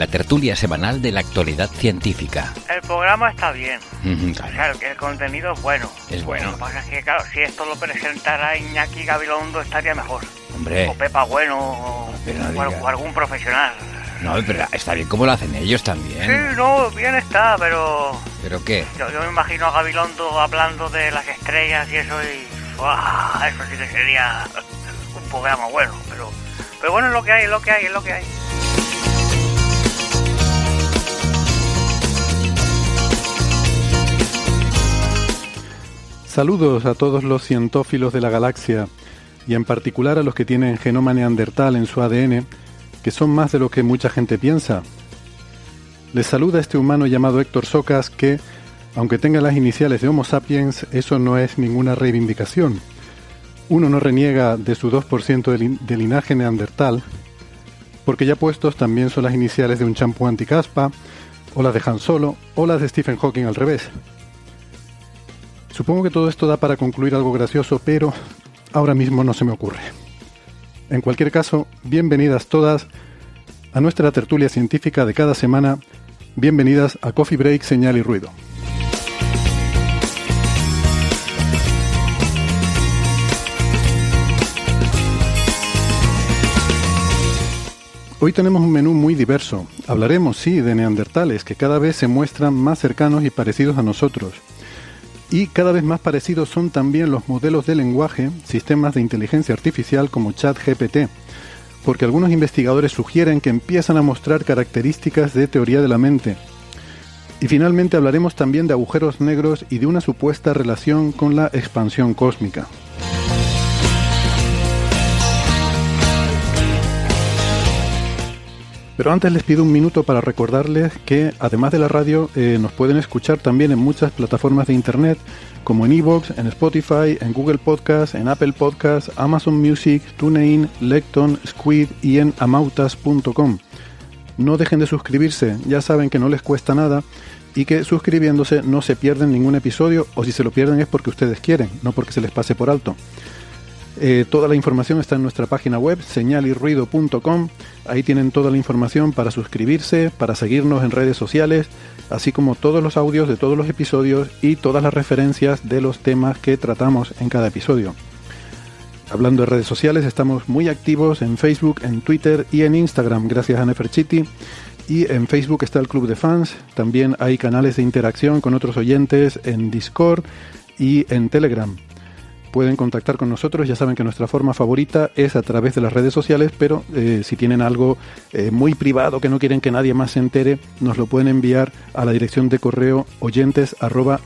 la tertulia semanal de la actualidad científica. El programa está bien. Ujú, O claro, que el contenido es bueno. Es bueno. Lo que pasa es que, claro, si esto lo presentara Iñaki Gabilondo estaría mejor. Hombre, O Pepa Bueno, o, no algún profesional. no, pero está bien como lo hacen ellos también. Sí, no, bien está, pero ¿Pero qué? yo, yo me imagino a Gabilondo hablando de las estrellas y eso y... Eso sí que sería un programa bueno, pero... Pero bueno, es lo que hay, es lo que hay, es lo que hay. Saludos a todos los cientófilos de la galaxia y en particular a los que tienen genoma neandertal en su ADN, que son más de lo que mucha gente piensa. Les saluda este humano llamado Héctor Socas que, aunque tenga las iniciales de Homo sapiens, eso no es ninguna reivindicación. Uno no reniega de su 2% de, de linaje neandertal, porque ya puestos también son las iniciales de un champú anticaspa, o las de Han Solo, o las de Stephen Hawking al revés. Supongo que todo esto da para concluir algo gracioso, pero ahora mismo no se me ocurre. En cualquier caso, bienvenidas todas a nuestra tertulia científica de cada semana. Bienvenidas a Coffee Break, Señal y Ruido. Hoy tenemos un menú muy diverso. Hablaremos, sí, de neandertales, que cada vez se muestran más cercanos y parecidos a nosotros. Y cada vez más parecidos son también los modelos de lenguaje, sistemas de inteligencia artificial como ChatGPT, porque algunos investigadores sugieren que empiezan a mostrar características de teoría de la mente. Y finalmente hablaremos también de agujeros negros y de una supuesta relación con la expansión cósmica. Pero antes les pido un minuto para recordarles que además de la radio eh, nos pueden escuchar también en muchas plataformas de internet como en Evox, en Spotify, en Google Podcast, en Apple Podcast, Amazon Music, TuneIn, Lecton, Squid y en amautas.com. No dejen de suscribirse, ya saben que no les cuesta nada y que suscribiéndose no se pierden ningún episodio o si se lo pierden es porque ustedes quieren, no porque se les pase por alto. Eh, toda la información está en nuestra página web, señalirruido.com. Ahí tienen toda la información para suscribirse, para seguirnos en redes sociales, así como todos los audios de todos los episodios y todas las referencias de los temas que tratamos en cada episodio. Hablando de redes sociales, estamos muy activos en Facebook, en Twitter y en Instagram, gracias a Neferchiti. Y en Facebook está el Club de Fans. También hay canales de interacción con otros oyentes en Discord y en Telegram pueden contactar con nosotros. Ya saben que nuestra forma favorita es a través de las redes sociales, pero eh, si tienen algo eh, muy privado que no quieren que nadie más se entere, nos lo pueden enviar a la dirección de correo oyentes arroba.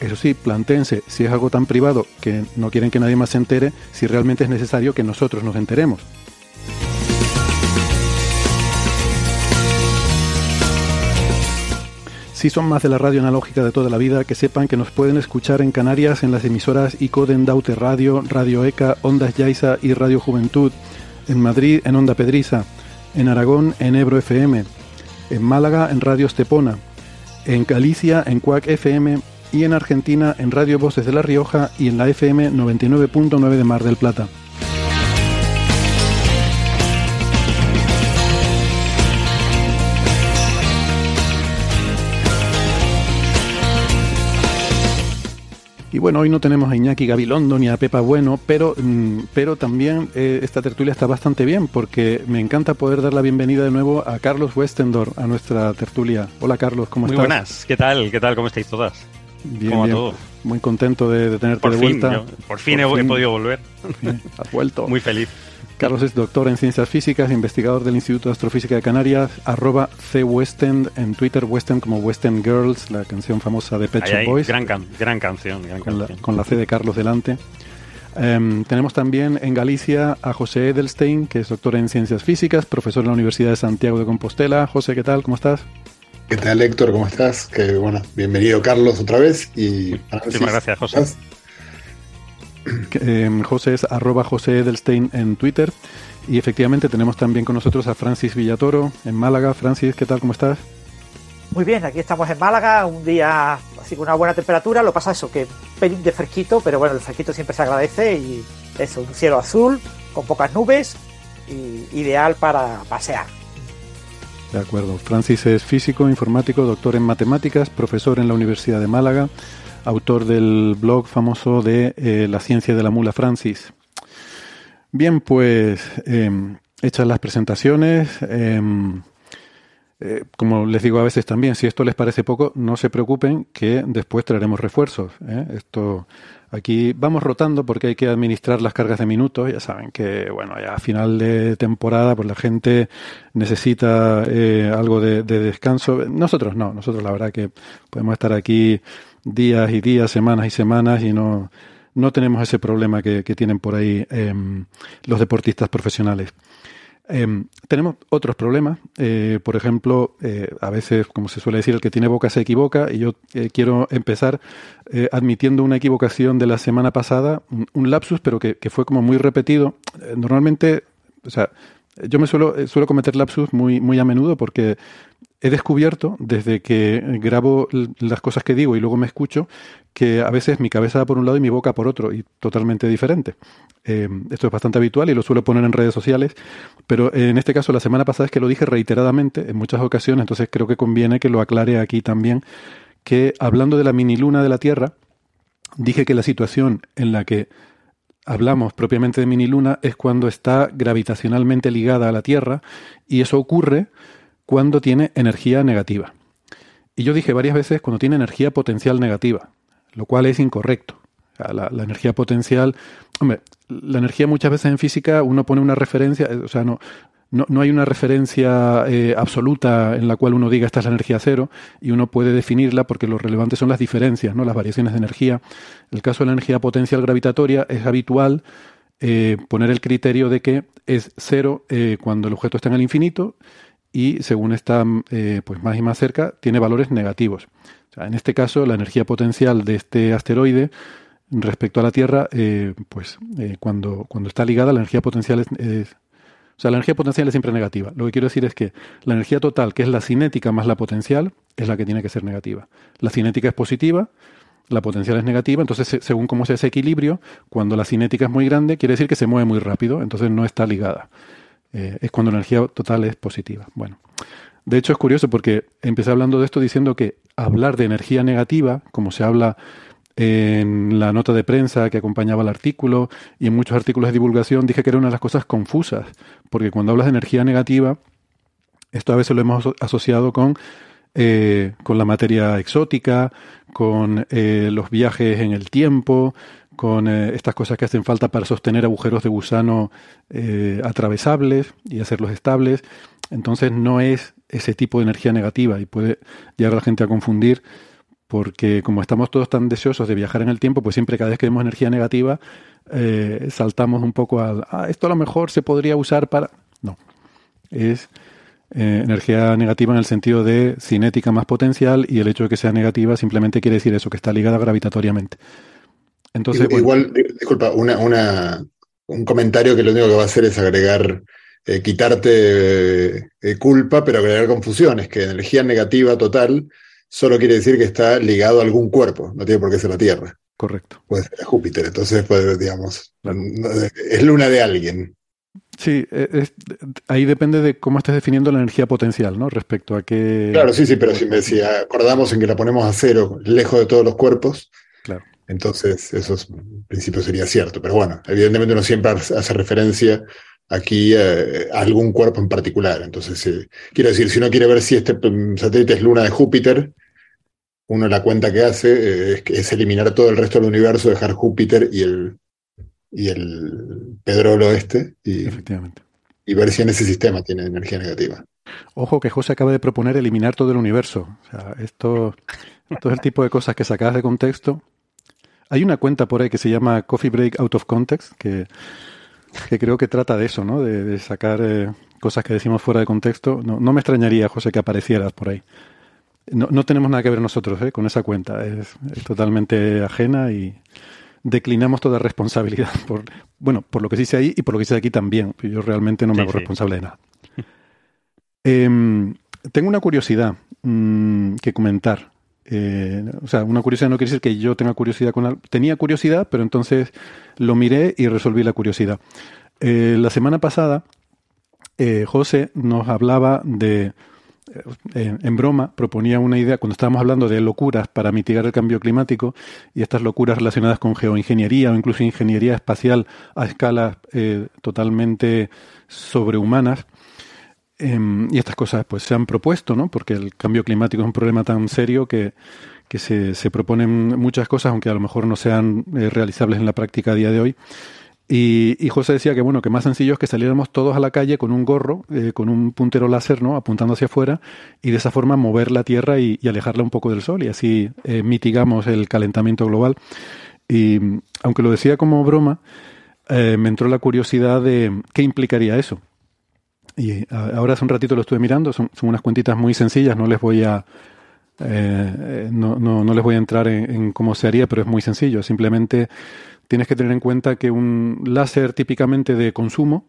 Eso sí, plantéense si es algo tan privado que no quieren que nadie más se entere, si realmente es necesario que nosotros nos enteremos. Si son más de la radio analógica de toda la vida, que sepan que nos pueden escuchar en Canarias en las emisoras Icoden Daute Radio, Radio ECA, Ondas Yaiza y Radio Juventud, en Madrid en Onda Pedriza, en Aragón en Ebro FM, en Málaga en Radio Estepona, en Galicia en Cuac FM y en Argentina en Radio Voces de La Rioja y en la FM 99.9 de Mar del Plata. Y bueno, hoy no tenemos a Iñaki Gabilondo ni a Pepa Bueno, pero, mm, pero también eh, esta tertulia está bastante bien porque me encanta poder dar la bienvenida de nuevo a Carlos Westendor a nuestra tertulia. Hola Carlos, ¿cómo Muy estás? buenas, ¿qué tal? ¿Qué tal? ¿Cómo estáis todas? Bien, bien. Muy contento de, tenerte de vuelta. por fin, he, podido volver. has vuelto. Muy feliz. Carlos es doctor en ciencias físicas, investigador del Instituto de Astrofísica de Canarias, arroba cwestend en Twitter, Westend como Western Girls, la canción famosa de Pet Shop Boys. Gran, gran canción, gran con, canción. La, con la C de Carlos delante. Em, tenemos también en Galicia a José Edelstein, que es doctor en ciencias físicas, profesor en la Universidad de Santiago de Compostela. José, ¿qué tal? ¿Cómo estás? ¿Qué tal, Héctor? ¿Cómo estás? Que bueno, bienvenido Carlos otra vez. Y Muchísimas gracias, José. Em, José es arroba José Edelstein en Twitter. Y efectivamente tenemos también con nosotros a Francis Villatoro en Málaga. Francis, ¿qué tal? ¿Cómo estás? Muy bien, aquí estamos en Málaga, un día así con una buena temperatura. Lo pasa eso, que pelín de fresquito, pero bueno, el fresquito siempre se agradece y eso, un cielo azul con pocas nubes y ideal para pasear. De acuerdo. Francis es físico, informático, doctor en matemáticas, profesor en la Universidad de Málaga, autor del blog famoso de eh, La ciencia de la mula Francis. Bien, pues em, hechas las presentaciones, em, eh, como les digo a veces también, si esto les parece poco, no se preocupen que después traeremos refuerzos. ¿eh? Esto aquí vamos rotando porque hay que administrar las cargas de minutos. Ya saben que bueno, ya a final de temporada, pues la gente necesita eh, algo de descanso. Nosotros no, nosotros la verdad que podemos estar aquí días y días, semanas y semanas y no no tenemos ese problema que, tienen por ahí em, los deportistas profesionales. Em, tenemos otros problemas. Eh, por ejemplo, eh, a veces, como se suele decir, el que tiene boca se equivoca. Y yo eh, quiero empezar admitiendo una equivocación de la semana pasada, un, lapsus, pero que, que, fue como muy repetido. normalmente, o sea, yo me suelo, eh, suelo cometer lapsus muy, muy a menudo porque he descubierto, desde que grabo las cosas que digo y luego me escucho, que a veces mi cabeza va por un lado y mi boca por otro, y totalmente diferente. Eh, esto es bastante habitual y lo suelo poner en redes sociales, pero en este caso la semana pasada es que lo dije reiteradamente en muchas ocasiones, entonces creo que conviene que lo aclare aquí también, que hablando de la mini luna de la Tierra, dije que la situación en la que hablamos propiamente de mini luna es cuando está gravitacionalmente ligada a la Tierra y eso ocurre cuando tiene energía negativa. Y yo dije varias veces cuando tiene energía potencial negativa, lo cual es incorrecto. La, energía potencial, hombre, la energía muchas veces en física uno pone una referencia, o sea, no, no, hay una referencia eh, absoluta en la cual uno diga esta es la energía cero y uno puede definirla porque lo relevante son las diferencias, ¿no? las variaciones de energía. En el caso de la energía potencial gravitatoria es habitual eh, poner el criterio de que es cero eh, cuando el objeto está en el infinito y según está pues más y más cerca tiene valores negativos. en este caso la energía potencial de este asteroide respecto a la Tierra, pues cuando, cuando está ligada la energía potencial es o sea, la energía potencial es siempre negativa. Lo que quiero decir es que la energía total, que es la cinética más la potencial, es la que tiene que ser negativa. La cinética es positiva, la potencial es negativa, entonces según cómo sea ese equilibrio, cuando la cinética es muy grande, quiere decir que se mueve muy rápido, entonces no está ligada. Eh, es cuando la energía total es positiva. Bueno, de hecho es curioso porque empecé hablando de esto diciendo que hablar de energía negativa, como se habla en la nota de prensa que acompañaba el artículo y en muchos artículos de divulgación dije que era una de las cosas confusas, porque cuando hablas de energía negativa, esto a veces lo hemos asociado con, eh, con la materia exótica, con eh, los viajes en el tiempo, con eh, estas cosas que hacen falta para sostener agujeros de gusano atravesables y hacerlos estables. Entonces no es ese tipo de energía negativa y puede llegar a la gente a confundir porque como estamos todos tan deseosos de viajar en el tiempo, pues siempre cada vez que vemos energía negativa, eh, saltamos un poco al, ah, esto a lo mejor se podría usar para... No, es eh, energía negativa en el sentido de cinética más potencial y el hecho de que sea negativa simplemente quiere decir eso, que está ligada gravitatoriamente. Entonces, igual, disculpa, una, una, un comentario que lo único que va a hacer es agregar, eh, quitarte culpa, pero agregar confusiones, que energía negativa total solo quiere decir que está ligado a algún cuerpo, no tiene por qué ser la Tierra. Correcto. Puede ser Júpiter, entonces, pues, digamos, es luna de alguien. Sí, ahí depende de cómo estés definiendo la energía potencial, ¿no? Respecto a qué... Claro, sí, sí, pero si, me, si acordamos en que la ponemos a cero, lejos de todos los cuerpos, claro. Entonces eso en principio sería cierto. Pero bueno, evidentemente uno siempre hace referencia aquí eh, a algún cuerpo en particular. Entonces, eh, quiero decir, si uno quiere ver si este mm, satélite es luna de Júpiter, uno la cuenta que hace eh, es, eliminar todo el resto del universo, dejar Júpiter y el, y el Pedrolo este, y, Efectivamente. y ver si en ese sistema tiene energía negativa. Ojo que José acaba de proponer eliminar todo el universo. O sea, esto, esto es el tipo de cosas que sacas de contexto. Hay una cuenta por ahí que se llama Coffee Break Out of Context, que, que creo que trata de eso, ¿no? De, sacar eh, cosas que decimos fuera de contexto. No, no, me extrañaría, José, que aparecieras por ahí. No, no tenemos nada que ver nosotros ¿eh? con esa cuenta. Es, es, totalmente ajena y declinamos toda responsabilidad por, bueno, por lo que se dice ahí y por lo que se dice aquí también. Yo realmente no me sí, hago sí. responsable de nada. Eh, tengo una curiosidad mmm, que comentar. Eh, o sea, una curiosidad no quiere decir que yo tenga curiosidad con algo. Tenía curiosidad, pero entonces lo miré y resolví la curiosidad. Eh, la semana pasada, eh, José nos hablaba de, eh, en broma, proponía una idea cuando estábamos hablando de locuras para mitigar el cambio climático y estas locuras relacionadas con geoingeniería o incluso ingeniería espacial a escalas totalmente sobrehumanas. Eh, y estas cosas pues se han propuesto, ¿no? Porque el cambio climático es un problema tan serio que, que se, se, proponen muchas cosas, aunque a lo mejor no sean eh, realizables en la práctica a día de hoy. Y, y, José decía que bueno, que más sencillo es que saliéramos todos a la calle con un gorro, eh, con un puntero láser, ¿no? apuntando hacia afuera, y de esa forma mover la Tierra y, alejarla un poco del Sol, y así eh, mitigamos el calentamiento global. Y aunque lo decía como broma, me entró la curiosidad de qué implicaría eso. Y ahora hace un ratito lo estuve mirando, son, son unas cuentitas muy sencillas, no les voy a, eh, no, no, no, les voy a entrar en, cómo se haría, pero es muy sencillo. Simplemente tienes que tener en cuenta que un láser típicamente de consumo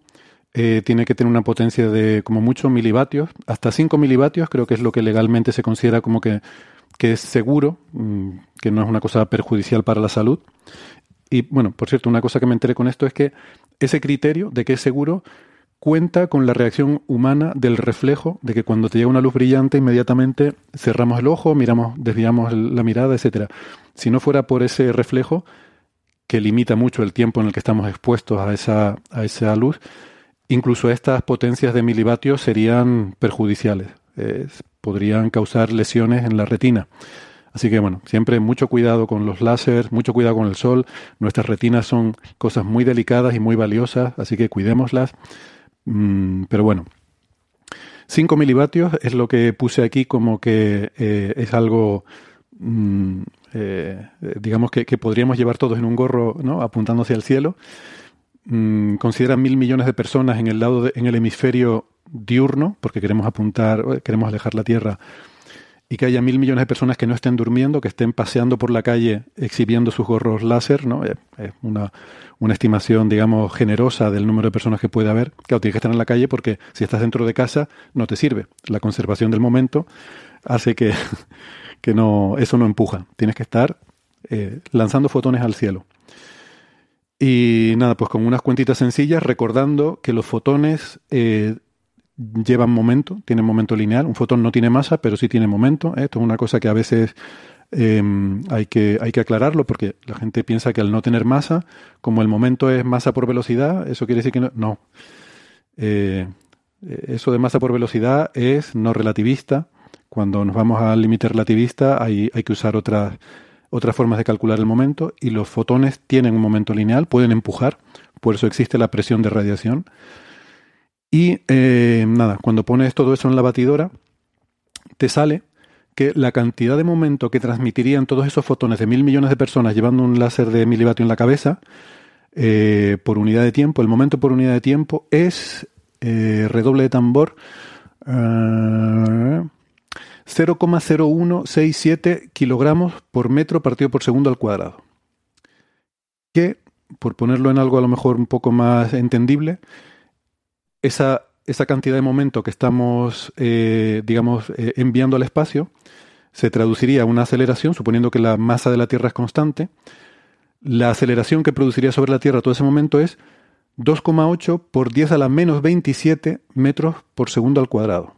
eh, tiene que tener una potencia de como mucho milivatios, hasta 5 milivatios, creo que es lo que legalmente se considera como que, que es seguro, mmm, que no es una cosa perjudicial para la salud. Y bueno, por cierto, una cosa que me enteré con esto es que ese criterio de que es seguro cuenta con la reacción humana del reflejo, de que cuando te llega una luz brillante, inmediatamente cerramos el ojo, miramos, desviamos la mirada, etcétera. Si no fuera por ese reflejo, que limita mucho el tiempo en el que estamos expuestos a esa, a esa luz, incluso estas potencias de milivatios serían perjudiciales, eh, podrían causar lesiones en la retina. Así que bueno, siempre mucho cuidado con los láseres, mucho cuidado con el sol. Nuestras retinas son cosas muy delicadas y muy valiosas, así que cuidémoslas. Mm, pero bueno, 5 milivatios es lo que puse aquí como que eh, es algo, mm, eh, digamos, que, podríamos llevar todos en un gorro, ¿no? apuntando hacia el cielo. Mm, consideran mil millones de personas en el lado, de, en el hemisferio diurno, porque queremos apuntar, queremos alejar la Tierra, y que haya mil millones de personas que no estén durmiendo, que estén paseando por la calle exhibiendo sus gorros láser, ¿no? Es una, una estimación, digamos, generosa del número de personas que puede haber. Claro, tienes que estar en la calle porque si estás dentro de casa no te sirve. La conservación del momento hace que, que no, eso no empuja. Tienes que estar eh, lanzando fotones al cielo. Y nada, pues con unas cuentitas sencillas, recordando que los fotones eh, llevan momento, tienen momento lineal. Un fotón no tiene masa, pero sí tiene momento. Esto es una cosa que a veces eh, hay, que, hay que aclararlo porque la gente piensa que al no tener masa, como el momento es masa por velocidad, eso quiere decir que no. no. Eh, eso de masa por velocidad es no relativista. Cuando nos vamos al límite relativista hay, hay que usar otras, otras formas de calcular el momento y los fotones tienen un momento lineal, pueden empujar, por eso existe la presión de radiación. Y eh, nada, cuando pones todo eso en la batidora, te sale que la cantidad de momento que transmitirían todos esos fotones de mil millones de personas llevando un láser de milivatio en la cabeza eh, por unidad de tiempo, el momento por unidad de tiempo es eh, redoble de tambor uh, 0,0167 kilogramos por metro partido por segundo al cuadrado. Que, por ponerlo en algo a lo mejor un poco más entendible, esa esa cantidad de momento que estamos, eh, digamos, eh, enviando al espacio se traduciría a una aceleración, suponiendo que la masa de la Tierra es constante. La aceleración que produciría sobre la Tierra todo ese momento es 2,8 por 10 a la menos 27 metros por segundo al cuadrado.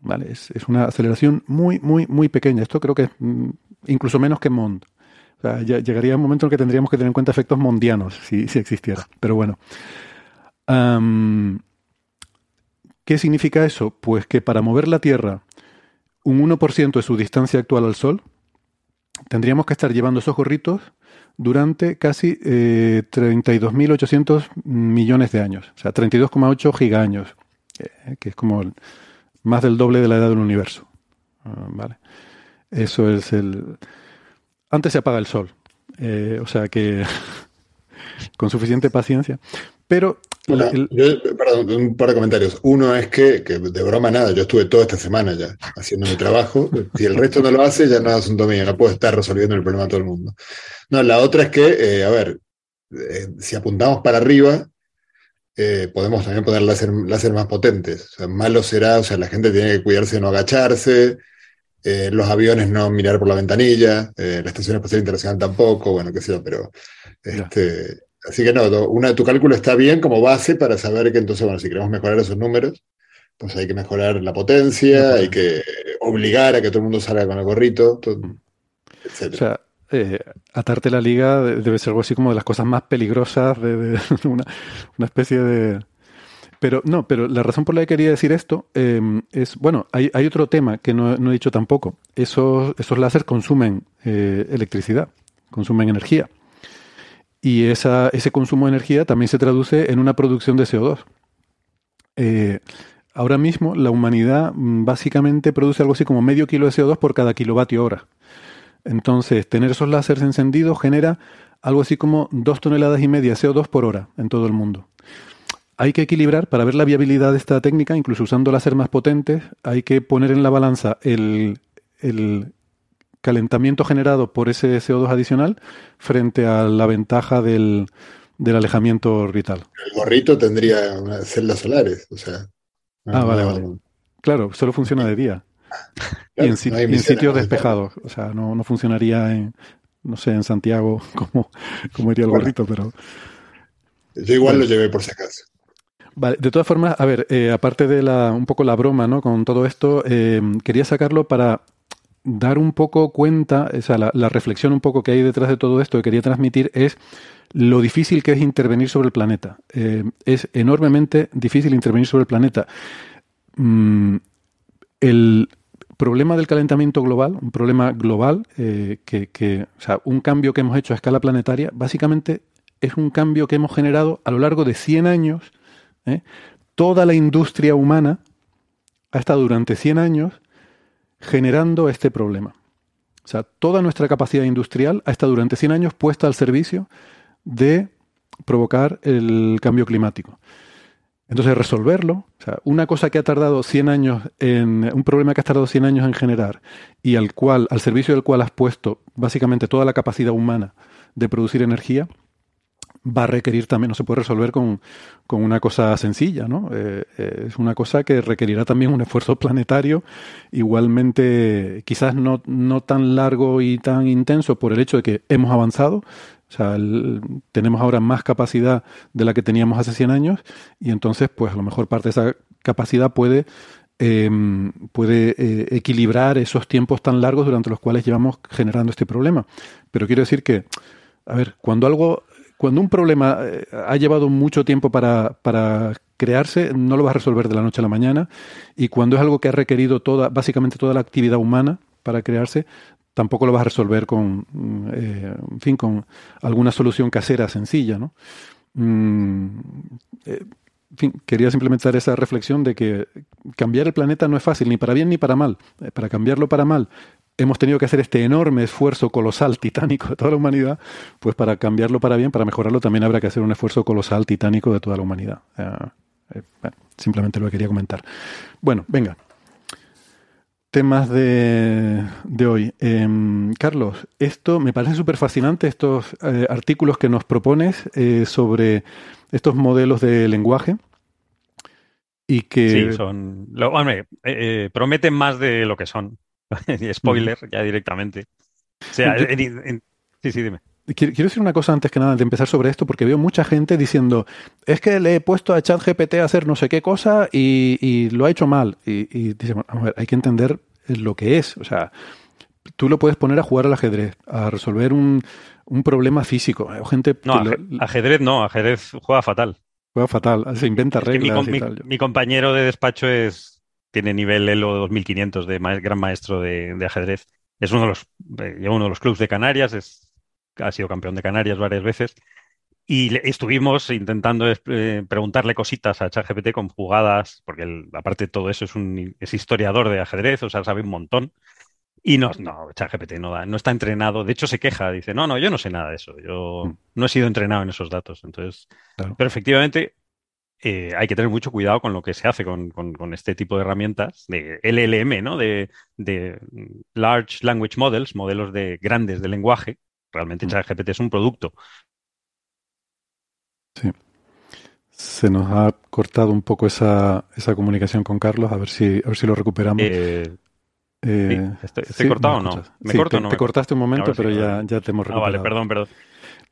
¿Vale? Es, es, una aceleración muy, muy, muy pequeña. Esto creo que es mm, incluso menos que Mond. O sea, llegaría un momento en que tendríamos que tener en cuenta efectos mondianos, si, si existiera. Pero bueno. ¿Qué significa eso? Pues que para mover la Tierra un 1% de su distancia actual al Sol, tendríamos que estar llevando esos gorritos durante casi eh, 32.800 millones de años, o sea, 32,8 gigaños, eh, que es como más del doble de la edad del universo. Ah, vale. Eso es el... Antes se apaga el sol, eh, o sea que con suficiente paciencia. Pero perdón, un par de comentarios. Uno es que, de broma nada, yo estuve toda esta semana ya haciendo mi trabajo. Si el resto no lo hace, ya no es asunto mío, no puedo estar resolviendo el problema a todo el mundo. No, la otra es que, eh, a ver, eh, si apuntamos para arriba, eh, podemos también poner láser, láser, más potentes. O sea, malo será, o sea, la gente tiene que cuidarse de no agacharse, los aviones no mirar por la ventanilla, la Estación Espacial Internacional tampoco, bueno, qué sé yo, pero este, Así que no, una, tu cálculo está bien como base para saber que entonces, bueno, si queremos mejorar esos números, pues hay que mejorar la potencia, hay que obligar a que todo el mundo salga con el gorrito, etc. O sea, eh, atarte la liga debe ser algo así como de las cosas más peligrosas de, una, especie de... Pero no, pero la razón por la que quería decir esto em, es, bueno, hay, hay, otro tema que no, he dicho tampoco. Esos, esos láseres consumen eh, electricidad, consumen energía y ese consumo de energía también se traduce en una producción de CO2. Eh, ahora mismo la humanidad mm, básicamente produce algo así como medio kilo de CO2 por cada kilovatio hora. Entonces, tener esos láseres encendidos genera algo así como dos toneladas y media de CO2 por hora en todo el mundo. Hay que equilibrar, para ver la viabilidad de esta técnica, incluso usando láseres más potentes, hay que poner en la balanza el, el calentamiento generado por ese CO2 adicional frente a la ventaja del, alejamiento orbital. El gorrito tendría unas celdas solares, o sea. ah, vale, vale. Claro, solo funciona de día. y en, sitios despejados. O sea, no, funcionaría en, no sé, en Santiago como, como iría el gorrito, pero. Yo igual lo llevé por si acaso. Vale, de todas formas, a ver, eh, aparte de la, un poco la broma, ¿no? Con todo esto, eh, quería sacarlo para dar un poco cuenta, o sea, la, reflexión un poco que hay detrás de todo esto que quería transmitir es lo difícil que es intervenir sobre el planeta. Eh, es enormemente difícil intervenir sobre el planeta. Mm, el problema del calentamiento global, un problema global, eh, que, o sea, un cambio que hemos hecho a escala planetaria, básicamente es un cambio que hemos generado a lo largo de 100 años. ¿eh? Toda la industria humana ha estado durante 100 años generando este problema. O sea, toda nuestra capacidad industrial ha estado durante 100 años puesta al servicio de provocar el cambio climático. Entonces, resolverlo, o sea, una cosa que ha tardado 100 años en, un problema que ha tardado 100 años en generar y al cual, al servicio del cual has puesto básicamente toda la capacidad humana de producir energía, va a requerir también, no se puede resolver con, una cosa sencilla, ¿no? Eh, eh, es una cosa que requerirá también un esfuerzo planetario, igualmente quizás no, no tan largo y tan intenso por el hecho de que hemos avanzado, o sea, tenemos ahora más capacidad de la que teníamos hace 100 años y entonces, pues a lo mejor parte de esa capacidad puede, em, puede eh, equilibrar esos tiempos tan largos durante los cuales llevamos generando este problema. Pero quiero decir que, a ver, cuando algo cuando un problema eh, ha llevado mucho tiempo para, crearse, no lo vas a resolver de la noche a la mañana. Y cuando es algo que ha requerido toda, básicamente toda la actividad humana para crearse, tampoco lo vas a resolver con, mm, eh, fin, con alguna solución casera sencilla, ¿no? Mm, eh, quería simplemente dar esa reflexión de que cambiar el planeta no es fácil, ni para bien ni para mal. Para cambiarlo para mal hemos tenido que hacer este enorme esfuerzo colosal, titánico de toda la humanidad, pues para cambiarlo para bien, para mejorarlo, también habrá que hacer un esfuerzo colosal, titánico de toda la humanidad. Eh, simplemente lo que quería comentar. Bueno, venga. Temas de, hoy. Em, Carlos, esto me parece súper fascinante, estos eh, artículos que nos propones eh, sobre estos modelos de lenguaje. Y que. Sí, son. prometen más de lo que son. Spoiler, ya directamente. O sea, sí, sí, dime. Quiero decir una cosa antes que nada de empezar sobre esto, porque veo mucha gente diciendo, es que le he puesto a ChatGPT a hacer no sé qué cosa y, lo ha hecho mal. Y, y dice, a ver, hay que entender lo que es. O sea, tú lo puedes poner a jugar al ajedrez, a resolver un, problema físico. gente no, ajedrez no, ajedrez juega fatal. Juega fatal, se inventa reglas. mi compañero de despacho es tiene nivel ELO 2500 de gran maestro de, ajedrez es uno de los, lleva uno de los clubes de Canarias, es, ha sido campeón de Canarias varias veces. Y estuvimos intentando eh, preguntarle cositas a ChatGPT con jugadas, porque aparte de todo eso es un es historiador de ajedrez, o sea, sabe un montón. Y no, no, ChatGPT no, no está entrenado. De hecho, se queja, dice, no, no, yo no sé nada de eso. Yo mm. no he sido entrenado en esos datos. Entonces, pero efectivamente, eh, hay que tener mucho cuidado con lo que se hace con, este tipo de herramientas de LLM, ¿no? De, Large Language Models, modelos de grandes de lenguaje. Realmente mm. ChatGPT es un producto Sí. Se nos ha cortado un poco esa, esa comunicación con Carlos, a ver si, a ver si lo recuperamos. Eh, eh, ¿Estoy, cortado o no? ¿Me corto, te, no? te cortaste un momento, pero ya, ya te hemos recuperado. Ah, vale, perdón, perdón.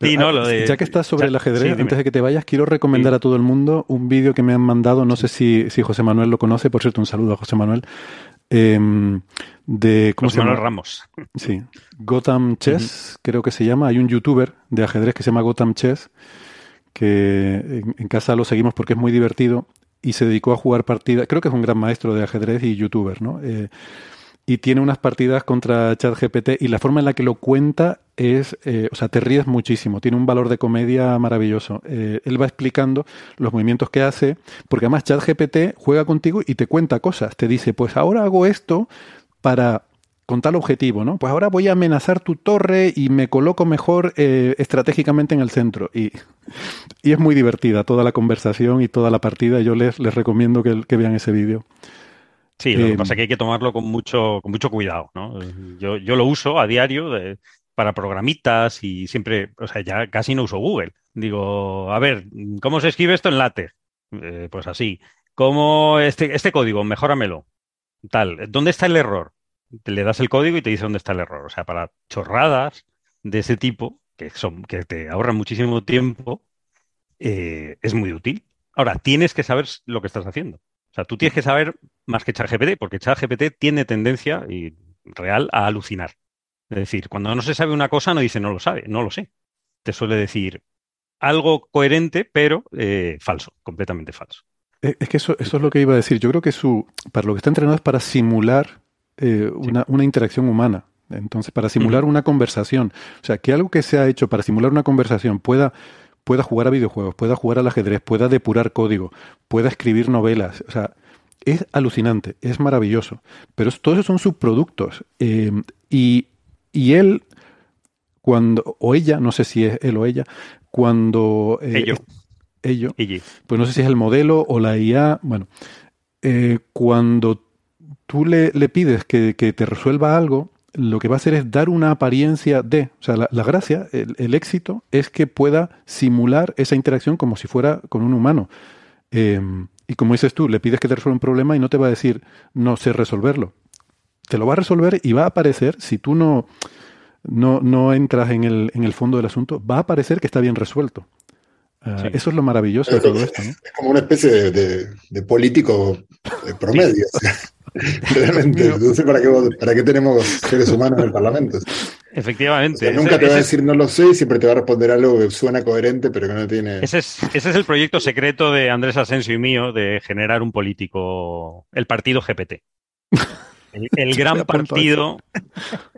Ah, ya que estás sobre el ajedrez, antes de que te vayas, quiero recomendar a todo el mundo un vídeo que me han mandado, no sé si, si José Manuel lo conoce, por cierto, un saludo a José Manuel, em, de ¿cómo se llama? Ramos. Sí, Gotham Chess, creo que se llama. Hay un youtuber de ajedrez que se llama Gotham Chess, que en, casa lo seguimos porque es muy divertido y se dedicó a jugar partidas. Creo que es un gran maestro de ajedrez y youtuber, ¿no? Eh, y tiene unas partidas contra ChatGPT y la forma en la que lo cuenta es, eh, o sea, te ríes muchísimo, tiene un valor de comedia maravilloso. Eh, él va explicando los movimientos que hace, porque además ChatGPT juega contigo y te cuenta cosas, te dice, pues ahora hago esto para con tal objetivo, ¿no? Pues ahora voy a amenazar tu torre y me coloco mejor eh, estratégicamente en el centro. Y, es muy divertida toda la conversación y toda la partida. Yo les, les recomiendo que, vean ese vídeo. Sí, lo que eh, pasa es que hay que tomarlo con mucho, con mucho cuidado, ¿no? Yo, yo lo uso a diario para programitas y siempre, o sea, ya casi no uso Google. Digo, a ver, ¿cómo se escribe esto en LaTeX? Eh, pues así. ¿Cómo este, este código? Mejóramelo. Tal. ¿Dónde está el error? le das el código y te dice dónde está el error. O sea, para chorradas de ese tipo, que, son, que te ahorran muchísimo tiempo, eh, es muy útil. Ahora, tienes que saber lo que estás haciendo. O sea, tú tienes que saber más que ChatGPT, porque ChatGPT tiene tendencia y real a alucinar. Es decir, cuando no se sabe una cosa, no dice no lo sabe, no lo sé. Te suele decir algo coherente, pero eh, falso, completamente falso. Eh, es que eso, eso es lo que iba a decir. Yo creo que su, para lo que está entrenado es para simular eh, una, una, interacción humana. Entonces, para simular una conversación, o sea, que algo que se ha hecho para simular una conversación pueda, pueda jugar a videojuegos, pueda jugar al ajedrez, pueda depurar código, pueda escribir novelas, o sea, es alucinante, es maravilloso. Pero todos esos son subproductos. Eh, y, y él, cuando, o ella, no sé si es él o ella, cuando... Eh, ello. Pues no sé si es el modelo o la IA. Bueno, eh, cuando tú le, pides que, te resuelva algo, lo que va a hacer es dar una apariencia de, o sea, la, gracia, el, éxito es que pueda simular esa interacción como si fuera con un humano. Em, y como dices tú, le pides que te resuelva un problema y no te va a decir, no sé resolverlo. Te lo va a resolver y va a aparecer, si tú no, no, no entras en el, en el fondo del asunto, va a aparecer que está bien resuelto. Ah, eso es lo maravilloso de todo esto. Es como una especie de, político promedio. Realmente, no sé para qué, para qué tenemos seres humanos en el Parlamento. Efectivamente. nunca te va a decir no lo sé, siempre te va a responder algo que suena coherente, pero que no tiene. Ese es, ese es el proyecto secreto de Andrés Asensio y mío de generar un político, el partido GPT. El, gran partido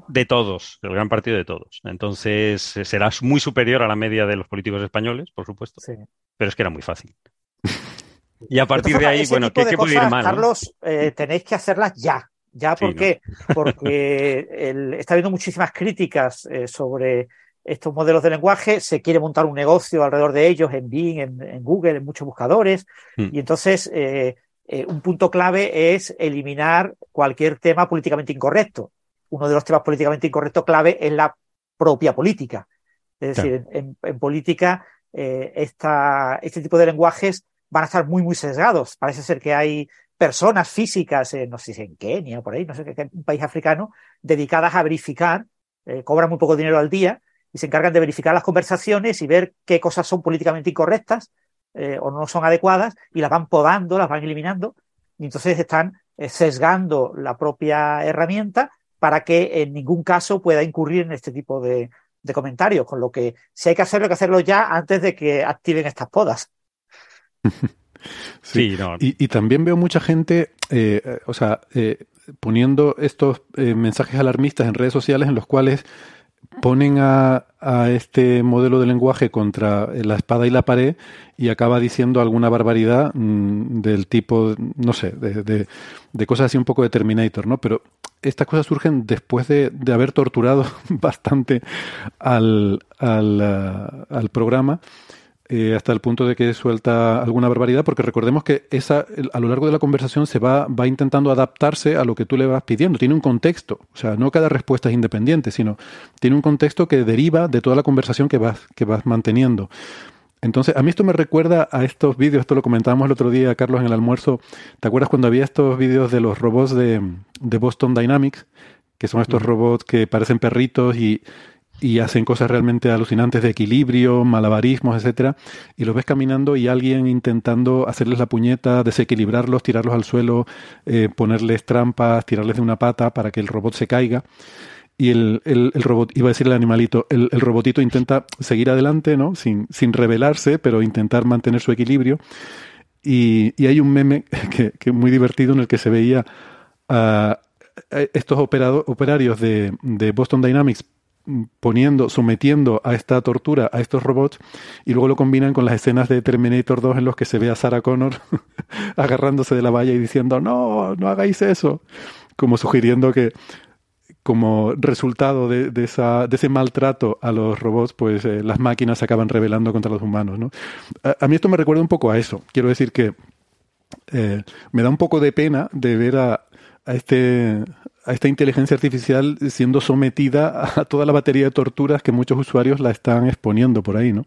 de todos, el gran partido de todos. Entonces será muy superior a la media de los políticos españoles, por supuesto, pero es que era muy fácil. Y a partir de, ahí, bueno, ¿qué, puede ir mal? Carlos, eh, tenéis que hacerlas ya. ¿Ya por qué? Porque está habiendo muchísimas críticas eh, sobre estos modelos de lenguaje. Se quiere montar un negocio alrededor de ellos en Bing, en, Google, en muchos buscadores. Hmm. Y entonces, eh, un punto clave es eliminar cualquier tema políticamente incorrecto. Uno de los temas políticamente incorrectos clave es la propia política. Es decir, en, política, esta, este tipo de lenguajes van a estar muy, muy sesgados. Parece ser que hay personas físicas, no sé si en Kenia o por ahí, no sé qué, un país africano, dedicadas a verificar, eh, cobran muy poco dinero al día y se encargan de verificar las conversaciones y ver qué cosas son políticamente incorrectas eh, o no son adecuadas y las van podando, las van eliminando y entonces están eh, sesgando la propia herramienta para que en ningún caso pueda incurrir en este tipo de comentarios, con lo que si hay que hacerlo, hay que hacerlo ya antes de que activen estas podas. Sí, y, también veo mucha gente, eh, o sea, eh, poniendo estos eh, mensajes alarmistas en redes sociales en los cuales ponen a, este modelo de lenguaje contra la espada y la pared y acaba diciendo alguna barbaridad mm, del tipo, no sé, de, de, cosas así un poco de Terminator, ¿no? Pero estas cosas surgen después de, de haber torturado bastante al, al, al programa eh, hasta el punto de que suelta alguna barbaridad, porque recordemos que esa, a lo largo de la conversación se va, va intentando adaptarse a lo que tú le vas pidiendo. Tiene un contexto, o sea, no cada respuesta es independiente, sino tiene un contexto que deriva de toda la conversación que vas, que vas manteniendo. Entonces, a mí esto me recuerda a estos vídeos, esto lo comentábamos el otro día, Carlos, en el almuerzo. ¿Te acuerdas cuando había estos vídeos de los robots de, de Boston Dynamics? Que son estos robots que parecen perritos y, y hacen cosas realmente alucinantes de equilibrio, malabarismos, etcétera, y los ves caminando y alguien intentando hacerles la puñeta, desequilibrarlos, tirarlos al suelo, eh, ponerles trampas, tirarles de una pata para que el robot se caiga. Y el, el, robot, iba a decir el animalito, el, robotito intenta seguir adelante, ¿no? Sin, sin rebelarse, pero intentar mantener su equilibrio. Y, y hay un meme que, que muy divertido en el que se veía a estos operarios de, de Boston Dynamics poniendo, sometiendo a esta tortura a estos robots y luego lo combinan con las escenas de Terminator 2 en los que se ve a Sarah Connor agarrándose de la valla y diciendo no, no hagáis eso, como sugiriendo que como resultado de, esa, de ese maltrato a los robots, pues eh, las máquinas se acaban rebelando contra los humanos. ¿no? A, mí esto me recuerda un poco a eso. Quiero decir que eh, me da un poco de pena de ver a, a este a esta inteligencia artificial siendo sometida a toda la batería de torturas que muchos usuarios la están exponiendo por ahí, ¿no?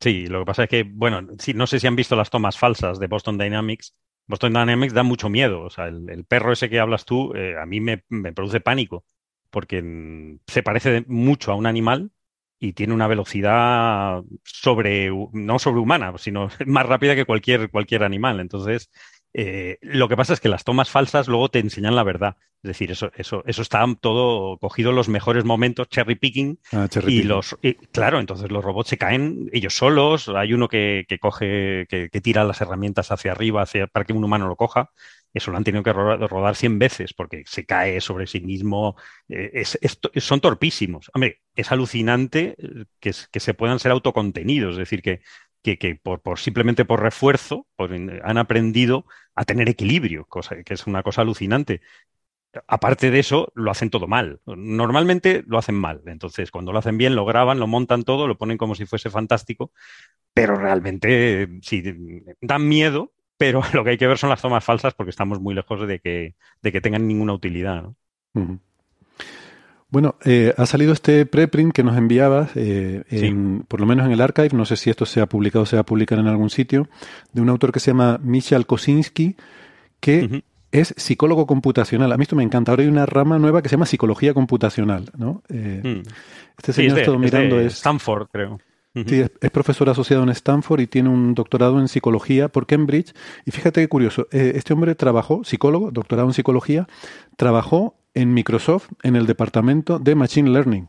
Sí, lo que pasa es que, bueno, no sé si han visto las tomas falsas de Boston Dynamics. Boston Dynamics da mucho miedo. O sea, el, perro ese que hablas tú, eh, a mí me, produce pánico, porque mm, se parece mucho a un animal y tiene una velocidad sobre, no sobrehumana, sino más rápida que cualquier, cualquier animal. Entonces, eh, lo que pasa es que las tomas falsas luego te enseñan la verdad. Es decir, eso, eso, eso está todo cogido en los mejores momentos, cherry picking. Ah, y los, claro, entonces los robots se caen ellos solos. Hay uno que, coge, que, tira las herramientas hacia arriba hacia, para que un humano lo coja. Eso lo han tenido que rodar, 100 veces porque se cae sobre sí mismo. Eh, son torpísimos. Hombre, es alucinante que, que se puedan ser autocontenidos. Es decir, que, que, por, simplemente por refuerzo han aprendido a tener equilibrio, cosa que es una cosa alucinante. Aparte de eso, lo hacen todo mal. Normalmente lo hacen mal. Entonces, cuando lo hacen bien, lo graban, lo montan todo, lo ponen como si fuese fantástico, pero realmente sí, dan miedo, pero lo que hay que ver son las tomas falsas porque estamos muy lejos de que, de que tengan ninguna utilidad. Bueno, eh, ha salido este preprint que nos enviabas, eh, por lo menos en el archive, no sé si esto se ha publicado o se va a publicar en algún sitio, de un autor que se llama Michal Kosinski, que es psicólogo computacional. A mí esto me encanta. Ahora hay una rama nueva que se llama psicología computacional, ¿no? Eh, hmm. Este señor está mirando es, Stanford, creo. Sí, es, profesor asociado en Stanford y tiene un doctorado en psicología por Cambridge. Y fíjate qué curioso, este hombre trabajó, psicólogo, doctorado en psicología, trabajó en Microsoft en el departamento de Machine Learning.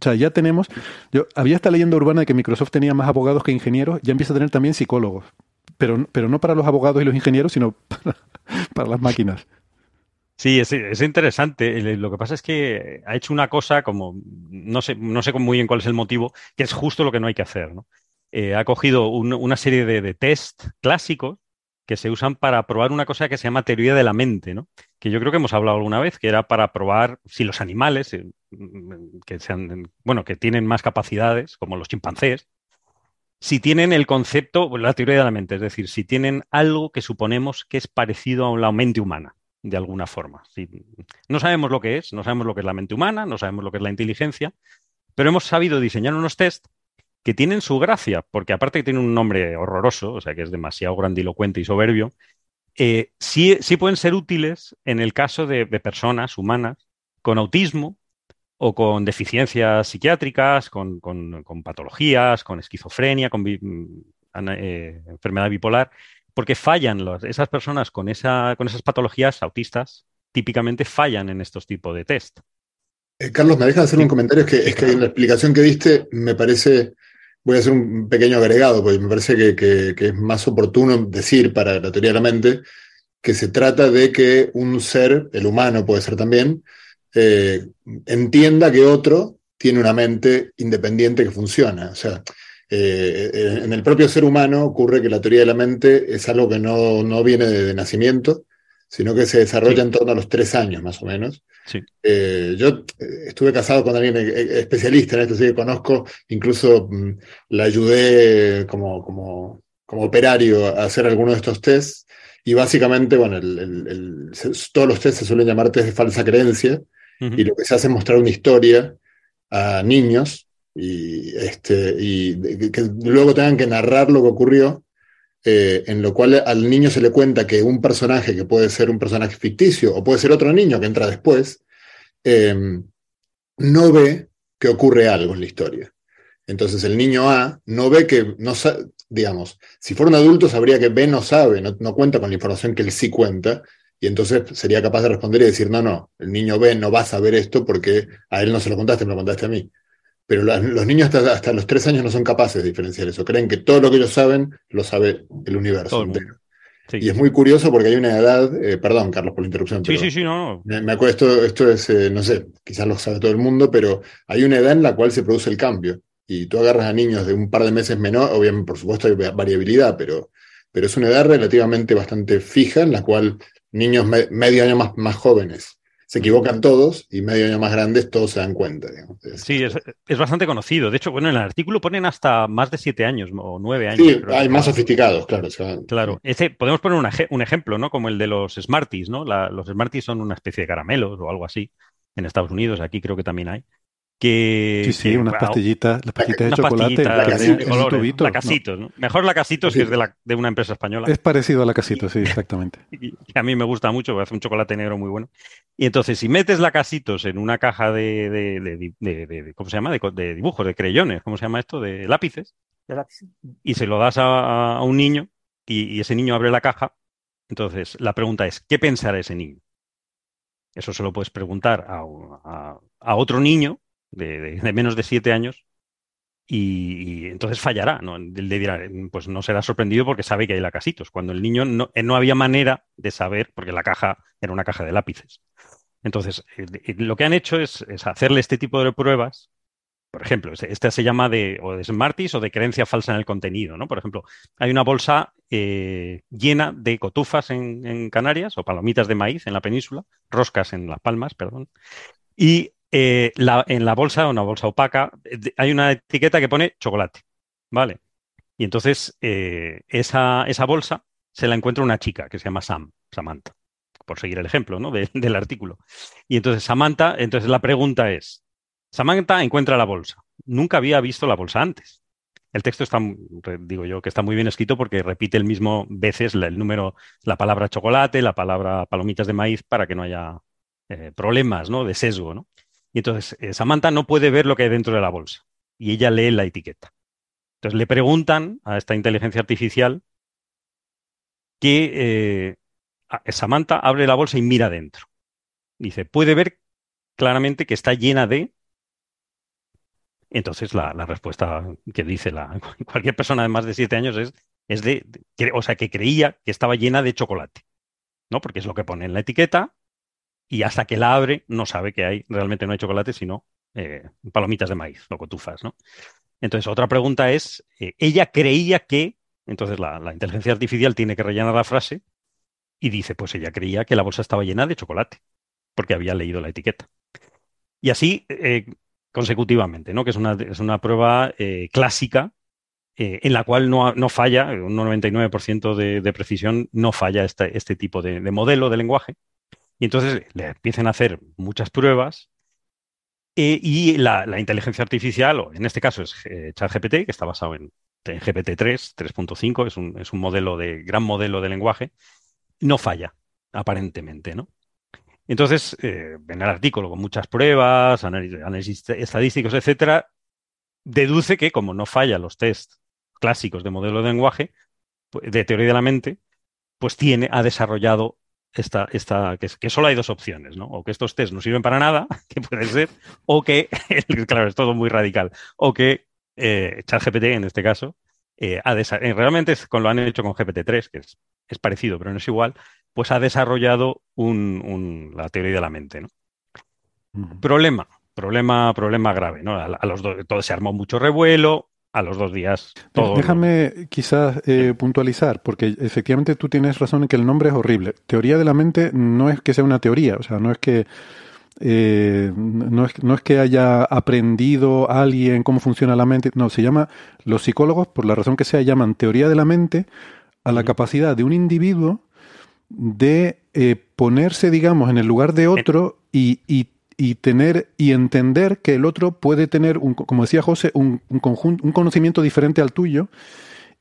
O sea, ya tenemos, yo había esta leyenda urbana de que Microsoft tenía más abogados que ingenieros, ya empieza a tener también psicólogos, pero, pero no para los abogados y los ingenieros, sino para, las máquinas. Sí, es, interesante. Lo que pasa es que ha hecho una cosa como, no sé, no sé muy bien cuál es el motivo, que es justo lo que no hay que hacer. ¿no? Eh, ha cogido una serie de, de test clásicos que se usan para probar una cosa que se llama teoría de la mente, ¿no? que yo creo que hemos hablado alguna vez, que era para probar si los animales, eh, que sean, bueno, que tienen más capacidades, como los chimpancés, si tienen el concepto, la teoría de la mente, es decir, si tienen algo que suponemos que es parecido a la mente humana, de alguna forma. no sabemos lo que es, no sabemos lo que es la mente humana, no sabemos lo que es la inteligencia, pero hemos sabido diseñar unos test que tienen su gracia, porque aparte que tienen un nombre horroroso, o sea que es demasiado grandilocuente y soberbio, eh, sí, pueden ser útiles en el caso de, personas humanas con autismo o con deficiencias psiquiátricas, con, patologías, con esquizofrenia, con eh, enfermedad bipolar, porque fallan esas personas con, esa, con esas patologías autistas, típicamente fallan en estos tipos de test. Eh, Carlos, me dejas hacer un comentario, es que, es que en la explicación que diste me parece voy a hacer un pequeño agregado, porque me parece que, es más oportuno decir para la teoría de la mente que se trata de que un ser, el humano puede ser también, eh, entienda que otro tiene una mente independiente que funciona. O sea, eh, en el propio ser humano ocurre que la teoría de la mente es algo que no, viene de, nacimiento, sino que se desarrolla en torno a los tres años más o menos. Eh, yo estuve casado con alguien especialista en esto, así que conozco, incluso mm, la ayudé como, como, como operario a hacer algunos de estos tests. Y básicamente, bueno, todos los tests se suelen llamar test de falsa creencia, y lo que se hace es mostrar una historia a niños y, este, y que luego tengan que narrar lo que ocurrió, eh, en lo cual al niño se le cuenta que un personaje que puede ser un personaje ficticio o puede ser otro niño que entra después, em, no ve que ocurre algo en la historia. Entonces el niño A no ve que, no digamos, si fuera un adulto sabría que B no sabe, no, no cuenta con la información que él sí cuenta, y entonces sería capaz de responder y decir, no, no, el niño B no va a saber esto porque a él no se lo contaste, me lo contaste a mí. Pero los niños hasta, los tres años no son capaces de diferenciar eso. Creen que todo lo que ellos saben lo sabe el universo entero. Y es muy curioso porque hay una edad, eh, perdón Carlos por la interrupción. Sí, sí, sí, no. Me, acuerdo, esto, es, eh, no sé, quizás lo sabe todo el mundo, pero hay una edad en la cual se produce el cambio. Y tú agarras a niños de un par de meses menor, obviamente, por supuesto hay variabilidad, pero, pero es una edad relativamente bastante fija en la cual niños medio año más, más jóvenes se equivocan todos y medio año más grandes todos se dan cuenta. Sí, es, bastante conocido. De hecho, bueno, en el artículo ponen hasta más de siete años o nueve años. Sí, hay más sofisticados, claro. Claro, ese, podemos poner un, ejemplo, ¿no? Como el de los Smarties, ¿no? los Smarties son una especie de caramelos o algo así. En Estados Unidos, aquí creo que también hay que... Sí, sí, unas pastillitas, las pastillitas de chocolate. la Casitos, ¿no? Mejor la Casitos que es de, la, de, una empresa española. Es parecido a la Casitos, sí, exactamente. y, a mí me gusta mucho, hace un chocolate negro muy bueno. Y entonces, si metes la Casitos en una caja de, de ¿cómo se llama? De, dibujos, de creyones, ¿cómo se llama esto? De lápices. De lápices. Y se lo das a, un niño y, ese niño abre la caja. Entonces, la pregunta es, ¿qué pensará ese niño? Eso se lo puedes preguntar a, a otro niño de, menos de siete años y, entonces fallará, ¿no? Le dirá, pues no será sorprendido porque sabe que hay lacasitos, cuando el niño no, eh, no había manera de saber, porque la caja era una caja de lápices. Entonces, eh, eh, lo que han hecho es, hacerle este tipo de pruebas. Por ejemplo, esta se llama de, o de Smarties o de creencia falsa en el contenido, ¿no? Por ejemplo, hay una bolsa llena de cotufas en, en, Canarias o palomitas de maíz en la península, roscas en Las Palmas, perdón, y eh, en la bolsa, una bolsa opaca, hay una etiqueta que pone chocolate, ¿vale? Y entonces eh, esa, esa, bolsa se la encuentra una chica que se llama Sam, Samantha, por seguir el ejemplo ¿no? del artículo. Y entonces Samantha, entonces la pregunta es, Samantha encuentra la bolsa. Nunca había visto la bolsa antes. El texto está, digo yo, que está muy bien escrito porque repite el mismo veces el número, la palabra chocolate, la palabra palomitas de maíz para que no haya eh, problemas, ¿no? De sesgo, ¿no? Y entonces eh, Samantha no puede ver lo que hay dentro de la bolsa y ella lee la etiqueta. Entonces le preguntan a esta inteligencia artificial que eh, Samantha abre la bolsa y mira dentro. Dice, puede ver claramente que está llena de... Entonces la, respuesta que dice la, cualquier persona de más de siete años es, es de, o sea, que creía que estaba llena de chocolate, ¿no? Porque es lo que pone en la etiqueta y hasta que la abre no sabe que hay, realmente no hay chocolate, sino eh, palomitas de maíz o cotufas, ¿no? Entonces, otra pregunta es, eh, ella creía que, entonces la, inteligencia artificial tiene que rellenar la frase y dice, pues ella creía que la bolsa estaba llena de chocolate, porque había leído la etiqueta. Y así eh, consecutivamente, ¿no? Que es una, es una prueba clásica en la cual no, no, falla, un 99% de, de, precisión, no falla este, este tipo de modelo de lenguaje. Y entonces le empiezan a hacer muchas pruebas eh, y la, inteligencia artificial, o en este caso es eh, ChatGPT, que está basado en, GPT-3, 3.5, es un, es un modelo de, gran modelo de lenguaje, no falla, aparentemente, ¿no? Entonces, eh, en el artículo, con muchas pruebas, análisis, estadísticos, etcétera, deduce que como no falla los test clásicos de modelo de lenguaje, pues, de teoría de la mente, pues tiene, ha desarrollado esta, esta, que, que, solo hay dos opciones, ¿no? O que estos test no sirven para nada, que puede ser, o que, claro, es todo muy radical, o que eh, ChatGPT en este caso eh, realmente con, lo han hecho con GPT-3, que es, parecido, pero no es igual, pues ha desarrollado la teoría de la mente. ¿no? Problema, problema, problema grave. ¿no? A, los dos, todo se armó mucho revuelo, a los dos días. Déjame quizás eh, puntualizar, porque efectivamente tú tienes razón en que el nombre es horrible. Teoría de la mente no es que sea una teoría, o sea, no es que eh, no, es, no es que haya aprendido alguien cómo funciona la mente, no, se llama, los psicólogos, por la razón que sea, llaman teoría de la mente a la capacidad de un individuo de eh, ponerse, digamos, en el lugar de otro y, y y tener y entender que el otro puede tener, un, como decía José, un, un, conjunto, un conocimiento diferente al tuyo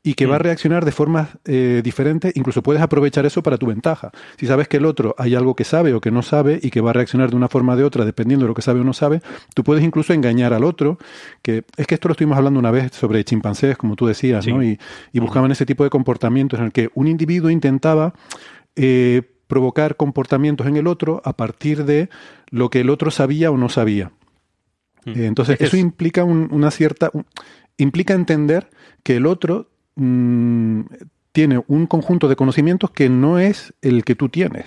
y que va a mm. reaccionar de formas eh, diferentes, incluso puedes aprovechar eso para tu ventaja. Si sabes que el otro hay algo que sabe o que no sabe y que va a reaccionar de una forma o de otra dependiendo de lo que sabe o no sabe, tú puedes incluso engañar al otro, que es que esto lo estuvimos hablando una vez sobre chimpancés, como tú decías, ¿no? Y, y, buscaban ese tipo de comportamientos en el que un individuo intentaba eh, provocar comportamientos en el otro a partir de lo que el otro sabía o no sabía. Mm. Entonces, eso implica una cierta. implica entender que el otro mm, tiene un conjunto de conocimientos que no es el que tú tienes.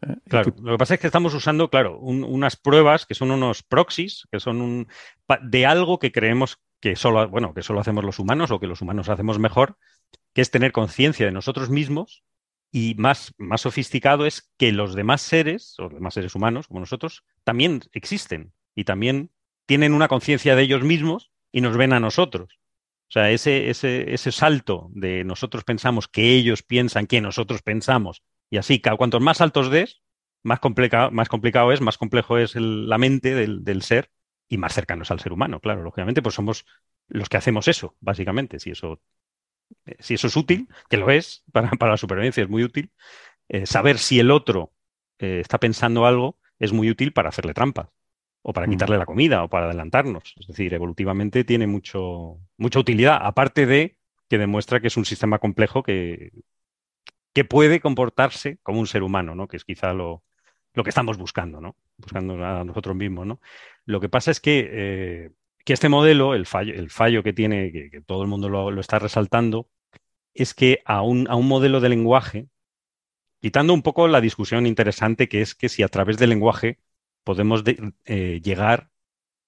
¿eh? Claro, lo que pasa es que estamos usando, claro, unas pruebas que son unos proxies, que son un, de algo que creemos que solo, bueno, que solo hacemos los humanos o que los humanos hacemos mejor, que es tener conciencia de nosotros mismos y más, más sofisticado es que los demás seres, los demás seres humanos como nosotros, también existen y también tienen una conciencia de ellos mismos y nos ven a nosotros. O sea, ese, ese, ese salto de nosotros pensamos que ellos piensan que nosotros pensamos, y así, cuantos más saltos des, más, complicado, más complicado es, más complejo es la mente del, del, ser y más cercanos al ser humano, claro, lógicamente, pues somos los que hacemos eso, básicamente, si eso si eso es útil, que lo es para, la supervivencia, es muy útil, eh, saber si el otro eh, está pensando algo es muy útil para hacerle trampas o para mm. quitarle la comida o para adelantarnos. Es decir, evolutivamente tiene mucho, mucha utilidad, aparte de que demuestra que es un sistema complejo que, que puede comportarse como un ser humano, ¿no? que es quizá lo, lo que estamos buscando, ¿no? buscando a nosotros mismos. ¿no? Lo que pasa es que eh, que este modelo, el fallo, el fallo que tiene, que, todo el mundo lo, está resaltando, es que a un, a un modelo de lenguaje, quitando un poco la discusión interesante que es que si a través del lenguaje podemos eh, llegar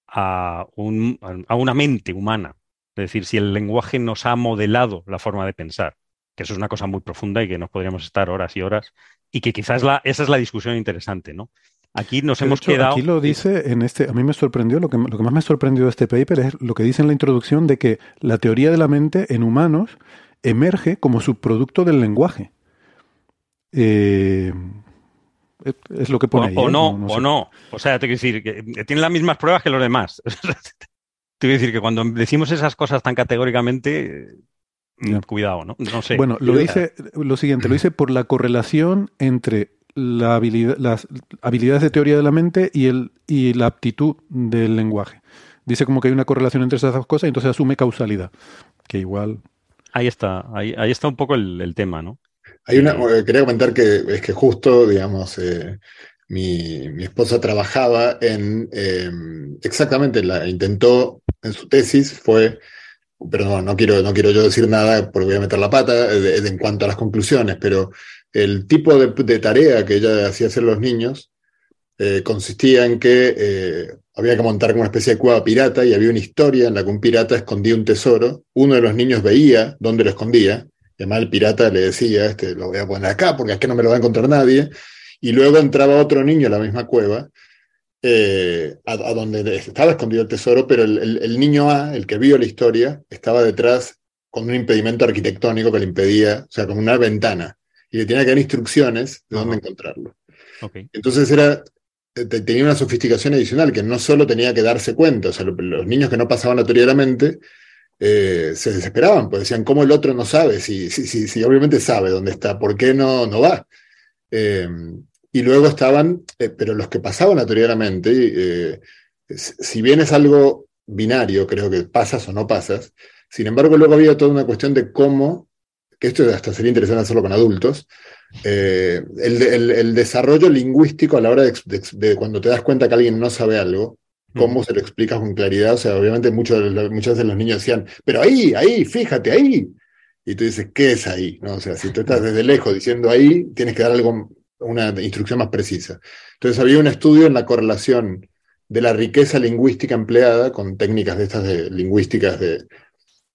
a, un, a, una mente humana, es decir, si el lenguaje nos ha modelado la forma de pensar, que eso es una cosa muy profunda y que nos podríamos estar horas y horas, y que quizás esa es la discusión interesante, ¿no? Aquí nos hemos quedado. Aquí lo dice en este. A mí me sorprendió, lo que, lo que más me sorprendió de este paper es lo que dice en la introducción de que la teoría de la mente en humanos emerge como subproducto del lenguaje. Eh, es lo que pone o, ahí. O ¿eh? no, o no. O sea, te quiero decir que tiene las mismas pruebas que los demás. te quiero decir que cuando decimos esas cosas tan categóricamente, cuidado, ¿no? No sé. Bueno, lo dice lo siguiente, lo dice por la correlación entre la habilidad, las habilidades de teoría de la mente y, el, y la aptitud del lenguaje. Dice como que hay una correlación entre esas dos cosas y entonces asume causalidad, que igual... Ahí está, ahí, ahí está un poco el, tema, ¿no? Hay una, eh, quería comentar que es que justo, digamos, eh, mi, mi, esposa trabajaba en, em, exactamente, la intentó en su tesis, fue, pero no, no quiero, no quiero yo decir nada porque voy a meter la pata eh, en cuanto a las conclusiones, pero el tipo de, tarea que ella hacía hacer los niños eh, consistía en que eh, había que montar como una especie de cueva pirata y había una historia en la que un pirata escondía un tesoro. Uno de los niños veía dónde lo escondía. Y además el pirata le decía, este, lo voy a poner acá porque aquí no me lo va a encontrar nadie. Y luego entraba otro niño a la misma cueva, eh, a, donde estaba escondido el tesoro, pero el, niño A, el que vio la historia, estaba detrás con un impedimento arquitectónico que le impedía, o sea, con una ventana y le tenía que dar instrucciones de dónde encontrarlo. Entonces era, tenía una sofisticación adicional que no solo tenía que darse cuenta, o sea, los niños que no pasaban la teoría de la mente eh, se desesperaban, pues decían, ¿cómo el otro no sabe? Si, si, si, si obviamente sabe dónde está, ¿por qué no, no va? Eh, y luego estaban, eh, pero los que pasaban la teoría de la mente, si bien es algo binario, creo que pasas o no pasas, sin embargo luego había toda una cuestión de cómo que esto hasta sería interesante hacerlo con adultos, eh, el, desarrollo lingüístico a la hora de, cuando te das cuenta que alguien no sabe algo, cómo se lo explicas con claridad. O sea, obviamente muchos, muchas veces los niños decían, pero ahí, ahí, fíjate, ahí. Y tú dices, ¿qué es ahí? ¿No? O sea, si tú estás desde lejos diciendo ahí, tienes que dar algo, una instrucción más precisa. Entonces había un estudio en la correlación de la riqueza lingüística empleada con técnicas de estas de lingüísticas de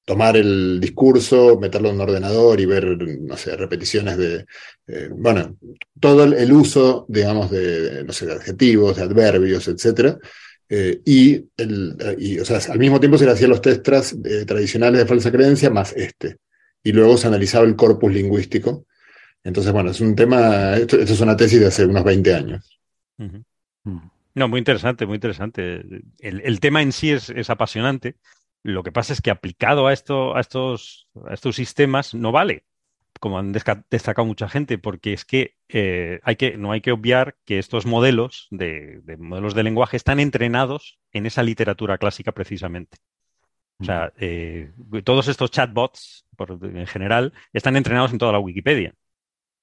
tomar el discurso, meterlo en un ordenador y ver, no sé, repeticiones de, eh, bueno, todo el, uso, digamos, de, no sé, de adjetivos, de adverbios, etc. Eh, y, el, o sea, al mismo tiempo se le hacían los test eh, tradicionales de falsa creencia más este. Y luego se analizaba el corpus lingüístico. Entonces, bueno, es un tema, esto, es una tesis de hace unos 20 años. No, muy interesante, muy interesante. El, tema en sí es, apasionante. Lo que pasa es que aplicado a, esto, a, estos, a estos sistemas no vale, como han destacado mucha gente, porque es que, eh, hay que no hay que obviar que estos modelos de, modelos de lenguaje están entrenados en esa literatura clásica precisamente. O sea, eh, todos estos chatbots, en general, están entrenados en toda la Wikipedia.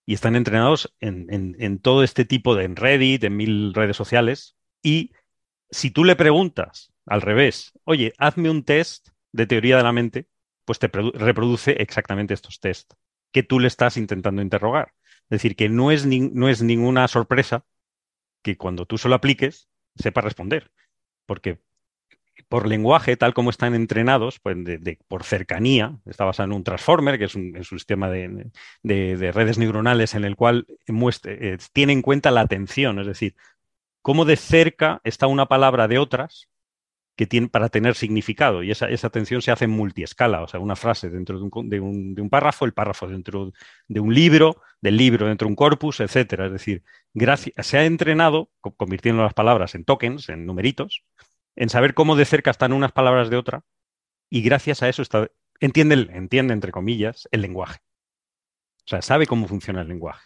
Y están entrenados en, en, todo este tipo de en Reddit, en mil redes sociales, y si tú le preguntas al revés, oye, hazme un test de teoría de la mente, pues te reproduce exactamente estos tests que tú le estás intentando interrogar. Es decir, que no es, no es ninguna sorpresa que cuando tú se lo apliques sepa responder. Porque por lenguaje, tal como están entrenados, pues por cercanía, está basado en un transformer, que es un, sistema de, redes neuronales en el cual eh, tiene en cuenta la atención, es decir, cómo de cerca está una palabra de otras que tiene, para tener significado. Y esa, atención se hace en multiescala, o sea, una frase dentro de un, párrafo, el párrafo dentro de un libro, del libro dentro de un corpus, etcétera. Es decir, se ha entrenado, convirtiendo las palabras en tokens, en numeritos, en saber cómo de cerca están unas palabras de otra, y gracias a eso entiende, entiende, entre comillas, el lenguaje. O sea, sabe cómo funciona el lenguaje.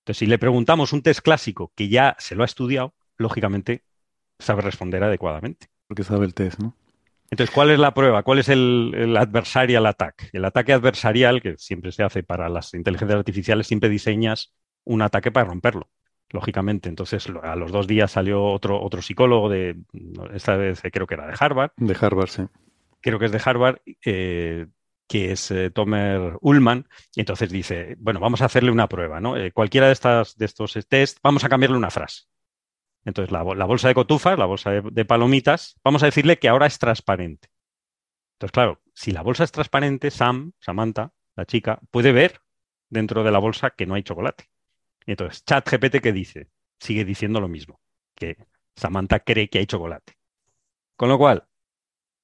Entonces, si le preguntamos un test clásico que ya se lo ha estudiado, lógicamente sabe responder adecuadamente. Porque sabe el test, ¿no? Entonces, ¿cuál es la prueba? ¿Cuál es el, adversarial attack? El ataque adversarial, que siempre se hace para las inteligencias artificiales, siempre diseñas un ataque para romperlo, lógicamente. Entonces, a los dos días salió otro, otro psicólogo de, esta vez creo que era de Harvard. De Harvard, sí. Creo que es de Harvard, eh, que es eh, Tomer Ullman, y entonces dice, bueno, vamos a hacerle una prueba, ¿no? Eh, cualquiera de, estas, de estos test, vamos a cambiarle una frase. Entonces, la, bolsa de cotufas, la bolsa de, palomitas, vamos a decirle que ahora es transparente. Entonces, claro, si la bolsa es transparente, Sam, Samantha, la chica, puede ver dentro de la bolsa que no hay chocolate. Y entonces, ChatGPT, ¿qué dice? Sigue diciendo lo mismo, que Samantha cree que hay chocolate. Con lo cual,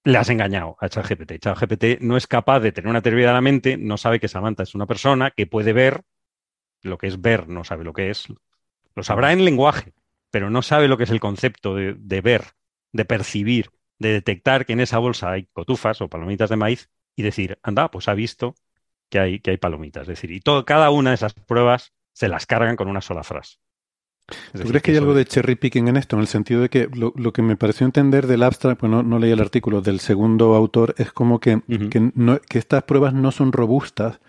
le has engañado a ChatGPT. ChatGPT no es capaz de tener una teoría de la mente, no sabe que Samantha es una persona que puede ver lo que es ver, no sabe lo que es. Lo sabrá en lenguaje, pero no sabe lo que es el concepto de, ver, de percibir, de detectar que en esa bolsa hay cotufas o palomitas de maíz y decir, anda, pues ha visto que hay, que hay palomitas. Es decir, y todo, cada una de esas pruebas se las cargan con una sola frase. ¿Tú crees que hay algo de cherry picking en esto? En el sentido de que lo, que me pareció entender del abstract, pues no, leí el artículo del segundo autor, es como que, que estas pruebas no son robustas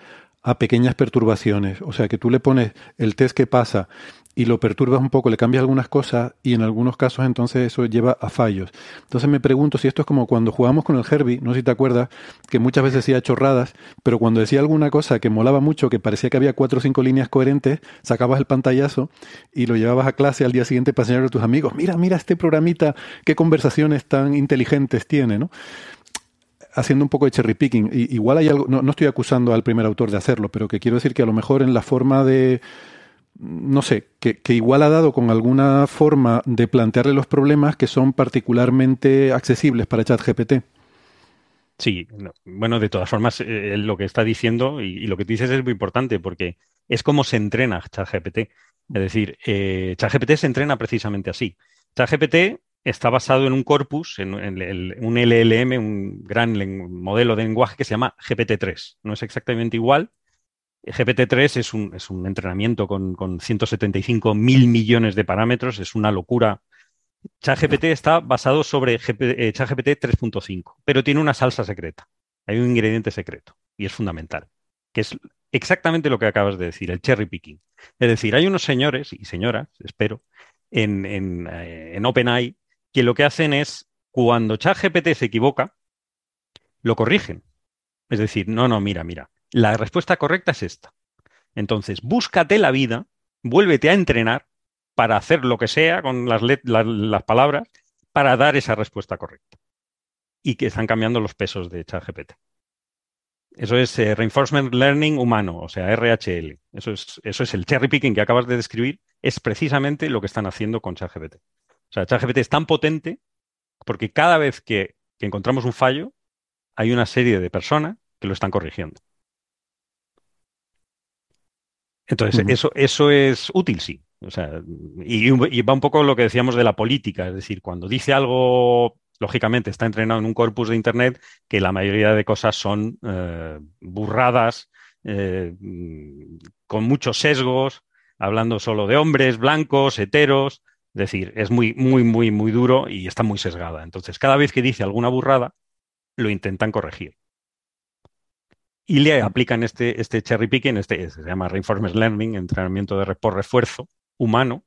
a pequeñas perturbaciones. O sea, que tú le pones el test que pasa y lo perturbas un poco, le cambias algunas cosas y en algunos casos entonces eso lleva a fallos. Entonces me pregunto si esto es como cuando jugamos con el Herbie, no sé si te acuerdas, que muchas veces decía chorradas, pero cuando decía alguna cosa que molaba mucho, que parecía que había cuatro o cinco líneas coherentes, sacabas el pantallazo y lo llevabas a clase al día siguiente para enseñarle a tus amigos, mira, mira este programita, qué conversaciones tan inteligentes tiene, ¿no? Haciendo un poco de cherry picking. igual hay algo, no, estoy acusando al primer autor de hacerlo, pero que quiero decir que a lo mejor en la forma de, no sé, que, igual ha dado con alguna forma de plantearle los problemas que son particularmente accesibles para ChatGPT. Sí, bueno, de todas formas, eh, lo que está diciendo y, lo que dices es muy importante porque es como se entrena ChatGPT. Es decir, eh, ChatGPT se entrena precisamente así. ChatGPT está basado en un corpus, en, un LLM, un gran modelo de lenguaje que se llama GPT-3. No es exactamente igual, GPT-3 es un, es un, entrenamiento con, con 175 mil millones de parámetros, es una locura. ChatGPT está basado sobre eh, ChatGPT 3.5, pero tiene una salsa secreta. Hay un ingrediente secreto y es fundamental, que es exactamente lo que acabas de decir, el cherry picking. Es decir, hay unos señores y señoras, espero, en, en, eh, en OpenAI que lo que hacen es, cuando ChatGPT se equivoca, lo corrigen. Es decir, no, no, mira, mira, la respuesta correcta es esta. Entonces, búscate la vida, vuélvete a entrenar para hacer lo que sea con las, las palabras para dar esa respuesta correcta. Y que están cambiando los pesos de ChatGPT. Eso es eh, Reinforcement Learning humano, o sea, RHL. Eso es, eso es el cherry picking que acabas de describir, es precisamente lo que están haciendo con ChatGPT. O sea, ChatGPT es tan potente porque cada vez que, encontramos un fallo, hay una serie de personas que lo están corrigiendo. Entonces, eso, eso es útil, sí. O sea, y, y, va un poco lo que decíamos de la política, es decir, cuando dice algo lógicamente está entrenado en un corpus de Internet que la mayoría de cosas son eh, burradas, eh, con muchos sesgos, hablando solo de hombres, blancos, heteros. Es decir, es muy, muy, muy, muy duro y está muy sesgada. Entonces, cada vez que dice alguna burrada, lo intentan corregir. Y le aplican este, este cherry picking, este, se llama Reinforcement Learning, entrenamiento de, por refuerzo humano,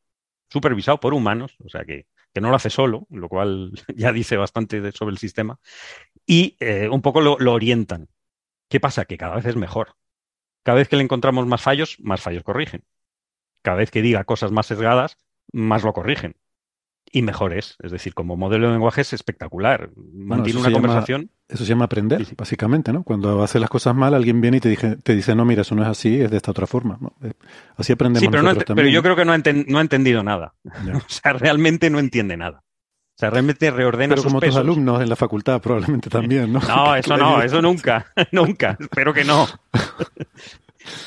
supervisado por humanos, o sea que que no lo hace solo, lo cual ya dice bastante sobre el sistema, y eh, un poco lo, orientan. ¿Qué pasa? Que cada vez es mejor. Cada vez que le encontramos más fallos, más fallos corrigen. Cada vez que diga cosas más sesgadas, más lo corrigen. Y mejor es. Es decir, como modelo de lenguaje es espectacular. Mantiene una conversación. eso se llama aprender, básicamente, ¿no? Cuando haces las cosas mal, alguien viene y te, te dice, no, mira, eso no es así, es de esta otra forma. Eh, así aprendemos sí, pero, no pero yo creo que no ha, entendido nada. o sea, realmente no entiende nada. O sea, realmente reordena Pero como tus alumnos en la facultad probablemente también, ¿no? No, eso no, eso nunca, nunca. Espero que no.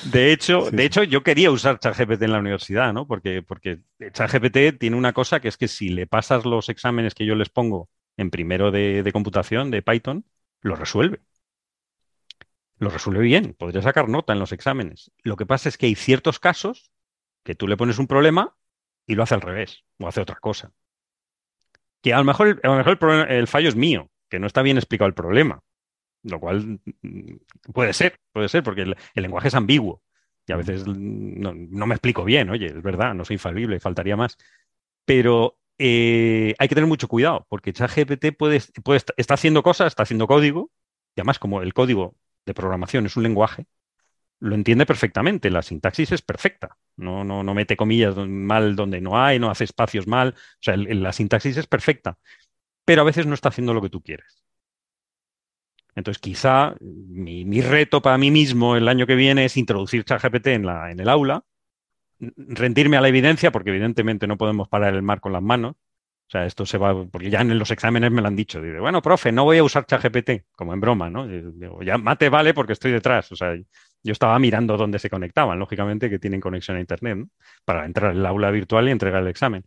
De hecho, de hecho, yo quería usar ChatGPT en la universidad, ¿no? Porque, porque ChatGPT tiene una cosa que es que si le pasas los exámenes que yo les pongo en primero de, de computación, de Python, lo resuelve. Lo resuelve bien, podría sacar nota en los exámenes. Lo que pasa es que hay ciertos casos que tú le pones un problema y lo hace al revés, o hace otra cosa. Que a lo mejor, a lo mejor el, el fallo es mío, que no está bien explicado el problema. Lo cual mm, puede ser, puede ser, porque el, lenguaje es ambiguo. Y a veces no, me explico bien, oye, es verdad, no soy infalible, faltaría más. Pero eh, hay que tener mucho cuidado, porque ChatGPT puede, puede, está haciendo cosas, está haciendo código, y además como el código de programación es un lenguaje, lo entiende perfectamente, la sintaxis es perfecta, no, no, no mete comillas mal donde no hay, no hace espacios mal, o sea, la sintaxis es perfecta, pero a veces no está haciendo lo que tú quieres. Entonces, quizá mi, reto para mí mismo el año que viene es introducir ChatGPT en, la, en el aula, rendirme a la evidencia, porque evidentemente no podemos parar el mar con las manos. O sea, esto se va, porque ya en los exámenes me lo han dicho. Dice, bueno, profe, no voy a usar ChatGPT, como en broma, ¿no? Digo, ya mate vale porque estoy detrás. O sea, yo estaba mirando dónde se conectaban, lógicamente, que tienen conexión a Internet, ¿no? Para entrar en el aula virtual y entregar el examen.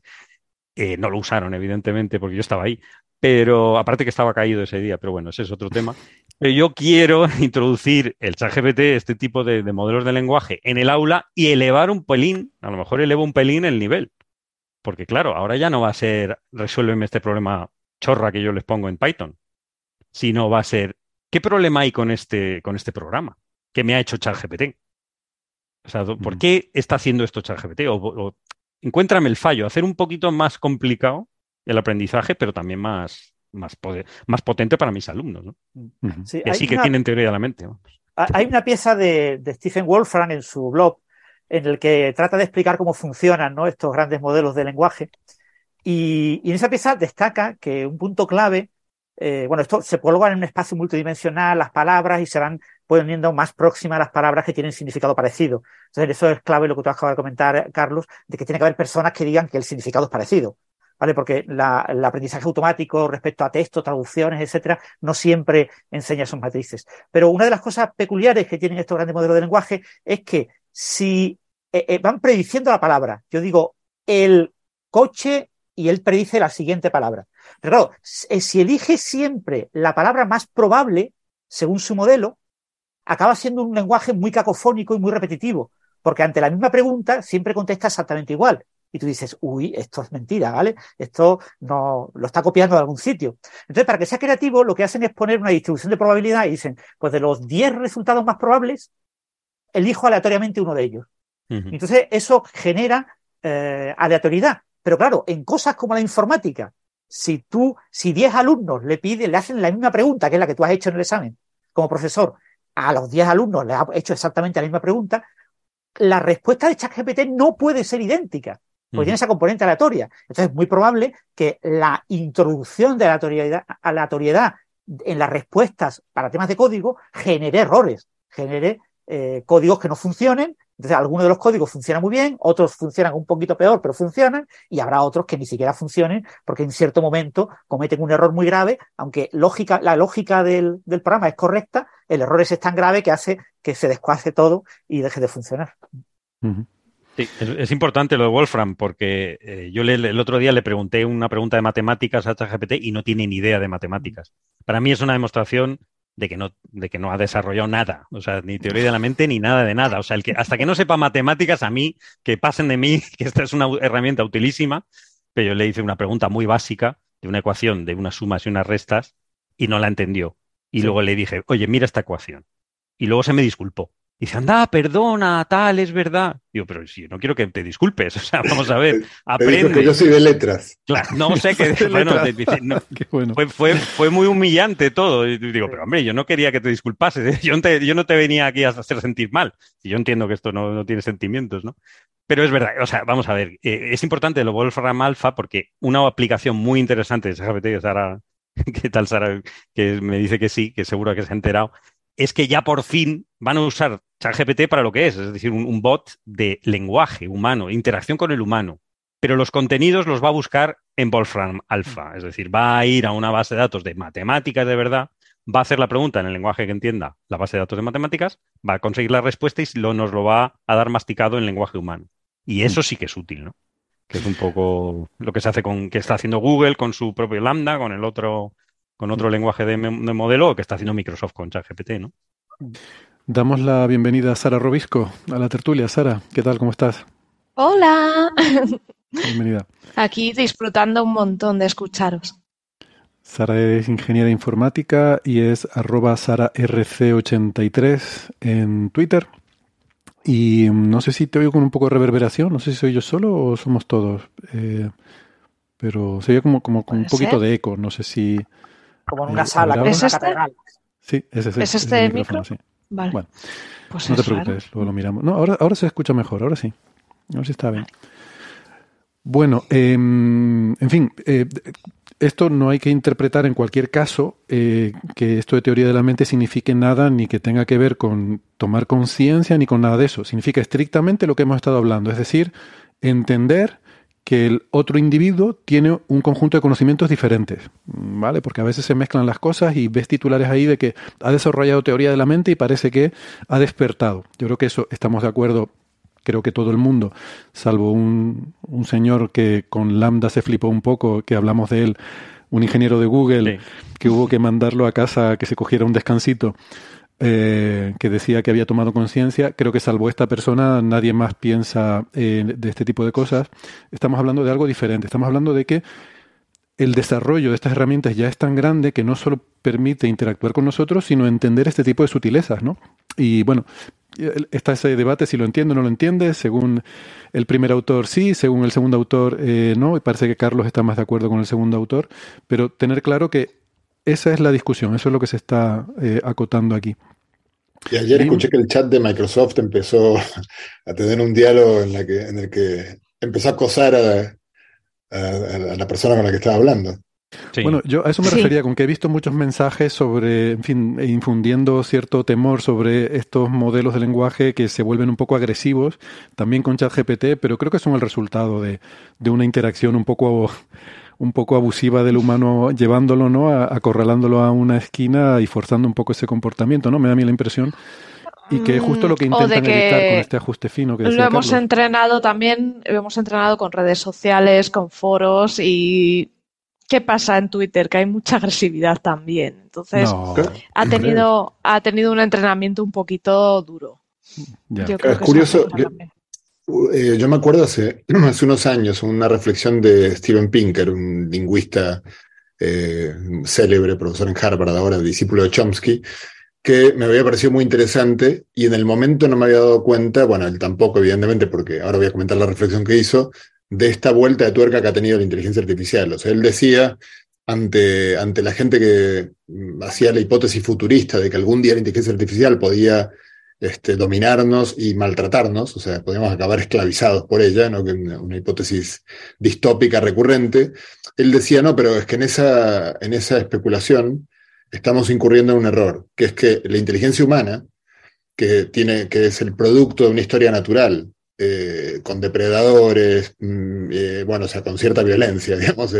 Eh, no lo usaron, evidentemente, porque yo estaba ahí. Pero aparte que estaba caído ese día, pero bueno, ese es otro tema. Pero yo quiero introducir el ChatGPT, este tipo de, modelos de lenguaje, en el aula y elevar un pelín, a lo mejor elevo un pelín el nivel. Porque claro, ahora ya no va a ser resuélveme este problema chorra que yo les pongo en Python, sino va a ser ¿qué problema hay con este, con este programa que me ha hecho ChatGPT? O sea, ¿por qué está haciendo esto ChatGPT? o encuéntrame el fallo, hacer un poquito más complicado el aprendizaje, pero también más, más, más potente para mis alumnos. ¿no? Sí, así que tienen teoría de la mente. Hay una pieza de, Stephen Wolfram en su blog en el que trata de explicar cómo funcionan ¿no? estos grandes modelos de lenguaje. Y, en esa pieza destaca que un punto clave, eh, bueno, esto se coloca en un espacio multidimensional, las palabras, y se van poniendo más próximas a las palabras que tienen significado parecido. Entonces, eso es clave lo que tú acabas de comentar, Carlos, de que tiene que haber personas que digan que el significado es parecido. Porque el aprendizaje automático respecto a texto, traducciones, etcétera, no siempre enseña esos matrices. Pero una de las cosas peculiares que tienen estos grandes modelos de lenguaje es que si eh, eh, van prediciendo la palabra, yo digo el coche y él predice la siguiente palabra. Pero claro, eh, si elige siempre la palabra más probable, según su modelo, acaba siendo un lenguaje muy cacofónico y muy repetitivo, porque ante la misma pregunta siempre contesta exactamente igual. Y tú dices, uy, esto es mentira, ¿vale? Esto no lo está copiando de algún sitio. Entonces, para que sea creativo, lo que hacen es poner una distribución de probabilidad y dicen, pues de los 10 resultados más probables, elijo aleatoriamente uno de ellos. Entonces, eso genera eh, aleatoriedad. Pero claro, en cosas como la informática, si tú, si 10 alumnos le piden, le hacen la misma pregunta, que es la que tú has hecho en el examen, como profesor, a los 10 alumnos le has hecho exactamente la misma pregunta, la respuesta de ChatGPT no puede ser idéntica, porque tiene esa componente aleatoria. Entonces es muy probable que la introducción de aleatoriedad, aleatoriedad en las respuestas para temas de código genere errores, genere eh, códigos que no funcionen. Entonces, algunos de los códigos funcionan muy bien, otros funcionan un poquito peor, pero funcionan, y habrá otros que ni siquiera funcionen porque en cierto momento cometen un error muy grave, aunque lógica, la lógica del, programa es correcta, el error es tan grave que hace que se descuace todo y deje de funcionar. Sí, es, importante lo de Wolfram porque eh, yo el otro día le pregunté una pregunta de matemáticas a ChatGPT y no tiene ni idea de matemáticas. Para mí es una demostración de que no, de que no ha desarrollado nada, o sea, ni teoría de la mente ni nada de nada. O sea, el que, hasta que no sepa matemáticas, a mí, que pasen de mí, que esta es una herramienta utilísima, pero yo le hice una pregunta muy básica de una ecuación de unas sumas y unas restas y no la entendió. Y luego le dije, oye, mira esta ecuación. Y luego se me disculpó. Y dice, anda, perdona, tal, es verdad. Digo, pero si no quiero que te disculpes, o sea, vamos a ver, aprende. yo soy de letras. Claro, no sé qué. bueno, bueno. Fue, fue, fue, muy humillante todo. Y digo, pero hombre, yo no quería que te disculpases, yo no te, yo no te venía aquí a hacer sentir mal. Y yo entiendo que esto no, no tiene sentimientos, ¿no? Pero es verdad, o sea, vamos a ver, eh, es importante lo Wolfram Alpha porque una aplicación muy interesante de GPT, Sara, ¿qué tal Sara? Que me dice que sí, que seguro que se ha enterado, es que ya por fin van a usar ChatGPT para lo que es, es decir, un, bot de lenguaje humano, interacción con el humano. Pero los contenidos los va a buscar en Wolfram Alpha, es decir, va a ir a una base de datos de matemáticas de verdad, va a hacer la pregunta en el lenguaje que entienda la base de datos de matemáticas, va a conseguir la respuesta y lo, nos lo va a dar masticado en lenguaje humano. Y eso sí que es útil, ¿no? Que es un poco lo que se hace con, que está haciendo Google con su propio Lambda, con el otro con otro lenguaje de, modelo que está haciendo Microsoft con ChatGPT, ¿no? Damos la bienvenida a Sara Robisco a la tertulia. Sara, ¿qué tal? ¿Cómo estás? Hola. Bienvenida. Aquí disfrutando un montón de escucharos. Sara es ingeniera informática y es arroba SaraRC83 en Twitter. Y no sé si te oigo con un poco de reverberación, no sé si soy yo solo o somos todos. Eh, pero se oye como, como con un poquito de eco, no sé si... Como en una sala, como ¿Es este? Sí, ese, ese, ¿Es este el micro? Sí. Vale. Bueno, pues no te preocupes, luego lo miramos. No, ahora, ahora se escucha mejor, ahora sí. Ahora sí está bien. Bueno, em, en fin, eh, esto no hay que interpretar en cualquier caso eh, que esto de teoría de la mente signifique nada ni que tenga que ver con tomar conciencia ni con nada de eso. Significa estrictamente lo que hemos estado hablando, es decir, entender que el otro individuo tiene un conjunto de conocimientos diferentes, ¿vale? Porque a veces se mezclan las cosas y ves titulares ahí de que ha desarrollado teoría de la mente y parece que ha despertado. Yo creo que eso estamos de acuerdo, creo que todo el mundo, salvo un, un señor que con Lambda se flipó un poco, que hablamos de él, un ingeniero de Google, que hubo que mandarlo a casa que se cogiera un descansito eh, que decía que había tomado conciencia. Creo que salvo esta persona, nadie más piensa eh, de este tipo de cosas. Estamos hablando de algo diferente. Estamos hablando de que el desarrollo de estas herramientas ya es tan grande que no solo permite interactuar con nosotros, sino entender este tipo de sutilezas, ¿no? Y bueno, está ese debate si lo entiende o no lo entiende, según el primer autor sí, según el segundo autor eh, no, y parece que Carlos está más de acuerdo con el segundo autor, pero tener claro que esa es la discusión, eso es lo que se está acotando aquí. Y ayer escuché que el chat de Microsoft empezó a tener un diálogo en, la que, en el que empezó a acosar a, la persona con la que estaba hablando. Bueno, yo a eso me refería, con que he visto muchos mensajes sobre, en fin, infundiendo cierto temor sobre estos modelos de lenguaje que se vuelven un poco agresivos, también con ChatGPT, pero creo que son el resultado de, de una interacción un poco un poco abusiva del humano llevándolo, ¿no? acorralándolo a una esquina y forzando un poco ese comportamiento, ¿no? Me da a mí la impresión. Y que es justo lo que mm, intentan evitar con este ajuste fino que Lo hemos entrenado también, lo hemos entrenado con redes sociales, con foros y ¿qué pasa en Twitter? Que hay mucha agresividad también. Entonces, ha tenido, ha tenido un entrenamiento un poquito duro. Yo creo es curioso. Eh, yo me acuerdo hace, hace, unos años una reflexión de Steven Pinker, un lingüista eh, célebre, profesor en Harvard, ahora discípulo de Chomsky, que me había parecido muy interesante y en el momento no me había dado cuenta, bueno, él tampoco, evidentemente, porque ahora voy a comentar la reflexión que hizo, de esta vuelta de tuerca que ha tenido la inteligencia artificial. O sea, él decía, ante, ante la gente que mm, hacía la hipótesis futurista de que algún día la inteligencia artificial podía este, dominarnos y maltratarnos, o sea, podíamos acabar esclavizados por ella, ¿no? una hipótesis distópica recurrente, él decía, no, pero es que en esa, en esa especulación estamos incurriendo en un error, que es que la inteligencia humana, que, tiene, que es el producto de una historia natural, eh, con depredadores, mm, eh, bueno, o sea, con cierta violencia, digamos,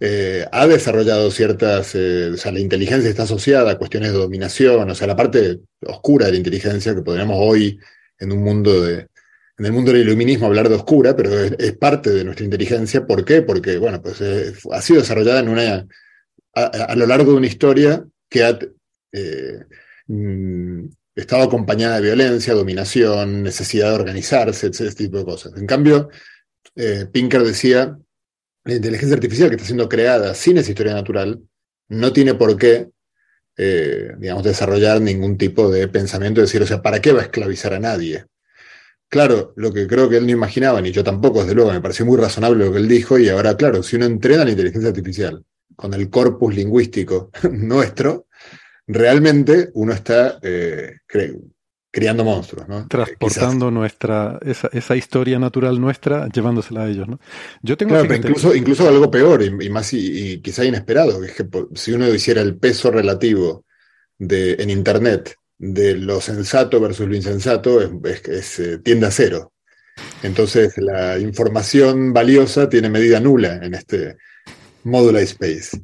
eh, ha desarrollado ciertas, o sea, la inteligencia está asociada a cuestiones de dominación, o sea, la parte oscura de la inteligencia que podríamos hoy en un mundo de, en el mundo del iluminismo hablar de oscura, pero es, parte de nuestra inteligencia. ¿Por qué? Porque, bueno, pues ha sido desarrollada en una, a, lo largo de una historia que ha mm, estaba acompañada de violencia, dominación, necesidad de organizarse, ese tipo de cosas. En cambio, eh, Pinker decía, la inteligencia artificial que está siendo creada sin esa historia natural no tiene por qué, eh, digamos, desarrollar ningún tipo de pensamiento, de decir, o sea, ¿para qué va a esclavizar a nadie? Claro, lo que creo que él no imaginaba, ni yo tampoco, desde luego, me pareció muy razonable lo que él dijo, y ahora, claro, si uno entrena la inteligencia artificial con el corpus lingüístico nuestro, realmente uno está eh, criando monstruos, ¿no? Transportando nuestra, esa, historia natural nuestra, llevándosela a ellos, ¿no? Yo tengo claro, incluso, incluso algo peor y, más y, quizá inesperado, que es que si uno hiciera el peso relativo de, en Internet de lo sensato versus lo insensato, es, eh, tiende a cero. Entonces la información valiosa tiene medida nula en este moduli space.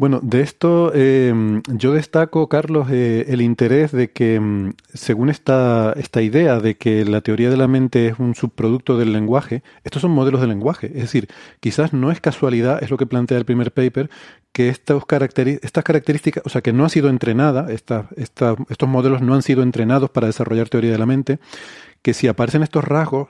Bueno, de esto eh, yo destaco, Carlos, eh, el interés de que, mm, según esta, esta idea de que la teoría de la mente es un subproducto del lenguaje, estos son modelos de lenguaje. Es decir, quizás no es casualidad, es lo que plantea el primer paper, que estas características, o sea, que no ha sido entrenada, estos modelos no han sido entrenados para desarrollar teoría de la mente, que si aparecen estos rasgos,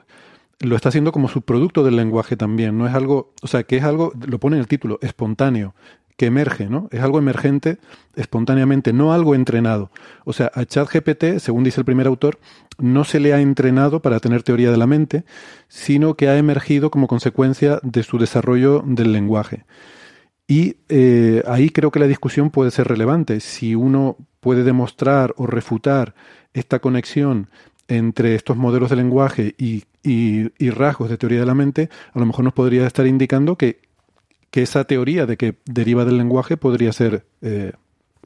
lo está haciendo como subproducto del lenguaje también, no es algo, o sea, que es algo, lo pone en el título, espontáneo, que emerge, ¿no? Es algo emergente espontáneamente, no algo entrenado. O sea, a ChatGPT, según dice el primer autor, no se le ha entrenado para tener teoría de la mente, sino que ha emergido como consecuencia de su desarrollo del lenguaje. Y eh, ahí creo que la discusión puede ser relevante. Si uno puede demostrar o refutar esta conexión entre estos modelos de lenguaje y, y rasgos de teoría de la mente, a lo mejor nos podría estar indicando que que esa teoría de que deriva del lenguaje podría ser, eh,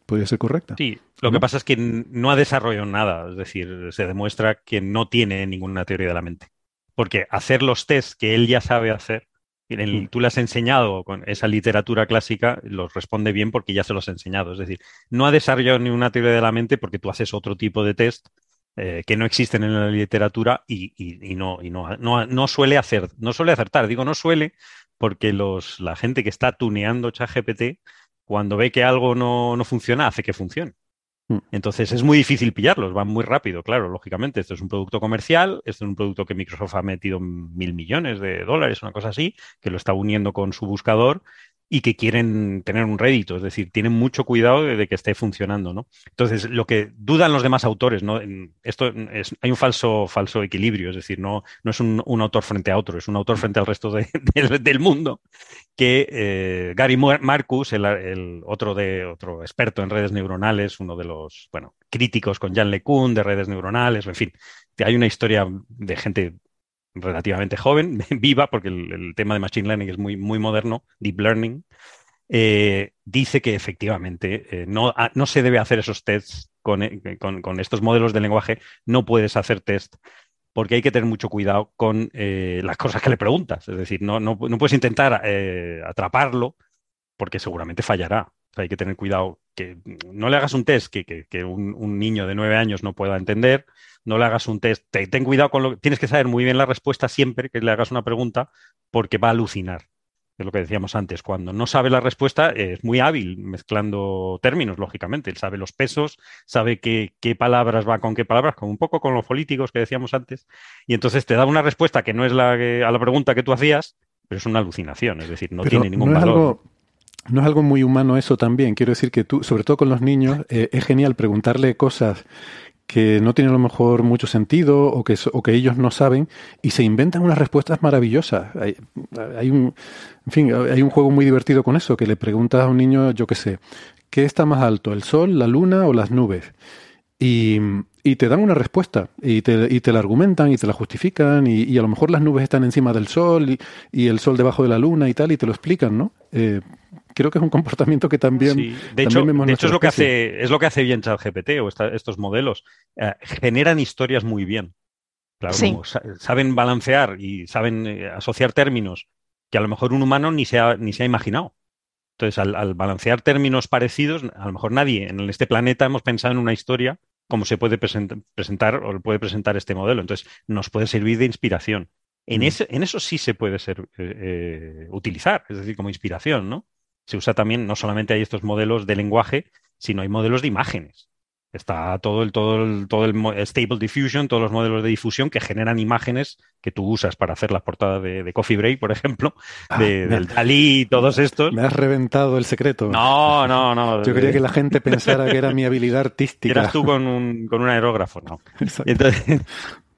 podría ser correcta. Sí, lo que pasa es que no ha desarrollado nada, es decir, se demuestra que no tiene ninguna teoría de la mente. Porque hacer los tests que él ya sabe hacer, mm. tú le has enseñado con esa literatura clásica, los responde bien porque ya se los ha enseñado. Es decir, no ha desarrollado ninguna teoría de la mente porque tú haces otro tipo de test eh, que no existen en la literatura y, no, y no, no, no, suele hacer, no suele acertar. Digo no suele porque los, la gente que está tuneando ChatGPT, cuando ve que algo no, funciona, hace que funcione. Hmm. Entonces es muy difícil pillarlos, van muy rápido, claro, lógicamente. Esto es un producto comercial, esto es un producto que Microsoft ha metido mil millones de dólares, una cosa así, que lo está uniendo con su buscador y que quieren tener un rédito, es decir, tienen mucho cuidado de, que esté funcionando, ¿no? Entonces, lo que dudan los demás autores, ¿no? Esto es, hay un falso, falso equilibrio, es decir, no, no es un, autor frente a otro, es un autor frente al resto del mundo, que eh, Gary Marcus, el, otro, de, otro experto en redes neuronales, uno de los, bueno, críticos con Jan LeCun de redes neuronales, en fin, hay una historia de gente relativamente joven, viva, porque el, tema de Machine Learning es muy, muy moderno, Deep Learning, eh, dice que efectivamente eh, no, ah, no, se debe hacer esos tests eh, con, con, estos modelos de lenguaje, no puedes hacer test porque hay que tener mucho cuidado con las cosas que le preguntas. Es decir, no, no, no puedes intentar atraparlo porque seguramente fallará. Hay que tener cuidado que no le hagas un test que, que, que un, un, niño de nueve años no pueda entender no le hagas un test. Ten, cuidado con lo que tienes que saber muy bien la respuesta siempre que le hagas una pregunta, porque va a alucinar. Es lo que decíamos antes. Cuando no sabe la respuesta, es muy hábil mezclando términos, lógicamente. Él sabe los pesos, sabe qué, qué palabras va con qué palabras, como un poco con los políticos que decíamos antes. Y entonces te da una respuesta que no es la a la pregunta que tú hacías, pero es una alucinación. Es decir, no tiene ningún valor. No es algo muy humano eso también. Quiero decir que tú, sobre todo con los niños, eh, es genial preguntarle cosas que no tienen a lo mejor mucho sentido o que, o que ellos no saben y se inventan unas respuestas maravillosas. Hay, hay, un, en fin, hay un juego muy divertido con eso, que le preguntas a un niño, yo qué sé, ¿qué está más alto, el sol, la luna o las nubes? Y, y te dan una respuesta y te, y te, la argumentan y te la justifican y, y, a lo mejor las nubes están encima del sol y, y, el sol debajo de la luna y tal y te lo explican, ¿no? Eh, creo que es un comportamiento que también. Sí. De hecho, de hecho es lo que hace es lo que hace bien ChatGPT o esta, estos modelos eh, generan historias muy bien. Claro, sí. saben balancear y saben eh, asociar términos que a lo mejor un humano ni se ha, ni se ha imaginado. Entonces, al, al, balancear términos parecidos, a lo mejor nadie en este planeta hemos pensado en una historia como se puede present presentar o puede presentar este modelo. Entonces, nos puede servir de inspiración. En, mm. ese, en eso sí se puede ser, eh, eh, utilizar, es decir, como inspiración, ¿no? Se usa también, no solamente hay estos modelos de lenguaje, sino hay modelos de imágenes. Está todo el, todo el, todo el Stable Diffusion, todos los modelos de difusión que generan imágenes que tú usas para hacer las portadas de, de Coffee Break, por ejemplo, ah, de, del Dalí y todos estos. Me has reventado el secreto. No, no, no. Yo quería que la gente pensara que era mi habilidad artística. Eras tú con un, con un aerógrafo, no. Exacto. Entonces,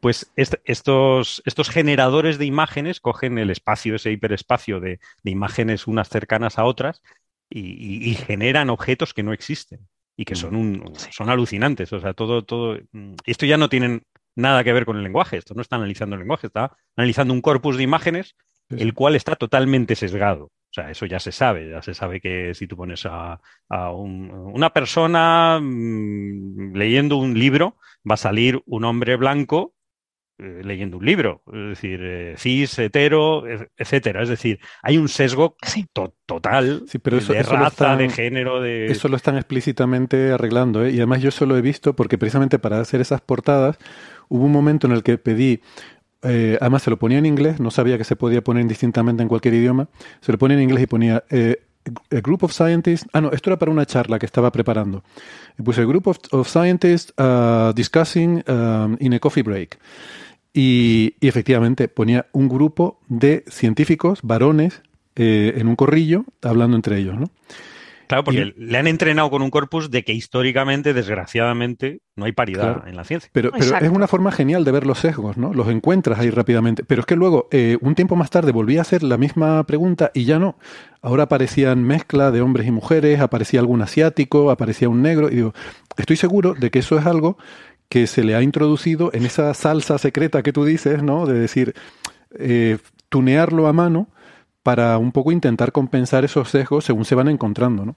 pues est estos, estos generadores de imágenes cogen el espacio, ese hiperespacio de, de imágenes unas cercanas a otras y, y, y generan objetos que no existen y que son, un, son alucinantes. O sea, todo, todo. Esto ya no tienen nada que ver con el lenguaje. Esto no está analizando el lenguaje, está analizando un corpus de imágenes, el cual está totalmente sesgado. O sea, eso ya se sabe. Ya se sabe que si tú pones a, a un, una persona mmm, leyendo un libro, va a salir un hombre blanco eh, leyendo un libro, es decir, eh, cis, hetero, etcétera. Es decir, hay un sesgo sí. to total sí, pero eso, de eso raza, están, de género, de... Eso lo están explícitamente arreglando, ¿eh? y además yo eso lo he visto porque precisamente para hacer esas portadas hubo un momento en el que pedí eh, además se lo ponía en inglés, no sabía que se podía poner indistintamente en cualquier idioma, se lo ponía en inglés y ponía eh, a group of scientists, ah no, esto era para una charla que estaba preparando. Puse a group of, of scientists uh, discussing um, in a coffee break. Y, y, efectivamente ponía un grupo de científicos, varones, eh, en un corrillo, hablando entre ellos, ¿no? Claro, porque y, le han entrenado con un corpus de que históricamente, desgraciadamente, no hay paridad claro, en la ciencia. Pero, pero, es una forma genial de ver los sesgos, ¿no? Los encuentras ahí rápidamente. Pero es que luego, eh, un tiempo más tarde, volví a hacer la misma pregunta y ya no. Ahora aparecían mezcla de hombres y mujeres, aparecía algún asiático, aparecía un negro. Y digo, estoy seguro de que eso es algo que se le ha introducido en esa salsa secreta que tú dices, ¿no? De decir, eh, tunearlo a mano para un poco intentar compensar esos sesgos según se van encontrando, ¿no?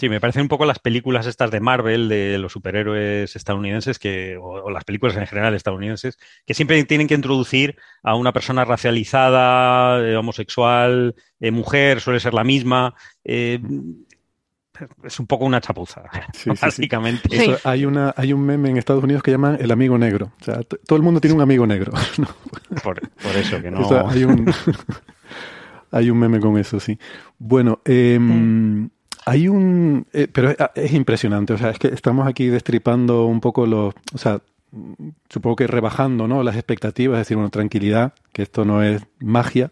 Sí, me parecen un poco las películas estas de Marvel, de los superhéroes estadounidenses, que, o, las películas en general estadounidenses, que siempre tienen que introducir a una persona racializada, eh, homosexual, eh, mujer, suele ser la misma. Es un poco una chapuza, sí, básicamente. Sí, sí. Eso, hay, una, hay un meme en Estados Unidos que llaman el amigo negro. O sea, todo el mundo tiene un amigo negro. ¿no? Por, por, eso que no. O sea, hay, un, hay un meme con eso, sí. Bueno, eh, hay un. Eh, pero es, es, impresionante. O sea, es que estamos aquí destripando un poco los. O sea, supongo que rebajando ¿no? las expectativas, es decir, una tranquilidad, que esto no es magia.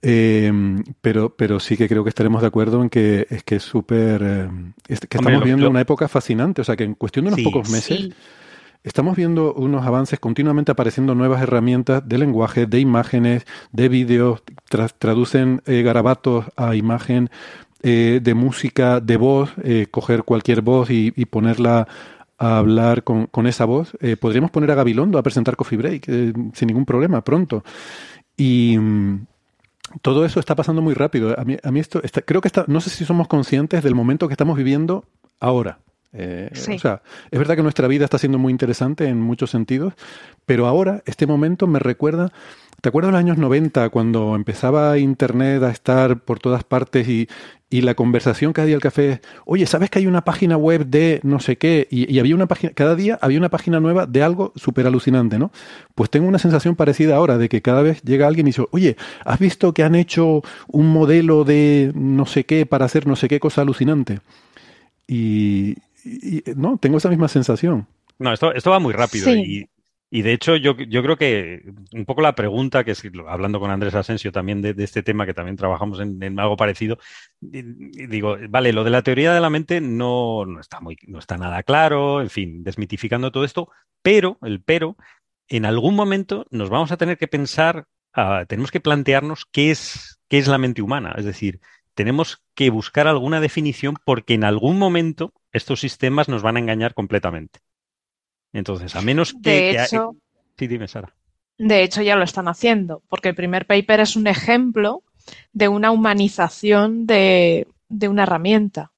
Eh, pero, pero sí que creo que estaremos de acuerdo en que es que es súper. Eh, es, que estamos Hombre, viendo lo, una época fascinante. O sea, que en cuestión de unos sí, pocos meses. Sí. Estamos viendo unos avances continuamente apareciendo nuevas herramientas de lenguaje, de imágenes, de vídeos, tra traducen eh, garabatos a imagen, eh, de música, de voz, eh, coger cualquier voz y, y ponerla a hablar con, con esa voz. Eh, podríamos poner a Gabilondo a presentar Coffee Break eh, sin ningún problema pronto. Y mm, todo eso está pasando muy rápido. A mí, a mí esto, está, creo que está, no sé si somos conscientes del momento que estamos viviendo ahora. Eh, sí. O sea, es verdad que nuestra vida está siendo muy interesante en muchos sentidos, pero ahora, este momento me recuerda, ¿te acuerdas de los años 90 cuando empezaba Internet a estar por todas partes y, y la conversación cada día al café es, oye, ¿sabes que hay una página web de no sé qué? Y, y había una página, cada día había una página nueva de algo súper alucinante, ¿no? Pues tengo una sensación parecida ahora de que cada vez llega alguien y dice, oye, ¿has visto que han hecho un modelo de no sé qué para hacer no sé qué cosa alucinante? Y, y, no, tengo esa misma sensación. No, esto, esto va muy rápido sí. y Y de hecho, yo, yo creo que un poco la pregunta, que es hablando con Andrés Asensio también de, este tema, que también trabajamos en, algo parecido, digo, vale, lo de la teoría de la mente no, no, está muy, no está nada claro, en fin, desmitificando todo esto, pero, el pero, en algún momento nos vamos a tener que pensar, ah, tenemos que plantearnos qué es, qué es la mente humana. Es decir, tenemos que buscar alguna definición porque en algún momento estos sistemas nos van a engañar completamente. Entonces, a menos que... De hecho, sí, dime, Sara. De hecho, ya lo están haciendo, porque el primer paper es un ejemplo de una humanización de, una herramienta.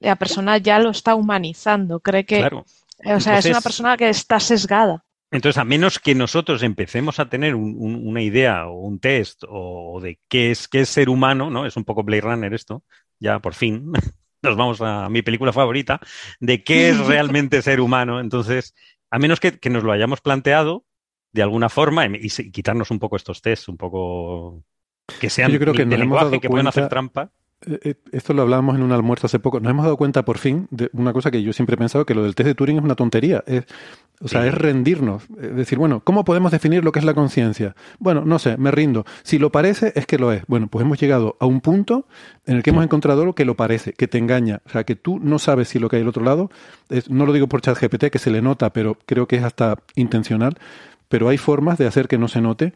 La persona ya lo está humanizando, cree que... Claro. O sea, es una persona que está sesgada. Entonces, a menos que nosotros empecemos a tener una idea o un test o de qué es, qué es ser humano, ¿no? Es un poco Blade Runner esto, ya por fin, nos vamos a mi película favorita, de qué es realmente ser humano. Entonces, a menos que, nos lo hayamos planteado de alguna forma y, quitarnos un poco estos tests, un poco que sean Yo creo que de lenguaje, que pueden hacer trampa. Eh, eh, esto lo hablábamos en un almuerzo hace poco. Nos hemos dado cuenta por fin de una cosa que yo siempre he pensado, que lo del test de Turing es una tontería. Es, o sea, es rendirnos. Es decir, bueno, ¿cómo podemos definir lo que es la conciencia? Bueno, no sé, me rindo. Si lo parece, es que lo es. Bueno, pues hemos llegado a un punto en el que hemos encontrado lo que lo parece, que te engaña. O sea, que tú no sabes si lo que hay al otro lado, es, no lo digo por chat GPT, que se le nota, pero creo que es hasta intencional. Pero hay formas de hacer que no se note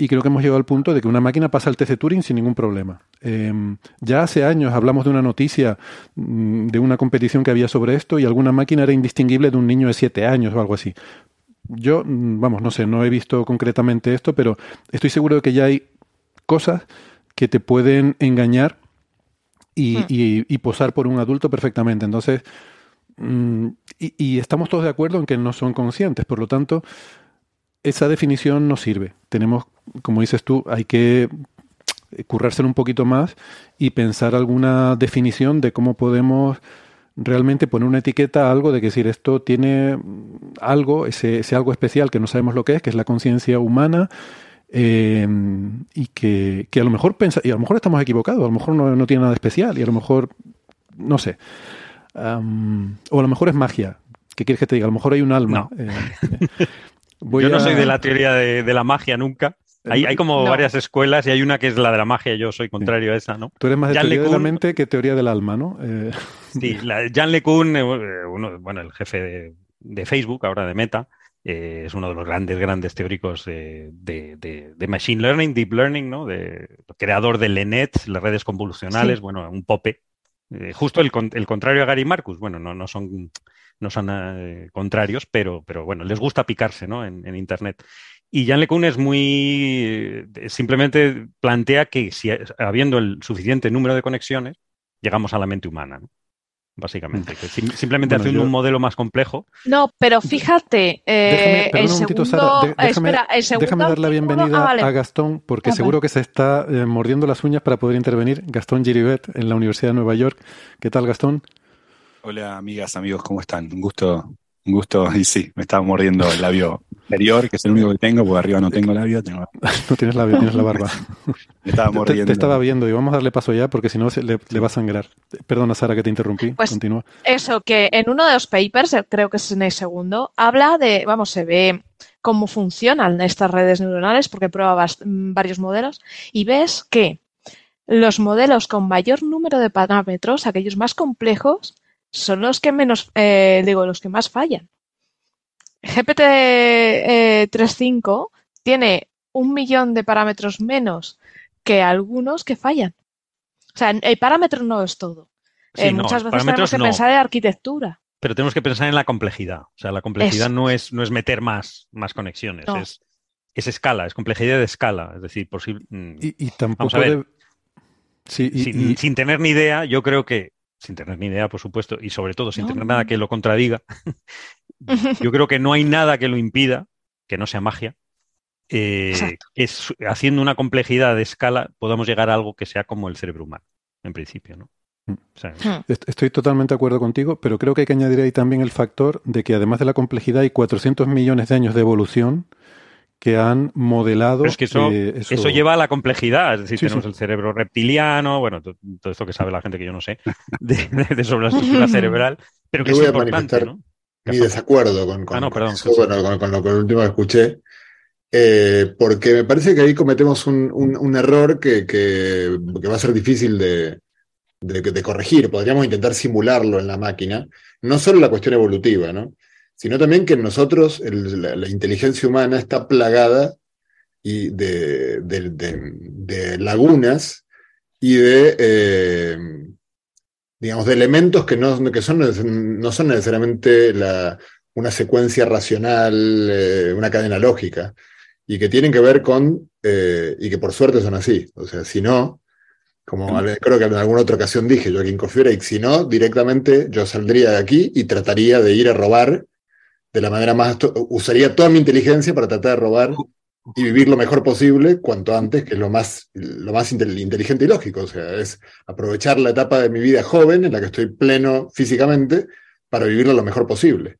y creo que hemos llegado al punto de que una máquina pasa el test de Turing sin ningún problema. Em, ya hace años hablamos de una noticia mm, de una competición que había sobre esto y alguna máquina era indistinguible de un niño de siete años o algo así. Yo, mm, vamos, no sé, no he visto concretamente esto, pero estoy seguro de que ya hay cosas que te pueden engañar y, hmm. posar por un adulto perfectamente. Entonces, mm, y estamos todos de acuerdo en que no son conscientes, por lo tanto, esa definición no sirve. Tenemos, como dices tú, hay que currárselo un poquito más y pensar alguna definición de cómo podemos realmente poner una etiqueta a algo de que decir esto tiene algo, ese, algo especial que no sabemos lo que es, que es la conciencia humana, em, y que, a lo mejor pensa, y a lo mejor estamos equivocados, a lo mejor no, tiene nada especial, y a lo mejor, no sé, o a lo mejor es magia. ¿Qué quieres que te diga? A lo mejor hay un alma. Eh, Yo no soy de la teoría de, la magia nunca. Hay, hay como varias escuelas y hay una que es la de la magia, yo soy contrario a esa, ¿no? Tú eres más de teoría de la mente que teoría del alma, ¿no? Eh, sí, la, Jan LeCun, eh, uno, bueno, el jefe de, Facebook, ahora de Meta, eh, es uno de los grandes, grandes teóricos de, de, Machine Learning, Deep Learning, ¿no? De, creador de LeNet, las redes convolucionales, bueno, un pope. justo el, el, contrario a Gary Marcus, bueno, no, no son no son contrarios, pero, pero bueno, les gusta picarse ¿no? en, Internet. Y Jan LeCun es muy, eh, simplemente plantea que si habiendo el suficiente número de conexiones, llegamos a la mente humana. ¿no? básicamente. Que simplemente haciendo un modelo más complejo. No, pero fíjate, eh, el, segundo, déjame, déjame, dar la bienvenida ah, a Gastón, porque seguro que se está mordiendo las uñas para poder intervenir. Gastón Giribet, en la Universidad de Nueva York. ¿Qué tal, Gastón? Hola amigas, amigos, ¿cómo están? Un gusto, un gusto, y sí, me estaba mordiendo el labio inferior, que es el único que tengo, porque arriba no tengo labio, tengo... no tienes labio, tienes la barba. me estaba mordiendo. Te, estaba viendo y vamos a darle paso ya, porque si no le, le, va a sangrar. Perdona, Sara, que te interrumpí. Pues Continúa. Eso, que en uno de los papers, creo que es en el segundo, habla de, vamos, se ve cómo funcionan estas redes neuronales, porque pruebas varios modelos, y ves que los modelos con mayor número de parámetros, aquellos más complejos, son los que menos, eh, digo, los que más fallan. GPT 3.5 eh, tiene un millón de parámetros menos que algunos que fallan. O sea, el parámetro no es todo. Eh, muchas veces tenemos que pensar en arquitectura. Pero tenemos que pensar en la complejidad. O sea, la complejidad no es, no es meter más, más conexiones. Es, es, escala, es complejidad de escala. Es decir, posible. Mm, y, tampoco. sin, sin, tener ni idea, yo creo que sin tener ni idea, por supuesto, y sobre todo sin tener nada que lo contradiga, yo creo que no hay nada que lo impida, que no sea magia, eh, es, haciendo una complejidad de escala podamos llegar a algo que sea como el cerebro humano, en principio, ¿no? Mm. Hmm. Estoy totalmente de acuerdo contigo, pero creo que hay que añadir ahí también el factor de que además de la complejidad hay 400 millones de años de evolución que han modelado. es que eh, eso, lleva a la complejidad. Es decir, tenemos el cerebro reptiliano, bueno, todo, esto que sabe la gente que yo no sé, de, sobre la estructura cerebral, pero que es importante, ¿no? mi desacuerdo con, con, ah, con, lo que último escuché. Eh, porque me parece que ahí cometemos un, error que, va a ser difícil de, corregir. Podríamos intentar simularlo en la máquina, no solo la cuestión evolutiva, ¿no? Sino también que en nosotros la, inteligencia humana está plagada y de, lagunas y de, eh, digamos, de elementos que no, que son, no son necesariamente una secuencia racional, eh, una cadena lógica, y que tienen que ver con, eh, y que por suerte son así. O sea, si no, como creo que en alguna otra ocasión dije, Joaquín y si no, directamente yo saldría de aquí y trataría de ir a robar de la manera más, usaría toda mi inteligencia para tratar de robar y vivir lo mejor posible cuanto antes, que es lo más, lo más inteligente y lógico. O sea, es aprovechar la etapa de mi vida joven en la que estoy pleno físicamente para vivirlo lo mejor posible.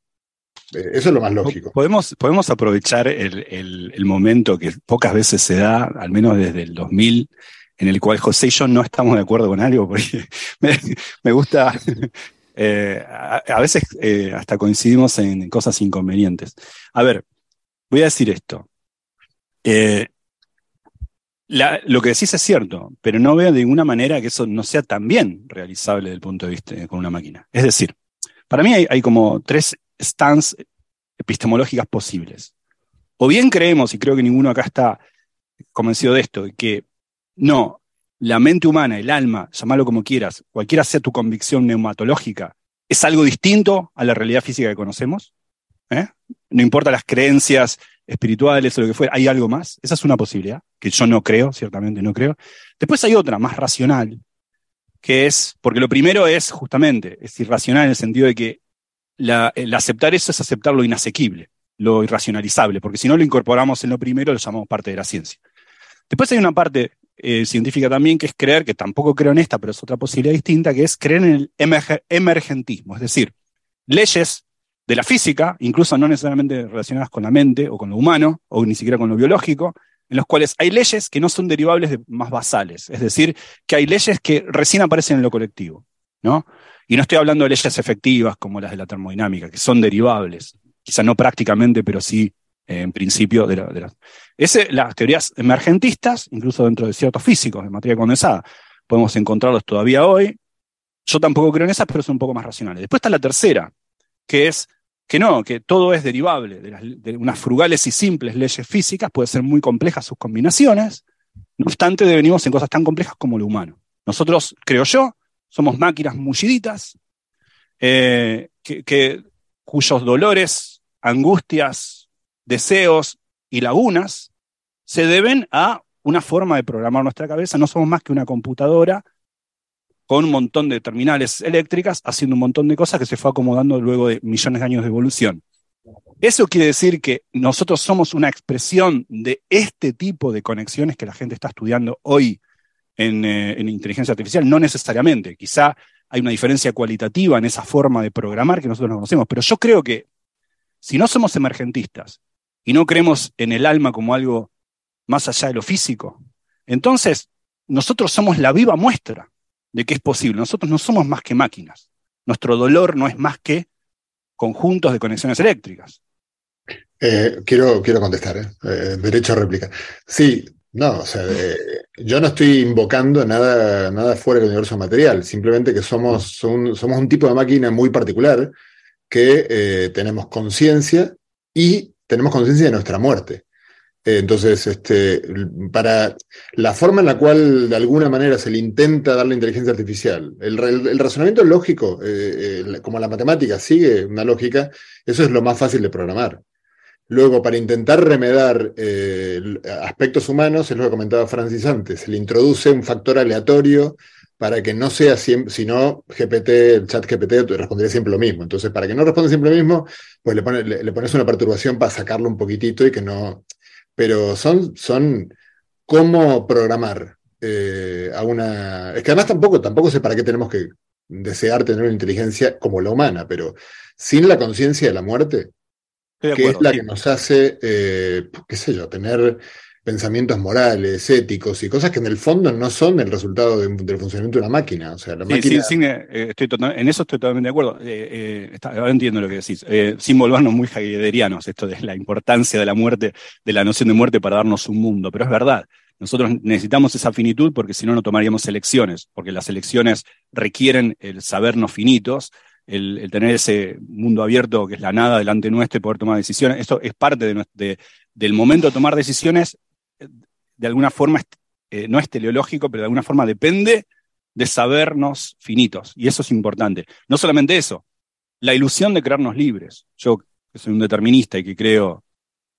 Eh, eso es lo más lógico. Podemos, podemos aprovechar el, momento que pocas veces se da, al menos desde el 2000, en el cual José y yo no estamos de acuerdo con algo, porque me, gusta, eh, a, veces eh, hasta coincidimos en cosas inconvenientes. A ver, voy a decir esto. lo que decís es cierto, pero no veo de ninguna manera que eso no sea tan bien realizable desde el punto de vista con una máquina. Es decir, para mí hay, hay como tres stands epistemológicas posibles. O bien creemos, y creo que ninguno acá está convencido de esto, que no, la mente humana, el alma, llamalo como quieras, cualquiera sea tu convicción neumatológica, es algo distinto a la realidad física que conocemos. ¿eh? No importa las creencias espirituales o lo que fuera, hay algo más. Esa es una posibilidad, que yo no creo, ciertamente no creo. Después hay otra, más racional, que es, porque lo primero es justamente, es irracional en el sentido de que el aceptar eso es aceptar lo inasequible, lo irracionalizable, porque si no lo incorporamos en lo primero, lo llamamos parte de la ciencia. Después hay una parte eh, científica también que es creer, que tampoco creo en esta, pero es otra posibilidad distinta, que es creer en el emergentismo, es decir, leyes de la física, incluso no necesariamente relacionadas con la mente o con lo humano, o ni siquiera con lo biológico, en los cuales hay leyes que no son derivables de más basales, es decir, que hay leyes que recién aparecen en lo colectivo, ¿no? Y no estoy hablando de leyes efectivas como las de la termodinámica, que son derivables, quizá no prácticamente, pero sí eh, en principio de, la, las teorías emergentistas, incluso dentro de ciertos físicos de materia condensada, podemos encontrarlos todavía hoy. Yo tampoco creo en esas, pero son un poco más racionales. Después está la tercera, que es que no, que todo es derivable de, unas frugales y simples leyes físicas, puede ser muy complejas sus combinaciones, no obstante devenimos en cosas tan complejas como lo humano. Nosotros, creo yo, somos máquinas mulliditas, eh, que, cuyos dolores, angustias, deseos y lagunas se deben a una forma de programar nuestra cabeza. No somos más que una computadora con un montón de terminales eléctricas haciendo un montón de cosas que se fue acomodando luego de millones de años de evolución. Eso quiere decir que nosotros somos una expresión de este tipo de conexiones que la gente está estudiando hoy eh, en, inteligencia artificial, no necesariamente. Quizá hay una diferencia cualitativa en esa forma de programar que nosotros no conocemos, pero yo creo que si no somos emergentistas y no creemos en el alma como algo más allá de lo físico, entonces nosotros somos la viva muestra de que es posible. Nosotros no somos más que máquinas. Nuestro dolor no es más que conjuntos de conexiones eléctricas. Eh, quiero, quiero contestar, ¿eh? derecho a réplica. Sí, no, o sea, yo no estoy invocando nada, nada fuera del universo material, simplemente que somos, somos un tipo de máquina muy particular que eh, tenemos conciencia y tenemos conciencia de nuestra muerte. Eh, entonces, este, para la forma en la cual de alguna manera se le intenta dar la inteligencia artificial, el, razonamiento lógico, eh, como la matemática sigue una lógica, eso es lo más fácil de programar. Luego, para intentar remedar eh, aspectos humanos, es lo que comentaba Francis antes, se le introduce un factor aleatorio para que no sea siempre, si no, GPT, el chat GPT respondería siempre lo mismo. Entonces, para que no responda siempre lo mismo, pues le, le, pones una perturbación para sacarlo un poquitito y que no. Pero son, son cómo programar eh, a una. Es que además tampoco, tampoco sé para qué tenemos que desear tener una inteligencia como la humana, pero sin la conciencia de la muerte, que es la que nos hace, eh, qué sé yo, tener pensamientos morales, éticos y cosas que en el fondo no son el resultado del funcionamiento de una máquina. O sea, la máquina... sí, eh, estoy en eso estoy totalmente de acuerdo. Eh, ahora entiendo lo que decís. sin volvernos muy heideggerianos, esto de la importancia de la muerte, de la noción de muerte para darnos un mundo, pero es verdad. Nosotros necesitamos esa finitud porque si no, no tomaríamos elecciones, porque las elecciones requieren el sabernos finitos, el, tener ese mundo abierto que es la nada delante nuestro y poder tomar decisiones. Esto es parte de, del momento de tomar decisiones, de alguna forma, eh, no es teleológico, pero de alguna forma depende de sabernos finitos. Y eso es importante. No solamente eso, la ilusión de crearnos libres. Yo, que soy un determinista y que creo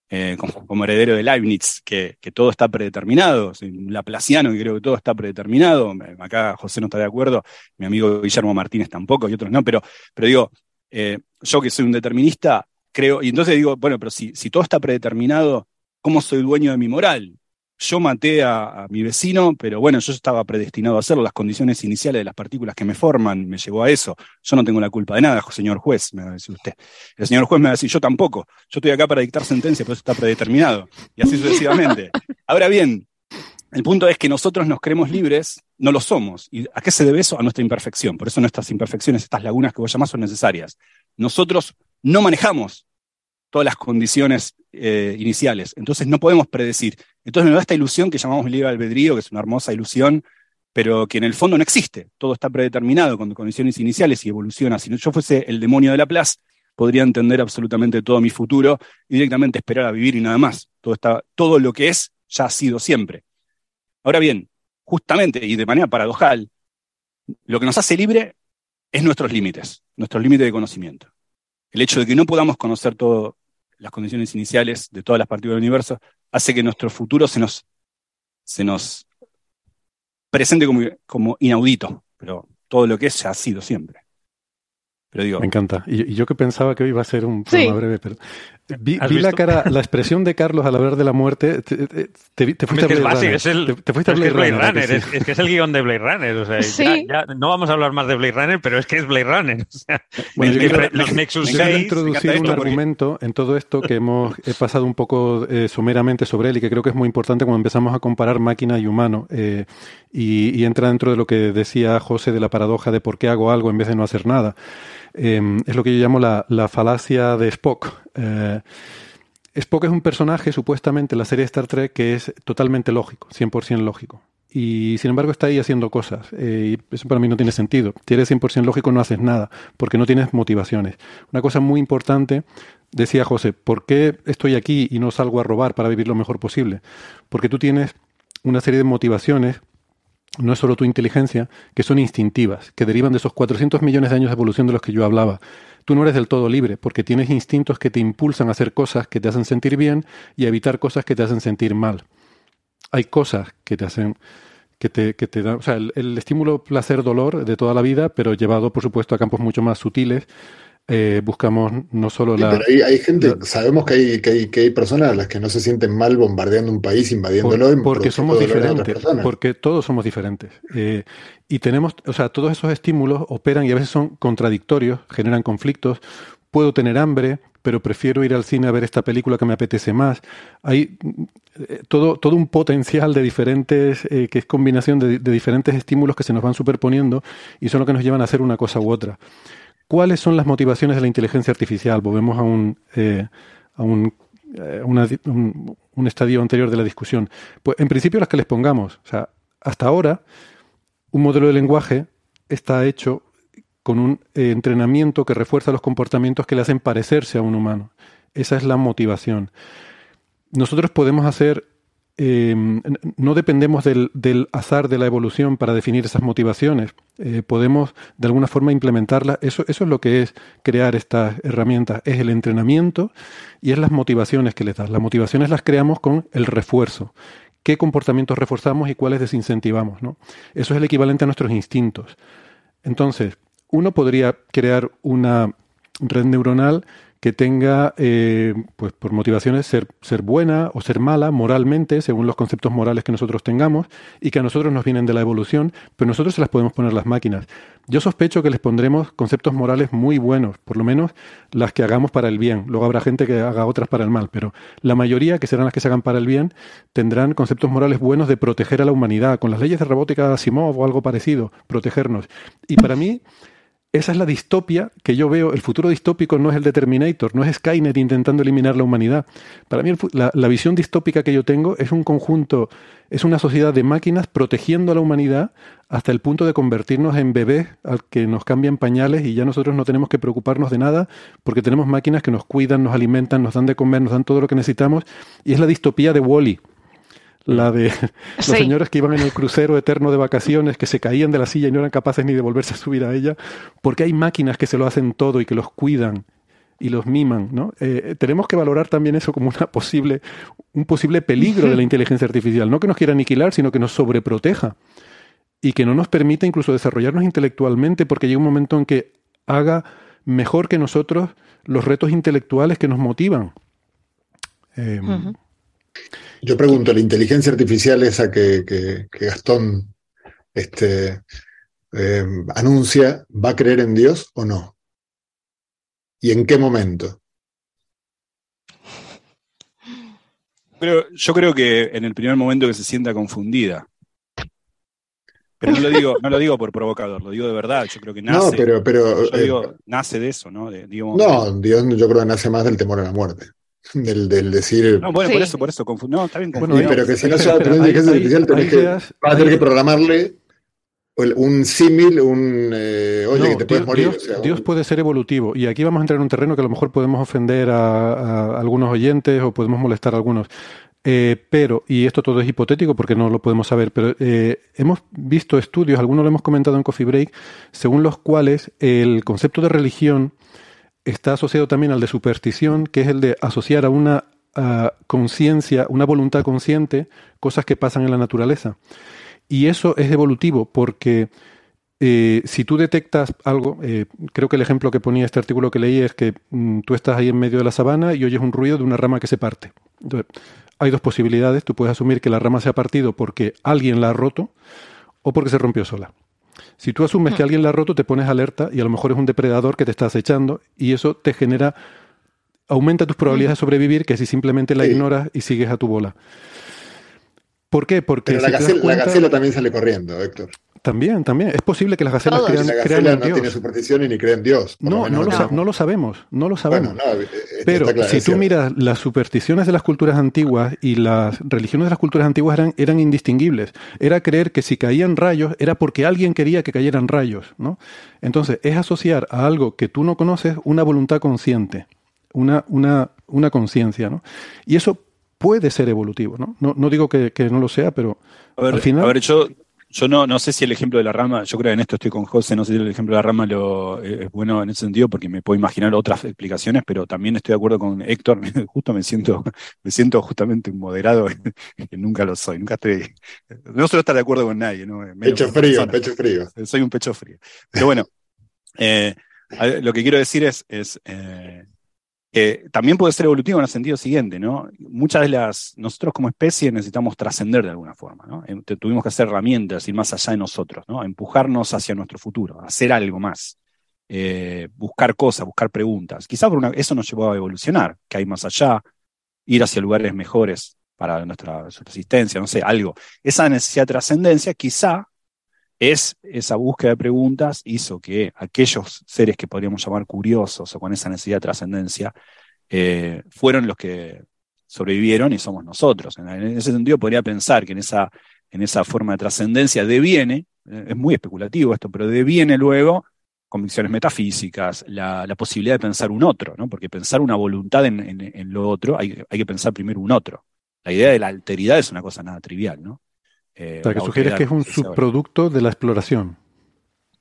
eh, como, heredero de Leibniz, que, todo está predeterminado, soy un laplaciano y creo que todo está predeterminado, acá José no está de acuerdo, mi amigo Guillermo Martínez tampoco y otros no, pero, pero digo, eh, yo que soy un determinista, creo, y entonces digo, bueno, pero si, si todo está predeterminado, ¿cómo soy dueño de mi moral? Yo maté a, mi vecino, pero bueno, yo estaba predestinado a hacerlo. Las condiciones iniciales de las partículas que me forman me llevó a eso. Yo no tengo la culpa de nada, señor juez, me va a decir usted. El señor juez me va a decir, yo tampoco. Yo estoy acá para dictar sentencia, pero eso está predeterminado. Y así sucesivamente. Ahora bien, el punto es que nosotros nos creemos libres, no lo somos. ¿Y a qué se debe eso? A nuestra imperfección. Por eso nuestras imperfecciones, estas lagunas que vos llamás, son necesarias. Nosotros no manejamos todas las condiciones eh, iniciales. Entonces no podemos predecir. Entonces me da esta ilusión que llamamos libre albedrío, que es una hermosa ilusión, pero que en el fondo no existe. Todo está predeterminado con condiciones iniciales y evoluciona. Si yo fuese el demonio de la plaza, podría entender absolutamente todo mi futuro y directamente esperar a vivir y nada más. Todo, está, todo lo que es ya ha sido siempre. Ahora bien, justamente y de manera paradojal, lo que nos hace libre es nuestros límites, nuestros límites de conocimiento. El hecho de que no podamos conocer todo las condiciones iniciales de todas las partículas del universo, hace que nuestro futuro se nos, se nos presente como, como inaudito, pero todo lo que es ya ha sido siempre. Pero digo, Me encanta. Y, yo que pensaba que hoy iba a ser un programa breve, pero vi, la cara, la expresión de Carlos al hablar de la muerte. Te, fuiste a Blade Runner. Es el, te, fuiste a Blade, Runner. Es, que es el guion de Blade Runner. O sea, ya, no vamos a hablar más de Blade Runner, pero es que es Blade Runner. O sea, bueno, yo quiero, los Nexus 6, quiero introducir un argumento en todo esto que hemos he pasado un poco eh, someramente sobre él y que creo que es muy importante cuando empezamos a comparar máquina y humano. Eh, y, y entra dentro de lo que decía José de la paradoja de por qué hago algo en vez de no hacer nada. Em, es lo que yo llamo la, falacia de Spock. Eh, Spock es un personaje supuestamente en la serie Star Trek que es totalmente lógico, 100% lógico. Y sin embargo está ahí haciendo cosas. Eh, y eso para mí no tiene sentido. Si eres 100% lógico no haces nada, porque no tienes motivaciones. Una cosa muy importante, decía José, ¿por qué estoy aquí y no salgo a robar para vivir lo mejor posible? Porque tú tienes una serie de motivaciones no es solo tu inteligencia, que son instintivas, que derivan de esos 400 millones de años de evolución de los que yo hablaba. Tú no eres del todo libre, porque tienes instintos que te impulsan a hacer cosas que te hacen sentir bien y a evitar cosas que te hacen sentir mal. Hay cosas que te hacen que te, que te dan, o sea, el, estímulo placer-dolor de toda la vida, pero llevado, por supuesto, a campos mucho más sutiles, eh, buscamos no solo la... Pero hay, gente, sabemos que hay, que hay, que, hay, personas a las que no se sienten mal bombardeando un país, invadiéndolo. porque somos diferentes, porque todos somos diferentes. Eh, y tenemos, o sea, todos esos estímulos operan y a veces son contradictorios, generan conflictos. Puedo tener hambre, pero prefiero ir al cine a ver esta película que me apetece más. Hay eh, todo, todo un potencial de diferentes, que es combinación de, de diferentes estímulos que se nos van superponiendo y son lo que nos llevan a hacer una cosa u otra. ¿Cuáles son las motivaciones de la inteligencia artificial? Volvemos a un, eh, a un, eh, un, estadio anterior de la discusión. Pues en principio las que les pongamos. O sea, hasta ahora un modelo de lenguaje está hecho con un eh, entrenamiento que refuerza los comportamientos que le hacen parecerse a un humano. Esa es la motivación. Nosotros podemos hacer eh, no dependemos del, azar de la evolución para definir esas motivaciones. Eh, podemos de alguna forma implementarlas. Eso, eso es lo que es crear estas herramientas. Es el entrenamiento y es las motivaciones que les das. Las motivaciones las creamos con el refuerzo. ¿Qué comportamientos reforzamos y cuáles desincentivamos? ¿no? Eso es el equivalente a nuestros instintos. Entonces, uno podría crear una red neuronal que tenga, eh, pues por motivaciones, ser, ser buena o ser mala moralmente, según los conceptos morales que nosotros tengamos, y que a nosotros nos vienen de la evolución, pero nosotros se las podemos poner las máquinas. Yo sospecho que les pondremos conceptos morales muy buenos, por lo menos las que hagamos para el bien. Luego habrá gente que haga otras para el mal, pero la mayoría, que serán las que se hagan para el bien, tendrán conceptos morales buenos de proteger a la humanidad, con las leyes de robótica de Asimov o algo parecido, protegernos. Y para mí, esa es la distopia que yo veo. El futuro distópico no es el de Terminator, no es Skynet intentando eliminar la humanidad. Para mí la, visión distópica que yo tengo es un conjunto, es una sociedad de máquinas protegiendo a la humanidad hasta el punto de convertirnos en bebés al que nos cambian pañales y ya nosotros no tenemos que preocuparnos de nada porque tenemos máquinas que nos cuidan, nos alimentan, nos dan de comer, nos dan todo lo que necesitamos. Y es la distopía de Wally. -E la de los señores que iban en el crucero eterno de vacaciones, que se caían de la silla y no eran capaces ni de volverse a subir a ella, porque hay máquinas que se lo hacen todo y que los cuidan y los miman, ¿no? Eh, tenemos que valorar también eso como una posible, un posible peligro de la inteligencia artificial, no que nos quiera aniquilar, sino que nos sobreproteja y que no nos permita incluso desarrollarnos intelectualmente, porque llega un momento en que haga mejor que nosotros los retos intelectuales que nos motivan. Eh, yo pregunto, ¿la inteligencia artificial esa que, Gastón este, eh, anuncia, ¿va a creer en Dios o no? ¿Y en qué momento? Pero yo creo que en el primer momento que se sienta confundida. Pero no lo digo, no lo digo por provocador, lo digo de verdad. Yo creo que nace. No, pero, pero yo digo, eh, nace de eso, ¿no? no, Dios yo creo que nace más del temor a la muerte. Del, del, decir. No, bueno, por eso, por eso. No, está bien confundido. pero que si no se va a tener inteligencia artificial, tenés que, vas a tener que programarle un símil, un. Eh, oye, que te puedes morir. Dios, puede ser evolutivo. Y aquí vamos a entrar en un terreno que a lo mejor podemos ofender a, algunos oyentes o podemos molestar a algunos. Eh, pero, y esto todo es hipotético porque no lo podemos saber, pero eh, hemos visto estudios, algunos lo hemos comentado en Coffee Break, según los cuales el concepto de religión está asociado también al de superstición, que es el de asociar a una conciencia, una voluntad consciente, cosas que pasan en la naturaleza. Y eso es evolutivo porque eh, si tú detectas algo, eh, creo que el ejemplo que ponía este artículo que leí es que mm, tú estás ahí en medio de la sabana y oyes un ruido de una rama que se parte. Entonces, hay dos posibilidades. Tú puedes asumir que la rama se ha partido porque alguien la ha roto o porque se rompió sola. Si tú asumes que alguien la ha roto, te pones alerta y a lo mejor es un depredador que te está acechando y eso te genera, aumenta tus probabilidades de sobrevivir que si simplemente la ignoras y sigues a tu bola. ¿Por qué? Porque la, gacela, también sale corriendo, Héctor. También, también. Es posible que las gacelas crean, la gacela no tiene superstición y ni creen Dios. No, no, lo, sabemos, no lo sabemos. Eh, Pero si tú miras las supersticiones de las culturas antiguas y las religiones de las culturas antiguas eran, eran indistinguibles. Era creer que si caían rayos era porque alguien quería que cayeran rayos, ¿no? Entonces, es asociar a algo que tú no conoces una voluntad consciente, una, una, una conciencia, ¿no? Y eso puede ser evolutivo, ¿no? No, digo que, no lo sea, pero al final... A ver, yo yo no, no sé si el ejemplo de la rama, yo creo que en esto estoy con José, no sé si el ejemplo de la rama lo, eh, es bueno en ese sentido porque me puedo imaginar otras explicaciones, pero también estoy de acuerdo con Héctor, justo me siento, me siento justamente un moderado, que nunca lo soy, nunca estoy, no suelo estar de acuerdo con nadie. ¿no? pecho frío, pecho frío. Soy un pecho frío. Pero bueno, eh, lo que quiero decir es, es eh, también puede ser evolutivo en el sentido siguiente, ¿no? Muchas de las, nosotros como especie necesitamos trascender de alguna forma, ¿no? Tuvimos que hacer herramientas, ir más allá de nosotros, ¿no? Empujarnos hacia nuestro futuro, hacer algo más, eh, buscar cosas, buscar preguntas. Quizá por eso nos llevó a evolucionar, que hay más allá, ir hacia lugares mejores para nuestra subsistencia, no sé, algo. Esa necesidad de trascendencia quizá es esa búsqueda de preguntas hizo que aquellos seres que podríamos llamar curiosos o con esa necesidad de trascendencia eh, fueron los que sobrevivieron y somos nosotros. En, ese sentido podría pensar que en esa, en esa forma de trascendencia deviene, eh, es muy especulativo esto, pero deviene luego convicciones metafísicas, la, posibilidad de pensar un otro, ¿no? porque pensar una voluntad en, lo otro, hay, hay, que pensar primero un otro. La idea de la alteridad es una cosa nada trivial, ¿no? Eh, Para que sugieres que es un subproducto de la exploración.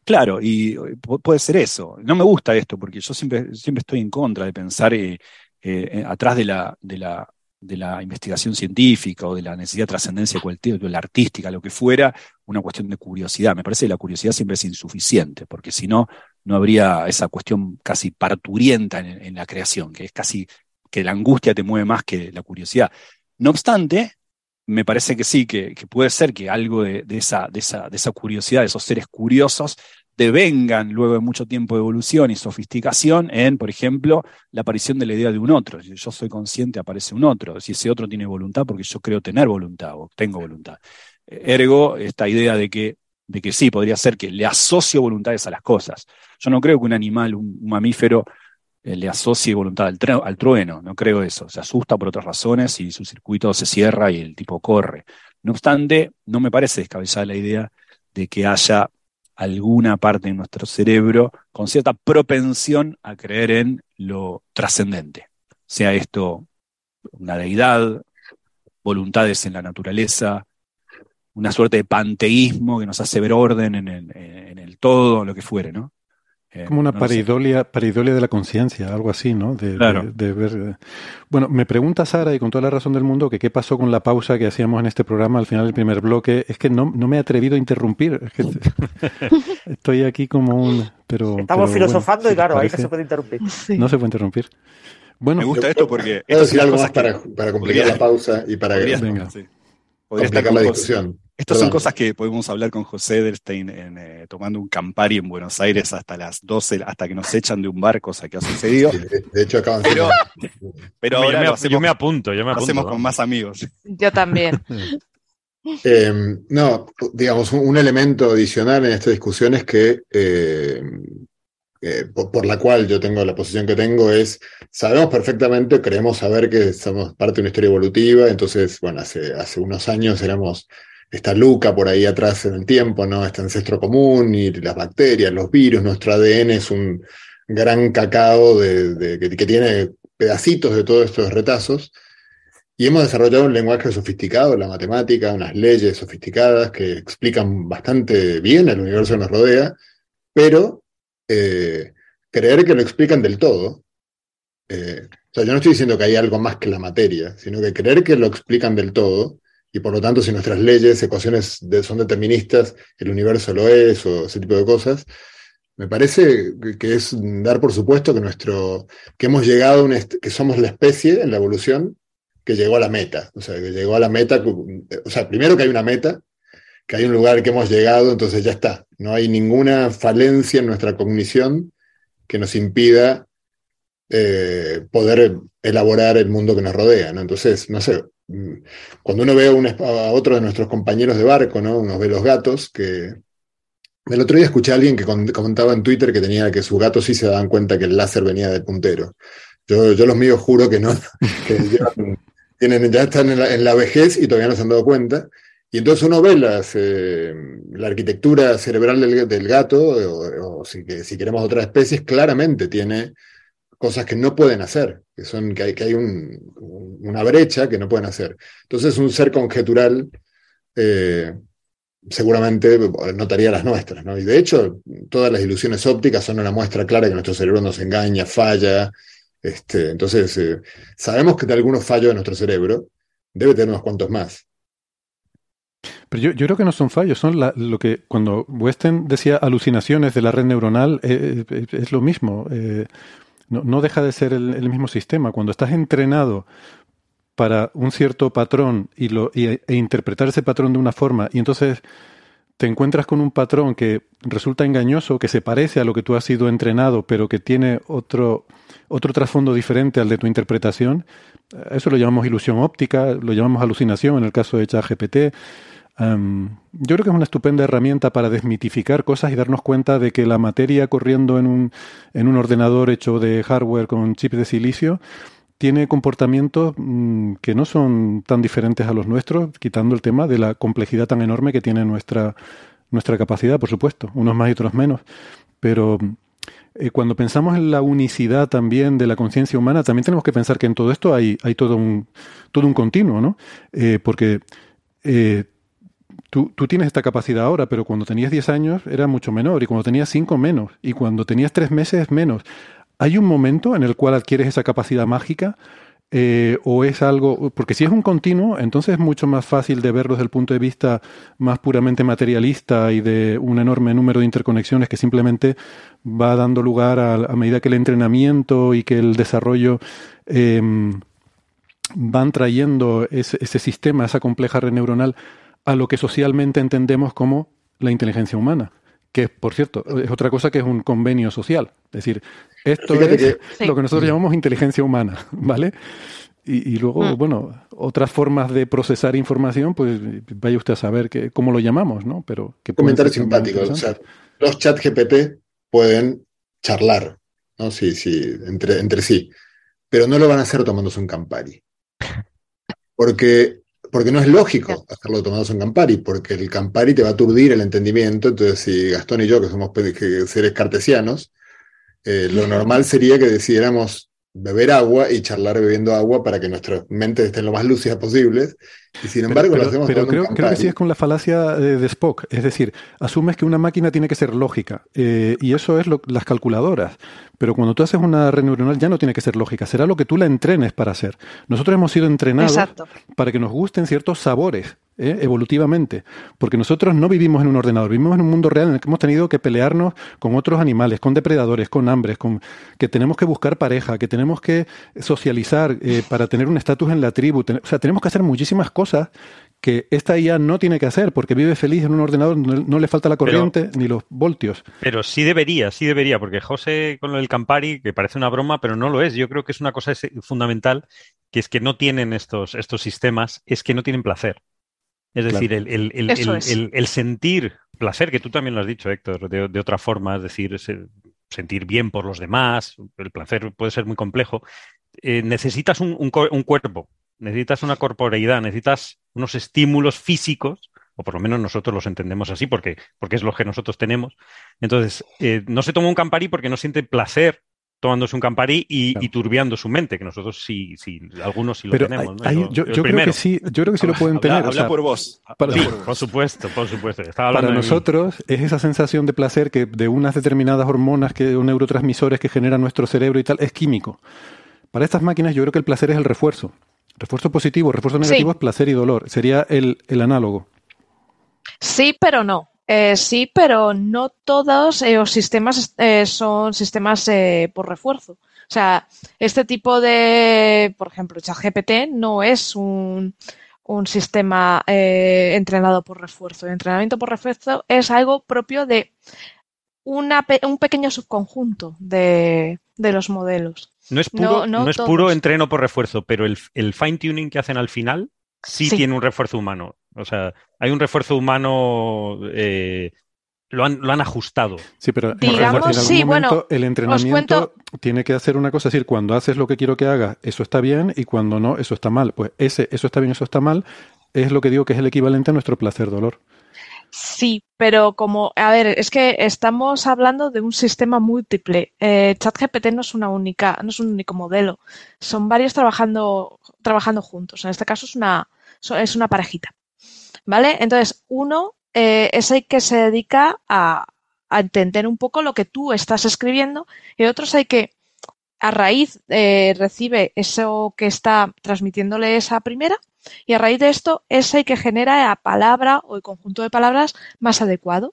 Claro, y puede ser eso. No me gusta esto, porque yo siempre, siempre estoy en contra de pensar eh, eh, atrás de la, de, la, de la investigación científica o de la necesidad de trascendencia de la artística, lo que fuera, una cuestión de curiosidad. Me parece que la curiosidad siempre es insuficiente, porque si no, no habría esa cuestión casi parturienta en, la creación, que es casi que la angustia te mueve más que la curiosidad. No obstante, me parece que sí, que, puede ser que algo de, esa, de, esa, de esa curiosidad, de esos seres curiosos, devengan luego de mucho tiempo de evolución y sofisticación en, por ejemplo, la aparición de la idea de un otro. Si yo soy consciente, aparece un otro. Si ese otro tiene voluntad, porque yo creo tener voluntad o tengo voluntad. Ergo, esta idea de que, de que sí, podría ser que le asocio voluntades a las cosas. Yo no creo que un animal, un, mamífero, le asocie voluntad al, al, trueno, no creo eso. Se asusta por otras razones y su circuito se cierra y el tipo corre. No obstante, no me parece descabellada la idea de que haya alguna parte de nuestro cerebro con cierta propensión a creer en lo trascendente, sea esto una deidad, voluntades en la naturaleza, una suerte de panteísmo que nos hace ver orden en el, en el todo, lo que fuere, ¿no? Eh, Como una paridolia, paridolia de la conciencia, algo así, ¿no? De, de, ver... Eh. Bueno, me pregunta Sara, y con toda la razón del mundo, que qué pasó con la pausa que hacíamos en este programa al final del primer bloque. Es que no, no me he atrevido a interrumpir. Es que estoy aquí como un... Pero, Estamos filosofando y claro, ahí no se puede interrumpir. No se puede interrumpir. Bueno, me gusta esto porque... Quiero decir algo más para, para complicar la pausa y para... Venga. complicar la discusión. Estas son cosas que podemos hablar con José Edelstein en, eh, tomando un Campari en Buenos Aires hasta las 12, hasta que nos echan de un bar, cosa que ha sucedido. de hecho, acaban pero, pero ahora yo, me, apunto, yo me apunto. hacemos con más amigos. Yo también. Em, no, digamos, un, elemento adicional en esta discusión es que eh, eh, por, la cual yo tengo la posición que tengo es, sabemos perfectamente, creemos saber que somos parte de una historia evolutiva, entonces, bueno, hace, hace unos años éramos está Luca por ahí atrás en el tiempo, ¿no? Este ancestro común y las bacterias, los virus, nuestro ADN es un gran cacao de, que, tiene pedacitos de todos estos retazos. Y hemos desarrollado un lenguaje sofisticado, la matemática, unas leyes sofisticadas que explican bastante bien el universo que nos rodea, pero eh, creer que lo explican del todo. Eh, o sea, yo no estoy diciendo que hay algo más que la materia, sino que creer que lo explican del todo y por lo tanto si nuestras leyes, ecuaciones son deterministas, el universo lo es o ese tipo de cosas, me parece que es dar por supuesto que nuestro que hemos llegado que somos la especie en la evolución que llegó a la meta, o sea, que llegó a la meta, o sea, primero que hay una meta, que hay un lugar que hemos llegado, entonces ya está, no hay ninguna falencia en nuestra cognición que nos impida eh, poder elaborar el mundo que nos rodea. Entonces, no sé, cuando uno ve a, otro de nuestros compañeros de barco, ¿no? Uno ve los gatos, que el otro día escuché a alguien que comentaba en Twitter que tenía que sus gatos sí se daban cuenta que el láser venía del puntero. Yo, los míos juro que no, que tienen, ya están en la, vejez y todavía no se han dado cuenta. Y entonces uno ve eh, la arquitectura cerebral del, gato, o, si, queremos otras especies, claramente tiene cosas que no pueden hacer, que, son, que hay, que hay una brecha que no pueden hacer. Entonces un ser conjetural eh, seguramente notaría las nuestras, ¿no? Y de hecho, todas las ilusiones ópticas son una muestra clara que nuestro cerebro nos engaña, falla. Este, entonces, eh, sabemos que de algunos fallos de nuestro cerebro debe tener unos cuantos más. Pero yo, yo, creo que no son fallos, son lo que cuando Westen decía alucinaciones de la red neuronal, eh, es lo mismo. No, no deja de ser el, mismo sistema. Cuando estás entrenado para un cierto patrón y lo, e interpretar ese patrón de una forma, y entonces te encuentras con un patrón que resulta engañoso, que se parece a lo que tú has sido entrenado, pero que tiene otro, otro trasfondo diferente al de tu interpretación, eso lo llamamos ilusión óptica, lo llamamos alucinación en el caso de ChatGPT yo creo que es una estupenda herramienta para desmitificar cosas y darnos cuenta de que la materia corriendo en un, en un ordenador hecho de hardware con chips de silicio tiene comportamientos mm, que no son tan diferentes a los nuestros, quitando el tema de la complejidad tan enorme que tiene nuestra, nuestra capacidad, por supuesto, unos más y otros menos. Pero eh, cuando pensamos en la unicidad también de la conciencia humana, también tenemos que pensar que en todo esto hay, hay todo, un, todo un continuo, ¿no? Eh, porque eh, Tú, tienes esta capacidad ahora, pero cuando tenías 10 años era mucho menor, y cuando tenías 5 menos, y cuando tenías 3 meses menos. Hay un momento en el cual adquieres esa capacidad mágica Eh, o es algo, porque si es un continuo, entonces es mucho más fácil de verlo desde el punto de vista más puramente materialista y de un enorme número de interconexiones que simplemente va dando lugar a, medida que el entrenamiento y que el desarrollo em, van trayendo ese, ese sistema, esa compleja red neuronal a lo que socialmente entendemos como la inteligencia humana que por cierto es otra cosa que es un convenio social. Es decir, esto es lo que nosotros llamamos inteligencia humana, ¿vale? Y, luego, mm. bueno, otras formas de procesar información, pues vaya usted a saber que, cómo lo llamamos, ¿no? Pero que Comentario simpático. O sea, los chat GPT pueden charlar, ¿no? Sí, sí, entre, entre sí. Pero no lo van a hacer tomándose un Campari. Porque porque no es lógico hacerlo tomados en Campari, porque el Campari te va a aturdir el entendimiento. Entonces, si Gastón y yo, que somos seres cartesianos, eh, lo normal sería que decidiéramos beber agua y charlar bebiendo agua para que nuestras mentes estén lo más lúcidas posibles. Y sin embargo, pero, lo hacemos Pero creo, creo, que sí es con la falacia de, Spock. Es decir, asumes que una máquina tiene que ser lógica. Eh, y eso es lo, las calculadoras. Pero cuando tú haces una red neuronal ya no tiene que ser lógica, será lo que tú la entrenes para hacer. Nosotros hemos sido entrenados para que nos gusten ciertos sabores. ¿Eh? evolutivamente, porque nosotros no vivimos en un ordenador, vivimos en un mundo real en el que hemos tenido que pelearnos con otros animales, con depredadores, con hambres, con que tenemos que buscar pareja, que tenemos que socializar eh, para tener un estatus en la tribu, o sea, tenemos que hacer muchísimas cosas que esta IA no tiene que hacer porque vive feliz en un ordenador, no, le falta la corriente ni los voltios. Pero sí debería, sí debería, porque José con el Campari, que parece una broma, pero no lo es. Yo creo que es una cosa fundamental, que es que no tienen estos, estos sistemas, es que no tienen placer. Es decir, el, el, sentir placer, que tú también lo has dicho, Héctor, de, otra forma, es decir, sentir bien por los demás, el placer puede ser muy complejo. Eh, necesitas un, un, cuerpo necesitas una corporeidad, necesitas unos estímulos físicos, o por lo menos nosotros los entendemos así, porque, porque es lo que nosotros tenemos. Entonces, eh, no se toma un Campari porque no siente placer tomándose un Campari y, turbiando su mente, que nosotros sí, sí algunos sí lo tenemos. yo, creo que sí, yo creo que sí lo pueden tener. Habla, por vos. sí, por supuesto, por supuesto. para nosotros es esa sensación de placer que de unas determinadas hormonas, que, o neurotransmisores que genera nuestro cerebro y tal, es químico. Para estas máquinas yo creo que el placer es el refuerzo. Refuerzo positivo, refuerzo negativo es placer y dolor. Sería el, análogo. Sí, pero no. Eh, sí, pero no todos eh, los sistemas eh, son sistemas por refuerzo. O sea, este tipo de, por ejemplo, ChatGPT no es un, un sistema entrenado por refuerzo. El entrenamiento por refuerzo es algo propio de una, un pequeño subconjunto de, de los modelos. No es puro, no, es puro entreno por refuerzo, pero el, fine tuning que hacen al final sí, tiene un refuerzo humano. O sea, hay un refuerzo humano, eh, lo, han, lo han ajustado. Sí, pero en, algún sí, momento el entrenamiento tiene que hacer una cosa, es decir, cuando haces lo que quiero que haga, eso está bien, y cuando no, eso está mal. Pues ese, eso está bien, eso está mal, es lo que digo que es el equivalente a nuestro placer-dolor. Sí, pero como, a ver, es que estamos hablando de un sistema múltiple. Eh, ChatGPT no es una única, no es un único modelo. Son varios trabajando, trabajando juntos. En este caso es una, es una parejita. ¿Vale? Entonces, uno eh, es el que se dedica a, a, entender un poco lo que tú estás escribiendo y otro es el que a raíz eh, recibe eso que está transmitiéndole esa primera y a raíz de esto es el que genera la palabra o el conjunto de palabras más adecuado.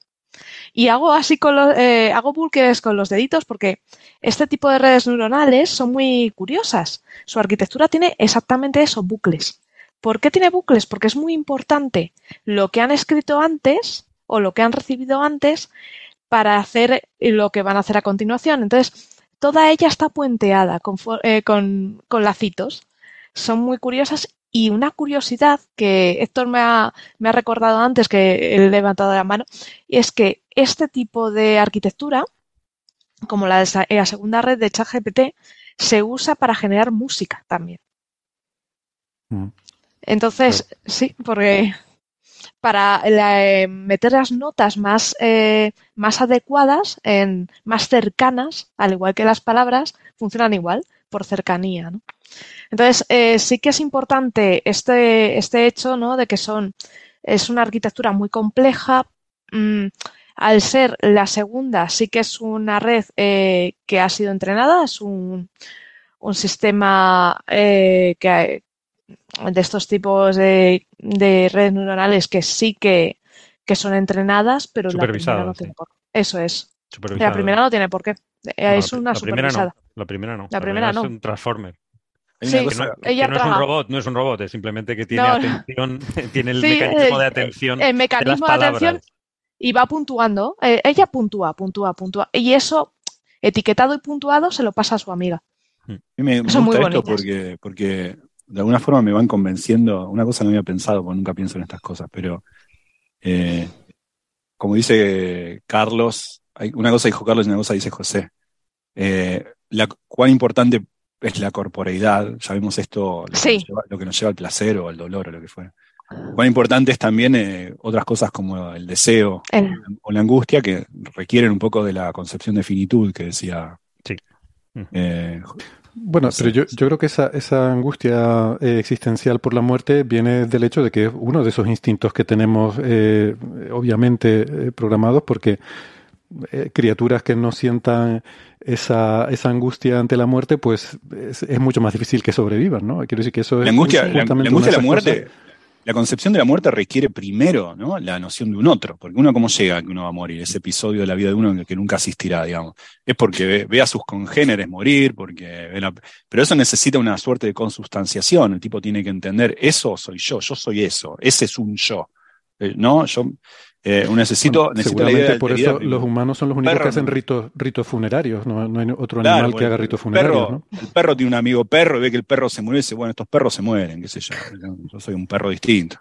Y hago así con los, eh, hago bucles con los deditos porque este tipo de redes neuronales son muy curiosas. Su arquitectura tiene exactamente eso, bucles. ¿Por qué tiene bucles? Porque es muy importante lo que han escrito antes o lo que han recibido antes para hacer lo que van a hacer a continuación. Entonces, toda ella está puenteada con, eh, con, con lacitos. Son muy curiosas y una curiosidad que Héctor me ha, me ha recordado antes que he levantado la mano, es que este tipo de arquitectura, como la de la segunda red de ChatGPT, se usa para generar música también. Mm. Entonces, sí, porque para eh, meter las notas más, eh, más adecuadas, más cercanas, al igual que las palabras, funcionan igual, por cercanía. Entonces, eh, sí que es importante este, este hecho. De que son, es una arquitectura muy compleja. Mm, al ser la segunda, sí que es una red que ha sido entrenada, es un, un sistema eh, que de estos tipos de, redes neuronales que sí que, son entrenadas, pero la primera no tiene por qué. Eso es. La primera no tiene por qué. es una la primera no. La primera no. La primera, no. Es un transformer. Sí, no, ella no es un robot, no es un robot, es simplemente que tiene atención, tiene el mecanismo de atención. El mecanismo de, atención y va puntuando. Eh, ella puntúa, puntúa, puntúa. Y eso, etiquetado y puntuado, se lo pasa a su amiga. A mí me, gusta esto porque, porque de alguna forma me van convenciendo. Una cosa no había pensado, porque nunca pienso en estas cosas, pero eh, como dice Carlos, hay, una cosa dijo Carlos y una cosa dice José. Eh, la, cuán importante es la corporeidad, sabemos esto, lo, que nos lleva al placer o al dolor o lo que fuera. Cuán importante es también eh, otras cosas como el deseo o la angustia que requieren un poco de la concepción de finitud que decía. Sí. Eh, bueno, pero yo, yo, creo que esa, esa angustia eh, existencial por la muerte viene del hecho de que es uno de esos instintos que tenemos obviamente programados porque criaturas que no sientan esa, esa angustia ante la muerte, pues es, mucho más difícil que sobrevivan, ¿no? Quiero decir que eso es la angustia, la, angustia de la muerte la concepción de la muerte requiere primero ¿no? la noción de un otro, porque uno cómo llega a que uno va a morir, ese episodio de la vida de uno que nunca asistirá, digamos. Es porque ve, a sus congéneres morir, porque pero eso necesita una suerte de consubstanciación, el tipo tiene que entender, eso soy yo, yo soy eso, ese es un yo. Eh, ¿No? Yo eh, necesito, seguramente por eso los humanos son los únicos que hacen ritos, ritos funerarios, no, hay otro animal que haga ritos funerarios. El perro tiene un amigo perro y ve que el perro se muere y dice, bueno, estos perros se mueren, qué sé yo, yo soy un perro distinto.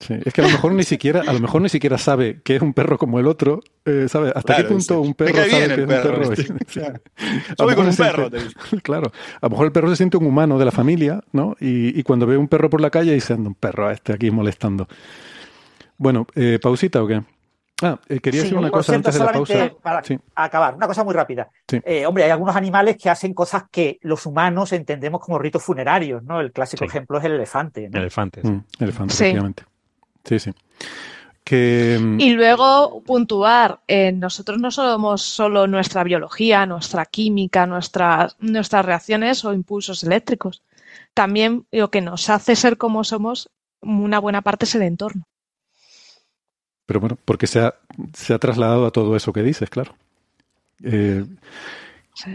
Sí, es que a lo mejor ni siquiera, a lo mejor ni siquiera sabe que es un perro como el otro, eh, ¿sabe? ¿Hasta qué punto un perro sabe que es un perro? Yo con un perro. claro, a lo mejor el perro se siente un humano de la familia, ¿no? Y, y cuando ve un perro por la calle dice, anda un perro a este aquí molestando. Bueno, eh, ¿pausita o qué? Ah, eh, quería decir una cosa antes de la pausa. Para acabar, una cosa muy rápida. Eh, hombre, hay algunos animales que hacen cosas que los humanos entendemos como ritos funerarios, ¿no? El clásico ejemplo es el elefante. ¿no? Elefante. Mm, elefante, efectivamente. Sí, sí. Que... Mm, y luego puntuar, nosotros no somos solo nuestra biología, nuestra química, nuestras, nuestras reacciones o impulsos eléctricos. También lo que nos hace ser como somos, una buena parte es el entorno. Pero bueno, porque se ha, se ha trasladado a todo eso que dices, claro. Eh,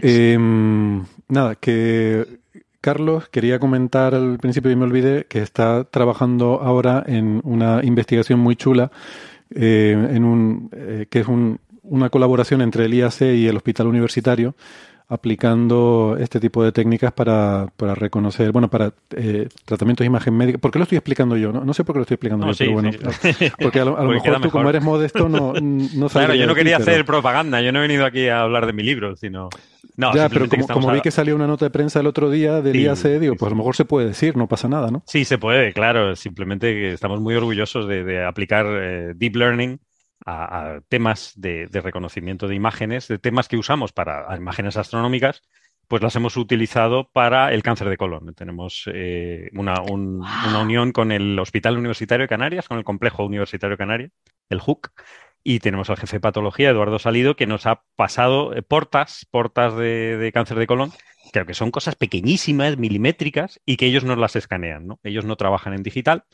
em, nada, que Carlos quería comentar al principio y me olvidé que está trabajando ahora en una investigación muy chula, eh, en un, eh, que es un, una colaboración entre el IAC y el Hospital Universitario, aplicando este tipo de técnicas para, para reconocer, bueno, para eh, tratamientos de imagen médica. ¿Por qué lo estoy explicando yo? No, sé por qué lo estoy explicando yo, pero bueno. Porque a lo, mejor tú, como eres modesto, no, no sabes. Claro, yo no quería hacer propaganda, yo no he venido aquí a hablar de mi libro, sino. No, ya, pero como, vi que salió una nota de prensa el otro día del IAC, digo, pues a lo mejor se puede decir, no pasa nada, ¿no? Sí, se puede, claro. Simplemente que estamos muy orgullosos de, aplicar eh, Deep Learning a, temas de, reconocimiento de imágenes, de temas que usamos para imágenes astronómicas, pues las hemos utilizado para el cáncer de colon. Tenemos eh, una, una, unión con el Hospital Universitario de Canarias, con el Complejo Universitario Canario, el HUC, y tenemos al jefe de patología, Eduardo Salido, que nos ha pasado eh, portas, portas de, de cáncer de colon, creo que son cosas pequeñísimas, milimétricas, y que ellos nos las escanean, ¿no? Ellos no trabajan en digital,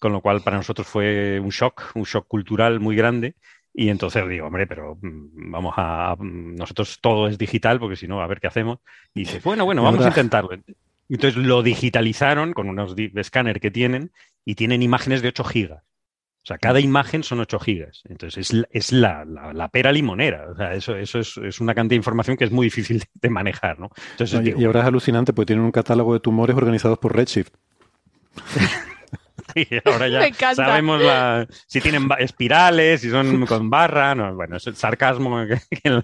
con lo cual para nosotros fue un shock, un shock cultural muy grande. Y entonces digo, hombre, pero mm, vamos a. Mm, nosotros todo es digital, porque si no, a ver qué hacemos. Y dice, bueno, bueno, vamos a intentarlo. Entonces lo digitalizaron con unos escáner que tienen y tienen imágenes de 8 gigas. O sea, cada imagen son 8 gigas. Entonces es, es la, la, pera limonera. O sea, eso, eso es, es, una cantidad de información que es muy difícil de, manejar, ¿no? Entonces, y ahora es alucinante, porque tienen un catálogo de tumores organizados por Redshift. Y ahora ya sabemos si tienen espirales, si son con barra. No, bueno, es el sarcasmo que,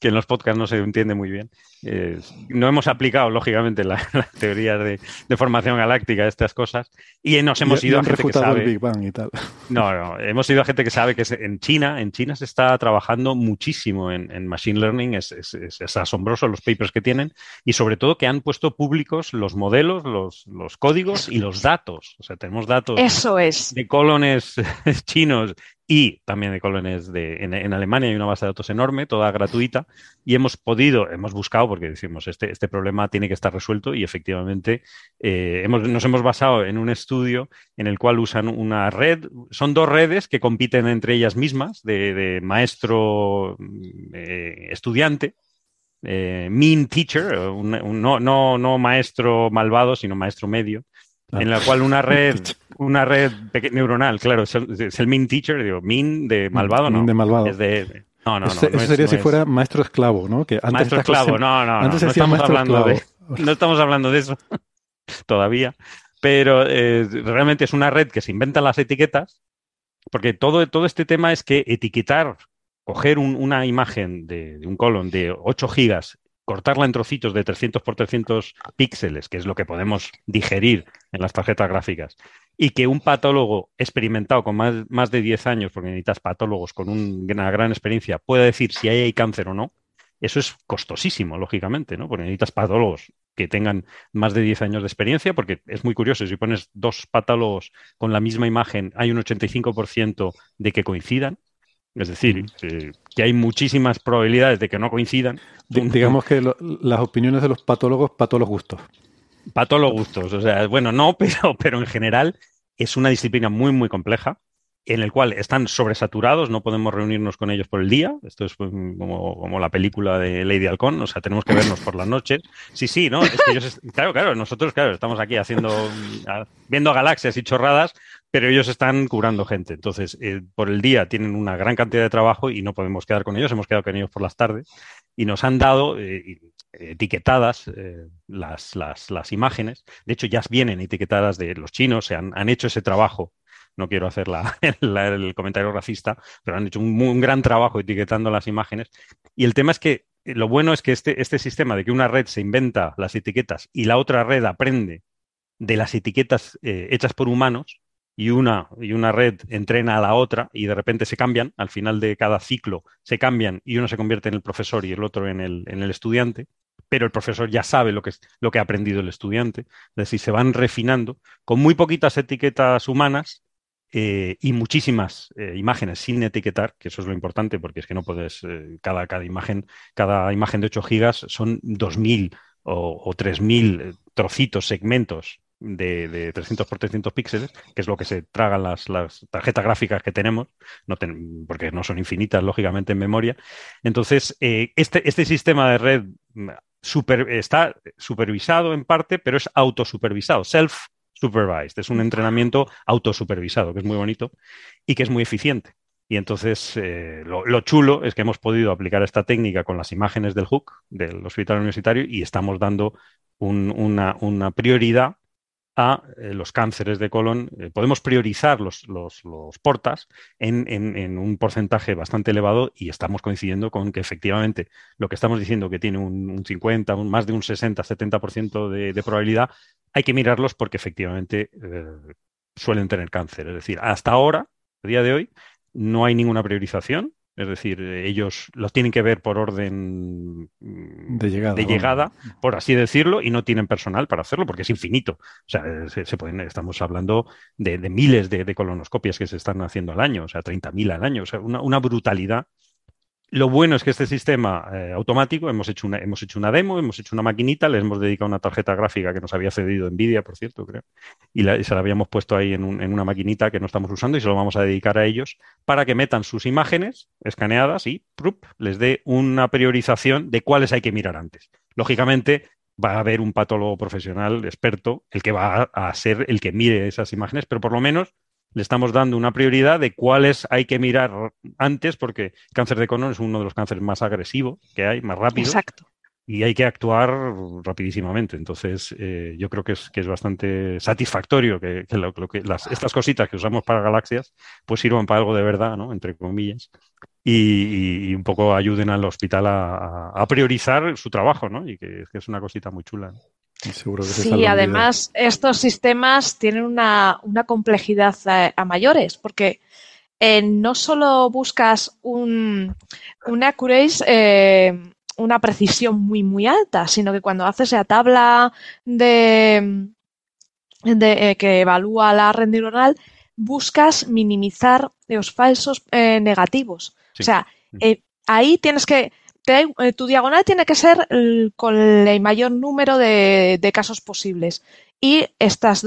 en los podcasts no se entiende muy bien. Eh, no hemos aplicado, lógicamente, la, teoría de, formación galáctica a estas cosas y nos hemos ido a gente que sabe. Big Bang y tal. No, no, hemos ido a gente que sabe que en China, en China se está trabajando muchísimo en, machine learning, es, es, asombroso los papers que tienen y sobre todo que han puesto públicos los modelos, los, los códigos y los datos. O sea, tenemos datos Eso es. de colones chinos y también de colones de, en, Alemania hay una base de datos enorme, toda gratuita, y hemos podido, hemos buscado, porque decimos, este, este problema tiene que estar resuelto y efectivamente eh, hemos, nos hemos basado en un estudio en el cual usan una red, son dos redes que compiten entre ellas mismas, de, maestro eh, estudiante, eh, mean teacher, no, no, no maestro malvado, sino maestro medio, en la cual una red, una red neuronal, claro, es el, mean teacher, digo, mean de malvado, ¿no? de malvado. Es de, no, no, no. Eso sería si fuera maestro esclavo, ¿no? Que antes maestro esclavo, no, no, no. no estamos hablando de, no estamos hablando de eso todavía. Pero eh, realmente es una red que se inventan las etiquetas, porque todo, todo este tema es que etiquetar, coger una imagen de, de un colon de 8 gigas cortarla en trocitos de 300 por 300 píxeles, que es lo que podemos digerir en las tarjetas gráficas, y que un patólogo experimentado con más, más de 10 años, porque necesitas patólogos con una gran experiencia, pueda decir si hay cáncer o no, eso es costosísimo, lógicamente, ¿no? Porque necesitas patólogos que tengan más de 10 años de experiencia, porque es muy curioso, si pones dos patólogos con la misma imagen, hay un 85% de que coincidan, es decir, eh, que hay muchísimas probabilidades de que no coincidan. digamos que las opiniones de los patólogos, patólogos gustos. Patólogos gustos, o sea, bueno, no, pero, pero en general es una disciplina muy, muy compleja en el cual están sobresaturados, no podemos reunirnos con ellos por el día. Esto es pues, como, la película de Lady Halcón, o sea, tenemos que vernos por las noches. Sí, sí, ¿no? Es que ellos, claro, claro, nosotros, claro, estamos aquí haciendo, viendo galaxias y chorradas, pero ellos están curando gente. Entonces, eh, por el día tienen una gran cantidad de trabajo y no podemos quedar con ellos, hemos quedado con ellos por las tardes y nos han dado eh, etiquetadas eh, las, las, las, imágenes. De hecho, ya vienen etiquetadas de los chinos, se han, han hecho ese trabajo no quiero hacer el comentario racista, pero han hecho un, gran trabajo etiquetando las imágenes. Y el tema es que lo bueno es que este, este sistema de que una red se inventa las etiquetas y la otra red aprende de las etiquetas hechas por humanos y una, y una red entrena a la otra y de repente se cambian, al final de cada ciclo se cambian y uno se convierte en el profesor y el otro en el, en el estudiante, pero el profesor ya sabe lo que, lo que ha aprendido el estudiante, es decir, se van refinando con muy poquitas etiquetas humanas eh, y muchísimas eh, imágenes sin etiquetar, que eso es lo importante, porque es que no puedes, eh, cada, cada, imagen, cada imagen de 8 gigas son 2.000 o, o 3.000 trocitos, segmentos de, de, 300 por 300 píxeles, que es lo que se tragan las, las tarjetas gráficas que tenemos, no porque no son infinitas, lógicamente, en memoria. Entonces, este, este sistema de red mm, super, está supervisado en parte, pero es autosupervisado, self supervised. Es un entrenamiento autosupervisado, que es muy bonito y que es muy eficiente. Y entonces eh, lo, chulo es que hemos podido aplicar esta técnica con las imágenes del HOOK, del hospital universitario, y estamos dando una, una, prioridad a eh, los cánceres de colon. Eh, podemos priorizar los, los, los portas en, en, un porcentaje bastante elevado y estamos coincidiendo con que efectivamente lo que estamos diciendo que tiene un, 50, un, más de un 60-70% de, de probabilidad, hay que mirarlos porque efectivamente eh, suelen tener cáncer. Es decir, hasta ahora, a día de hoy, no hay ninguna priorización. Es decir, ellos los tienen que ver por orden mm, de llegada, de llegada por así decirlo, y no tienen personal para hacerlo porque es infinito. O sea, se, pueden, estamos hablando de, miles de, colonoscopias que se están haciendo al año, o sea, 30.000 al año, o sea, una, una brutalidad lo bueno es que este sistema eh, automático, hemos hecho, una, hemos hecho una demo, hemos hecho una maquinita, les hemos dedicado una tarjeta gráfica que nos había cedido Nvidia, por cierto, creo, y, se la habíamos puesto ahí en, una maquinita que no estamos usando y se lo vamos a dedicar a ellos para que metan sus imágenes escaneadas y les dé una priorización de cuáles hay que mirar antes. Lógicamente, va a haber un patólogo profesional experto, el que va a ser el que mire esas imágenes, pero por lo menos le estamos dando una prioridad de cuáles hay que mirar antes, porque cáncer de colon es uno de los cánceres más agresivos que hay, más rápido. Exacto. Y hay que actuar rapidísimamente. Entonces, eh, yo creo que es, que es bastante satisfactorio que, lo, que las, estas cositas que usamos para galaxias, pues sirvan para algo de verdad, ¿no? Entre comillas. Y, un poco ayuden al hospital a, priorizar su trabajo, ¿no? Y que, que es una cosita muy chula. ¿No? sí, además estos sistemas tienen una, complejidad eh, a, mayores, porque eh, no solo buscas un, una accuracy, eh, una precisión muy, muy alta, sino que cuando haces la tabla de, de, que evalúa la red neuronal, buscas minimizar los falsos negativos. O sea, ahí tienes que eh, tu diagonal tiene que ser con el mayor número de, casos posibles y estos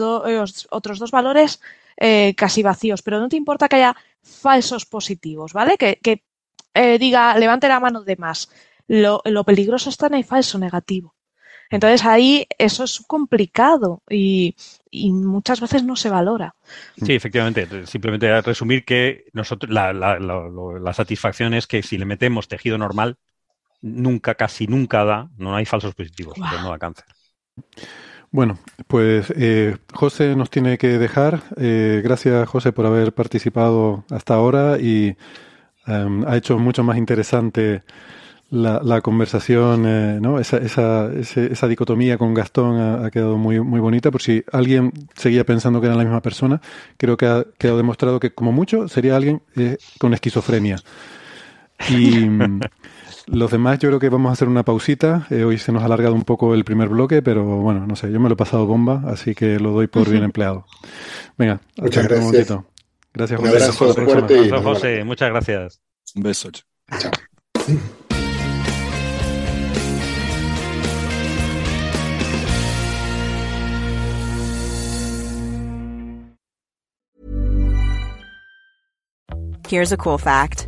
otros dos valores eh, casi vacíos, pero no te importa que haya falsos positivos, ¿vale? Que, eh, diga, levante la mano de más. Lo, peligroso está en el falso negativo. Entonces ahí eso es complicado y, muchas veces no se valora. Sí, efectivamente. Simplemente resumir que nosotros la, satisfacción es que si le metemos tejido normal, nunca, casi nunca da, no hay falsos positivos, no da cáncer. Bueno, pues eh, José nos tiene que dejar. Eh, gracias, José, por haber participado hasta ahora y em, ha hecho mucho más interesante la, conversación, eh, ¿no? Esa, esa, esa, dicotomía con Gastón ha, quedado muy, muy bonita. Por si alguien seguía pensando que eran la misma persona, creo que ha quedado demostrado que, como mucho, sería alguien con esquizofrenia. Y. Los demás yo creo que vamos a hacer una pausita. Eh, hoy se nos ha alargado un poco el primer bloque, pero bueno, no sé, yo me lo he pasado bomba, así que lo doy por bien empleado. Venga, muchas gracias. Un momentito. Gracias, José. Un abrazo fuerte. José, muchas gracias. Un beso. Chao. Here's a cool fact.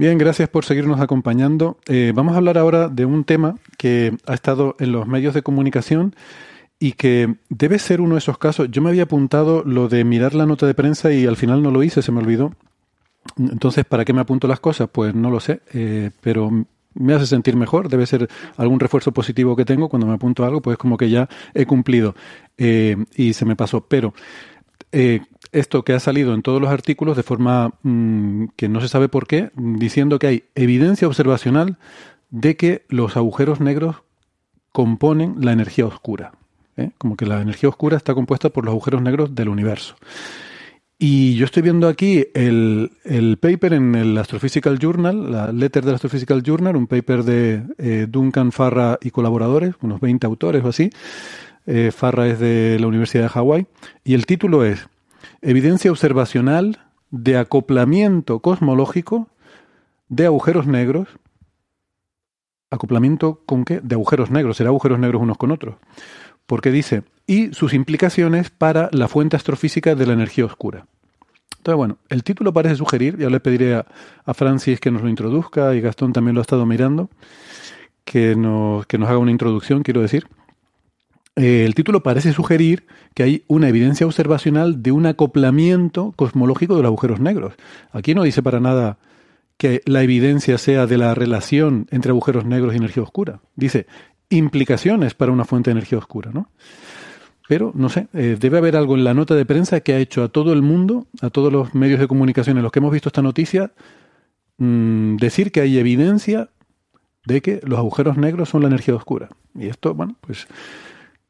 Bien, gracias por seguirnos acompañando. Eh, vamos a hablar ahora de un tema que ha estado en los medios de comunicación y que debe ser uno de esos casos. Yo me había apuntado lo de mirar la nota de prensa y al final no lo hice, se me olvidó. Entonces, ¿para qué me apunto las cosas? Pues no lo sé, eh, pero me hace sentir mejor. Debe ser algún refuerzo positivo que tengo cuando me apunto algo, pues como que ya he cumplido eh, y se me pasó. Pero esto que ha salido en todos los artículos de forma mm, que no se sabe por qué, diciendo que hay evidencia observacional de que los agujeros negros componen la energía oscura. ¿eh? Como que la energía oscura está compuesta por los agujeros negros del universo. Y yo estoy viendo aquí el, paper en el Astrophysical Journal, la letter del Astrophysical Journal, un paper de eh, Duncan Farra y colaboradores, unos 20 autores o así. Eh, Farra es de la Universidad de Hawái. Y el título es evidencia observacional de acoplamiento cosmológico de agujeros negros. ¿Acoplamiento con qué? De agujeros negros, será agujeros negros unos con otros. Porque dice, y sus implicaciones para la fuente astrofísica de la energía oscura. Entonces, bueno, el título parece sugerir, ya le pediré a, a Francis que nos lo introduzca y Gastón también lo ha estado mirando, que nos, que nos haga una introducción, quiero decir. Eh, el título parece sugerir que hay una evidencia observacional de un acoplamiento cosmológico de los agujeros negros. Aquí no dice para nada que la evidencia sea de la relación entre agujeros negros y energía oscura. Dice implicaciones para una fuente de energía oscura, ¿no? Pero, no sé, eh, debe haber algo en la nota de prensa que ha hecho a todo el mundo, a todos los medios de comunicación en los que hemos visto esta noticia, mm, decir que hay evidencia de que los agujeros negros son la energía oscura. Y esto, bueno, pues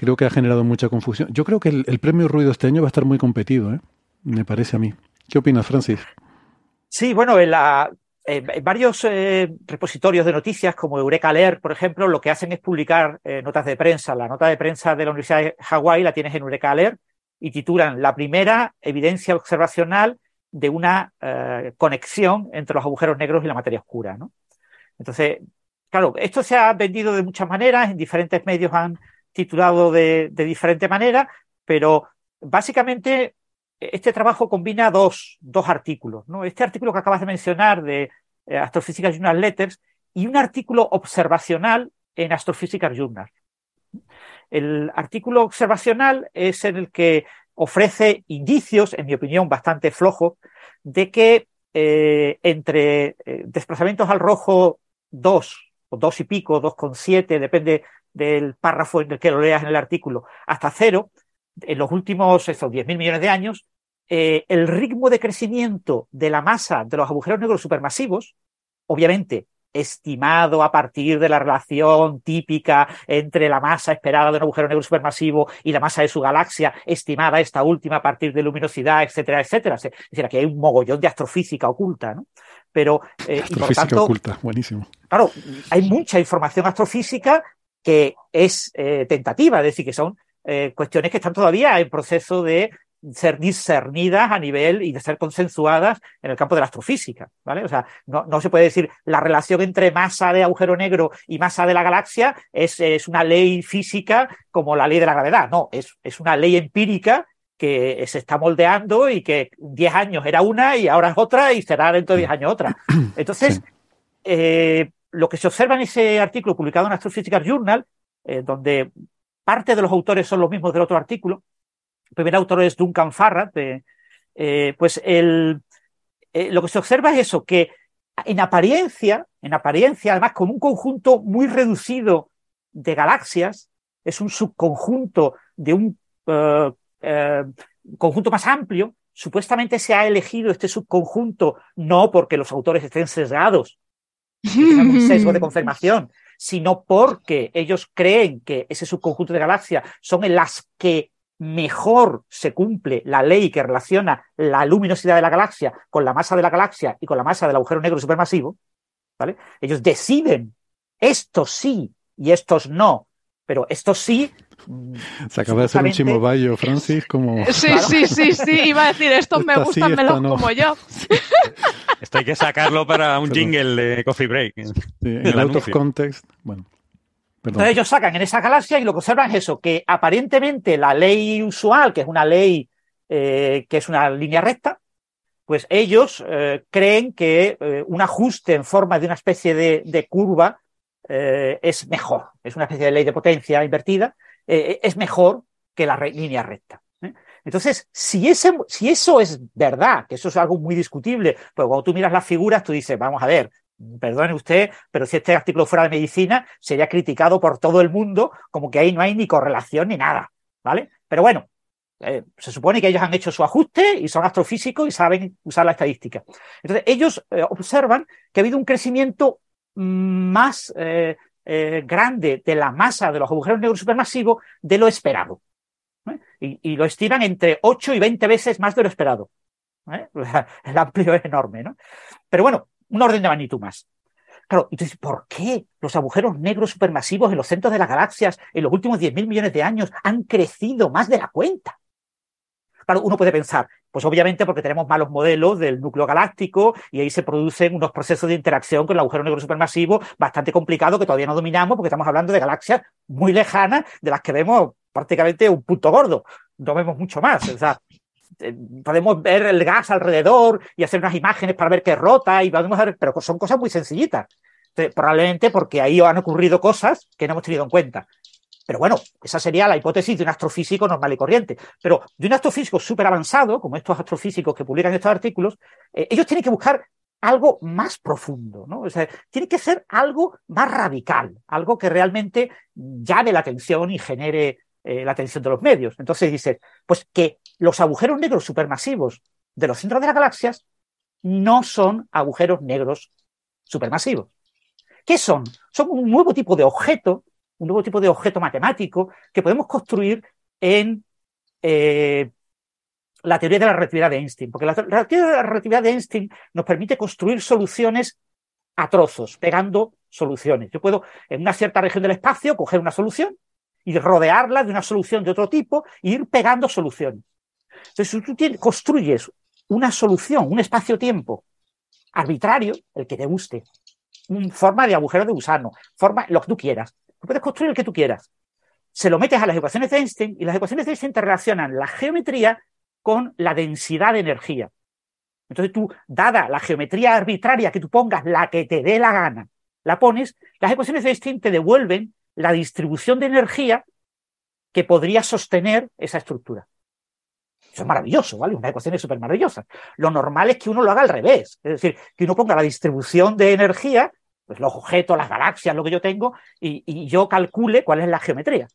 creo que ha generado mucha confusión. Yo creo que el, premio Ruido este año va a estar muy competido, ¿eh? me parece a mí. ¿Qué opinas, Francis? Sí, bueno, en, varios eh, repositorios de noticias, como Eureka Alert, por ejemplo, lo que hacen es publicar eh, notas de prensa. La nota de prensa de la Universidad de Hawái la tienes en Eureka Alert y titulan La primera evidencia observacional de una conexión entre los agujeros negros y la materia oscura. ¿no? Entonces, claro, esto se ha vendido de muchas maneras, en diferentes medios han titulado de, diferente manera, pero básicamente este trabajo combina dos, dos artículos. ¿no? Este artículo que acabas de mencionar de eh, Journal Letters y un artículo observacional en Astrophysical Journal. El artículo observacional es en el que ofrece indicios, en mi opinión, bastante flojos, de que eh, entre eh, desplazamientos al rojo 2 o 2 y pico, 2,7, depende del párrafo en el que lo leas en el artículo, hasta cero, en los últimos esos 10.000 millones de años, eh, el ritmo de crecimiento de la masa de los agujeros negros supermasivos, obviamente estimado a partir de la relación típica entre la masa esperada de un agujero negro supermasivo y la masa de su galaxia, estimada esta última a partir de luminosidad, etcétera, etcétera. Es decir, aquí hay un mogollón de astrofísica oculta, ¿no? Pero, eh, astrofísica oculta, buenísimo. Claro, hay mucha información astrofísica que es eh, tentativa, es decir, que son eh, cuestiones que están todavía en proceso de ser discernidas a nivel y de ser consensuadas en el campo de la astrofísica, ¿vale? O sea, no, no se puede decir la relación entre masa de agujero negro y masa de la galaxia es, es una ley física como la ley de la gravedad, no, es, es una ley empírica que se está moldeando y que 10 años era una y ahora es otra y será dentro de 10 años otra. Entonces, eh, lo que se observa en ese artículo publicado en Astrophysical Journal, eh, donde parte de los autores son los mismos del otro artículo, el primer autor es Duncan Farrad, eh, pues el, lo que se observa es eso, que en apariencia, en apariencia, además con un conjunto muy reducido de galaxias, es un subconjunto de un conjunto más amplio, supuestamente se ha elegido este subconjunto no porque los autores estén sesgados un sesgo de confirmación, sino porque ellos creen que ese subconjunto de galaxias son en las que mejor se cumple la ley que relaciona la luminosidad de la galaxia con la masa de la galaxia y con la masa del agujero negro supermasivo, ¿vale? Ellos deciden estos sí y estos no, pero estos sí se acaba de hacer un chimobayo, Francis, como... Sí, sí, sí, sí, iba a decir, estos me gustan menos como yo. Esto hay que sacarlo para un jingle de Coffee Break. Sí, en el out of context, bueno. Entonces ellos sacan en esa galaxia y lo que observan es eso, que aparentemente la ley usual, que es una ley eh, que es una línea recta, pues ellos eh, creen que eh, un ajuste en forma de una especie de, de curva es mejor, es una especie de ley de potencia invertida, es mejor que la línea recta. Entonces, si, ese, si eso es verdad, que eso es algo muy discutible, pues cuando tú miras las figuras, tú dices, vamos a ver, perdone usted, pero si este artículo fuera de medicina, sería criticado por todo el mundo como que ahí no hay ni correlación ni nada, ¿vale? Pero bueno, eh, se supone que ellos han hecho su ajuste y son astrofísicos y saben usar la estadística. Entonces, ellos eh, observan que ha habido un crecimiento más eh, grande de la masa de los agujeros negros supermasivos de lo esperado y, lo estiran entre 8 y 20 veces más de lo esperado. ¿eh? El amplio es enorme, ¿no? Pero bueno, un orden de magnitud más. Claro, entonces, ¿por qué los agujeros negros supermasivos en los centros de las galaxias en los últimos 10.000 millones de años han crecido más de la cuenta? Claro, uno puede pensar, pues obviamente porque tenemos malos modelos del núcleo galáctico y ahí se producen unos procesos de interacción con el agujero negro supermasivo bastante complicados que todavía no dominamos porque estamos hablando de galaxias muy lejanas de las que vemos prácticamente un punto gordo. No vemos mucho más. O sea, eh, podemos ver el gas alrededor y hacer unas imágenes para ver que rota y podemos ver, pero son cosas muy sencillitas. probablemente porque ahí han ocurrido cosas que no hemos tenido en cuenta. Pero bueno, esa sería la hipótesis de un astrofísico normal y corriente. Pero de un astrofísico súper avanzado, como estos astrofísicos que publican estos artículos, eh, ellos tienen que buscar algo más profundo, ¿no? O sea, tiene que ser algo más radical, algo que realmente llame la atención y genere eh, la atención de los medios. Entonces dice, pues que los agujeros negros supermasivos de los centros de las galaxias no son agujeros negros supermasivos. ¿Qué son? Son un nuevo tipo de objeto, un nuevo tipo de objeto matemático que podemos construir en eh, la teoría de la relatividad de Einstein, porque la, la, teoría de la relatividad de Einstein nos permite construir soluciones a trozos, pegando soluciones. Yo puedo, en una cierta región del espacio, coger una solución y rodearla de una solución de otro tipo e ir pegando soluciones. Entonces, si tú construyes una solución, un espacio-tiempo arbitrario, el que te guste, una forma de agujero de gusano, forma lo que tú quieras, tú puedes construir el que tú quieras, se lo metes a las ecuaciones de Einstein y las ecuaciones de Einstein te relacionan la geometría con la densidad de energía. Entonces tú, dada la geometría arbitraria que tú pongas, la que te dé la gana, la pones, las ecuaciones de Einstein te devuelven la distribución de energía que podría sostener esa estructura. Eso es maravilloso, ¿vale? Una ecuación es súper maravillosa. Lo normal es que uno lo haga al revés, es decir, que uno ponga la distribución de energía, pues los objetos, las galaxias, lo que yo tengo, y, yo calcule cuál es la geometría.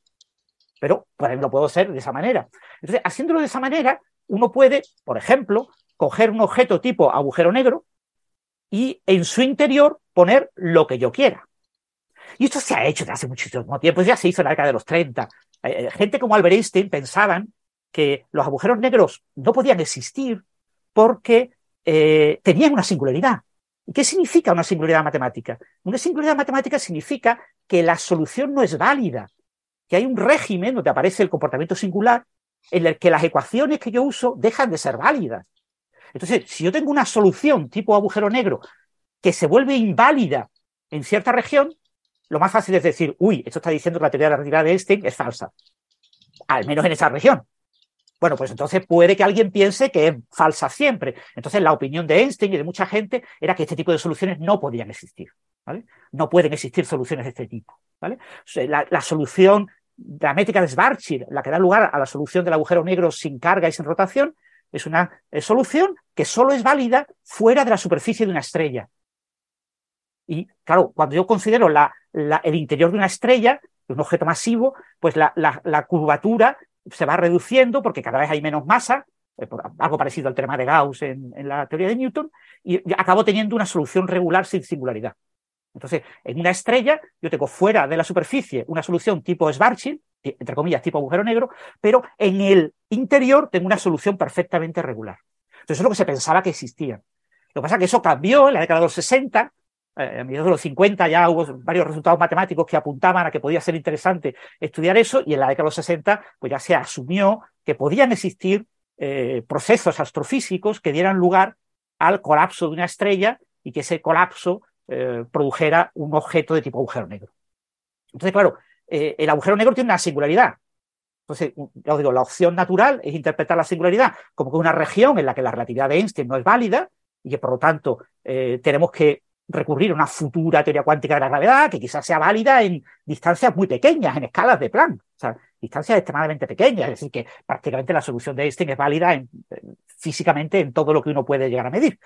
Pero pues, lo puedo hacer de esa manera. Entonces, haciéndolo de esa manera, uno puede, por ejemplo, coger un objeto tipo agujero negro y en su interior poner lo que yo quiera. Y esto se ha hecho desde hace muchísimo tiempo, ya se hizo en la década de los 30. Eh, gente como Albert Einstein pensaban que los agujeros negros no podían existir porque eh, tenían una singularidad. ¿Y qué significa una singularidad matemática? Una singularidad matemática significa que la solución no es válida, que hay un régimen donde aparece el comportamiento singular en el que las ecuaciones que yo uso dejan de ser válidas. Entonces, si yo tengo una solución tipo agujero negro que se vuelve inválida en cierta región, lo más fácil es decir, uy, esto está diciendo que la teoría de la relatividad de Einstein es falsa, al menos en esa región. Bueno, pues entonces puede que alguien piense que es falsa siempre. Entonces la opinión de Einstein y de mucha gente era que este tipo de soluciones no podían existir. ¿vale? No pueden existir soluciones de este tipo. la solución la métrica de Schwarzschild, la que da lugar a la solución del agujero negro sin carga y sin rotación, es una solución que solo es válida fuera de la superficie de una estrella. Y claro, cuando yo considero el interior de una estrella, un objeto masivo, pues la, curvatura se va reduciendo porque cada vez hay menos masa, eh, algo parecido al tema de Gauss en, la teoría de Newton, y acabo teniendo una solución regular sin singularidad. Entonces, en una estrella, yo tengo fuera de la superficie una solución tipo Schwarzschild, entre comillas, tipo agujero negro, pero en el interior tengo una solución perfectamente regular. Entonces, eso es lo que se pensaba que existía. Lo que pasa es que eso cambió en la década de los 60, eh, a mediados de los 50 ya hubo varios resultados matemáticos que apuntaban a que podía ser interesante estudiar eso, y en la década de los 60 pues ya se asumió que podían existir eh, procesos astrofísicos que dieran lugar al colapso de una estrella y que ese colapso eh, produjera un objeto de tipo agujero negro. Entonces, claro, eh, el agujero negro tiene una singularidad. Entonces, ya os digo, la opción natural es interpretar la singularidad como que una región en la que la relatividad de Einstein no es válida y que por lo tanto tenemos que recurrir a una futura teoría cuántica de la gravedad que quizás sea válida en distancias muy pequeñas, en escalas de Planck, o sea, distancias extremadamente pequeñas, es decir, que prácticamente la solución de Einstein es válida físicamente en todo lo que uno puede llegar a medir.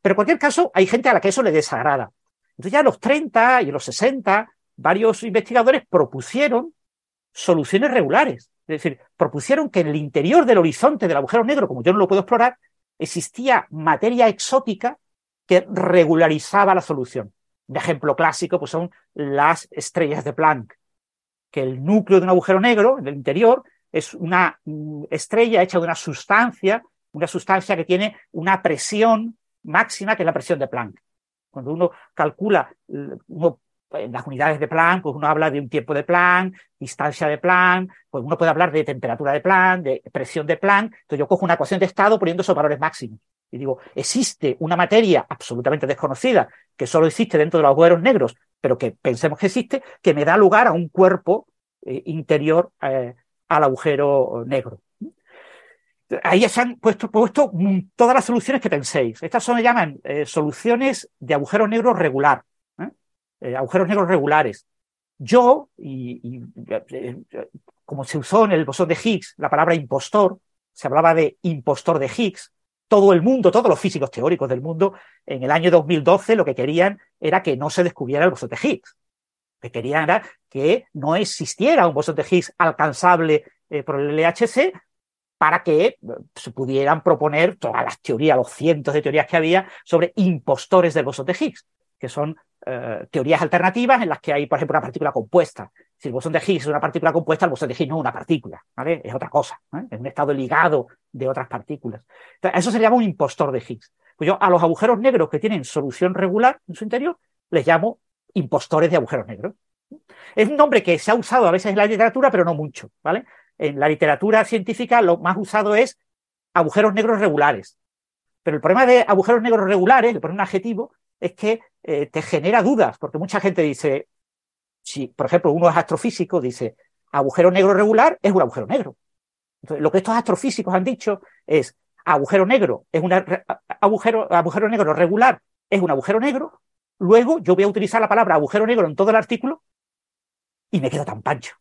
Pero en cualquier caso, hay gente a la que eso le desagrada. Entonces ya en los 30 y en los 60, varios investigadores propusieron soluciones regulares. Es decir, propusieron que en el interior del horizonte del agujero negro, como yo no lo puedo explorar, existía materia exótica que regularizaba la solución. Un ejemplo clásico pues son las estrellas de Planck, que el núcleo de un agujero negro, en el interior, es una mm, estrella hecha de una sustancia, una sustancia que tiene una presión máxima, que es la presión de Planck. Cuando uno calcula uno, en las unidades de Planck, pues uno habla de un tiempo de Planck, distancia de Planck, pues uno puede hablar de temperatura de Planck, de presión de Planck. Entonces yo cojo una ecuación de estado poniendo esos valores máximos. Y digo, existe una materia absolutamente desconocida que solo existe dentro de los agujeros negros, pero que pensemos que existe, que me da lugar a un cuerpo eh, interior eh, al agujero negro ahí se han puesto, todas las soluciones que penséis. Estas son, se llaman eh, soluciones de agujeros negros regular, agujeros negros regulares. Yo, y, como se usó en el bosón de Higgs la palabra impostor, se hablaba de impostor de Higgs, todo el mundo, todos los físicos teóricos del mundo, en el año 2012 lo que querían era que no se descubriera el bosón de Higgs. Lo que querían era que no existiera un bosón de Higgs alcanzable por el LHC, para que eh, se pudieran proponer todas las teorías, los cientos de teorías que había sobre impostores del bosón de Higgs, que son eh, teorías alternativas en las que hay, por ejemplo, una partícula compuesta. Si el bosón de Higgs es una partícula compuesta, el bosón de Higgs no es una partícula, ¿vale? Es otra cosa, ¿eh? es un estado ligado de otras partículas. eso se llama un impostor de Higgs. Pues yo a los agujeros negros que tienen solución regular en su interior, les llamo impostores de agujeros negros. Es un nombre que se ha usado a veces en la literatura, pero no mucho, ¿vale? en la literatura científica lo más usado es agujeros negros regulares. Pero el problema de agujeros negros regulares, le poner un adjetivo, es que eh, te genera dudas, porque mucha gente dice, si por ejemplo uno es astrofísico, dice, agujero negro regular es un agujero negro. Entonces, lo que estos astrofísicos han dicho es agujero negro es un agujero, agujero negro regular es un agujero negro, luego yo voy a utilizar la palabra agujero negro en todo el artículo y me quedo tan pancho.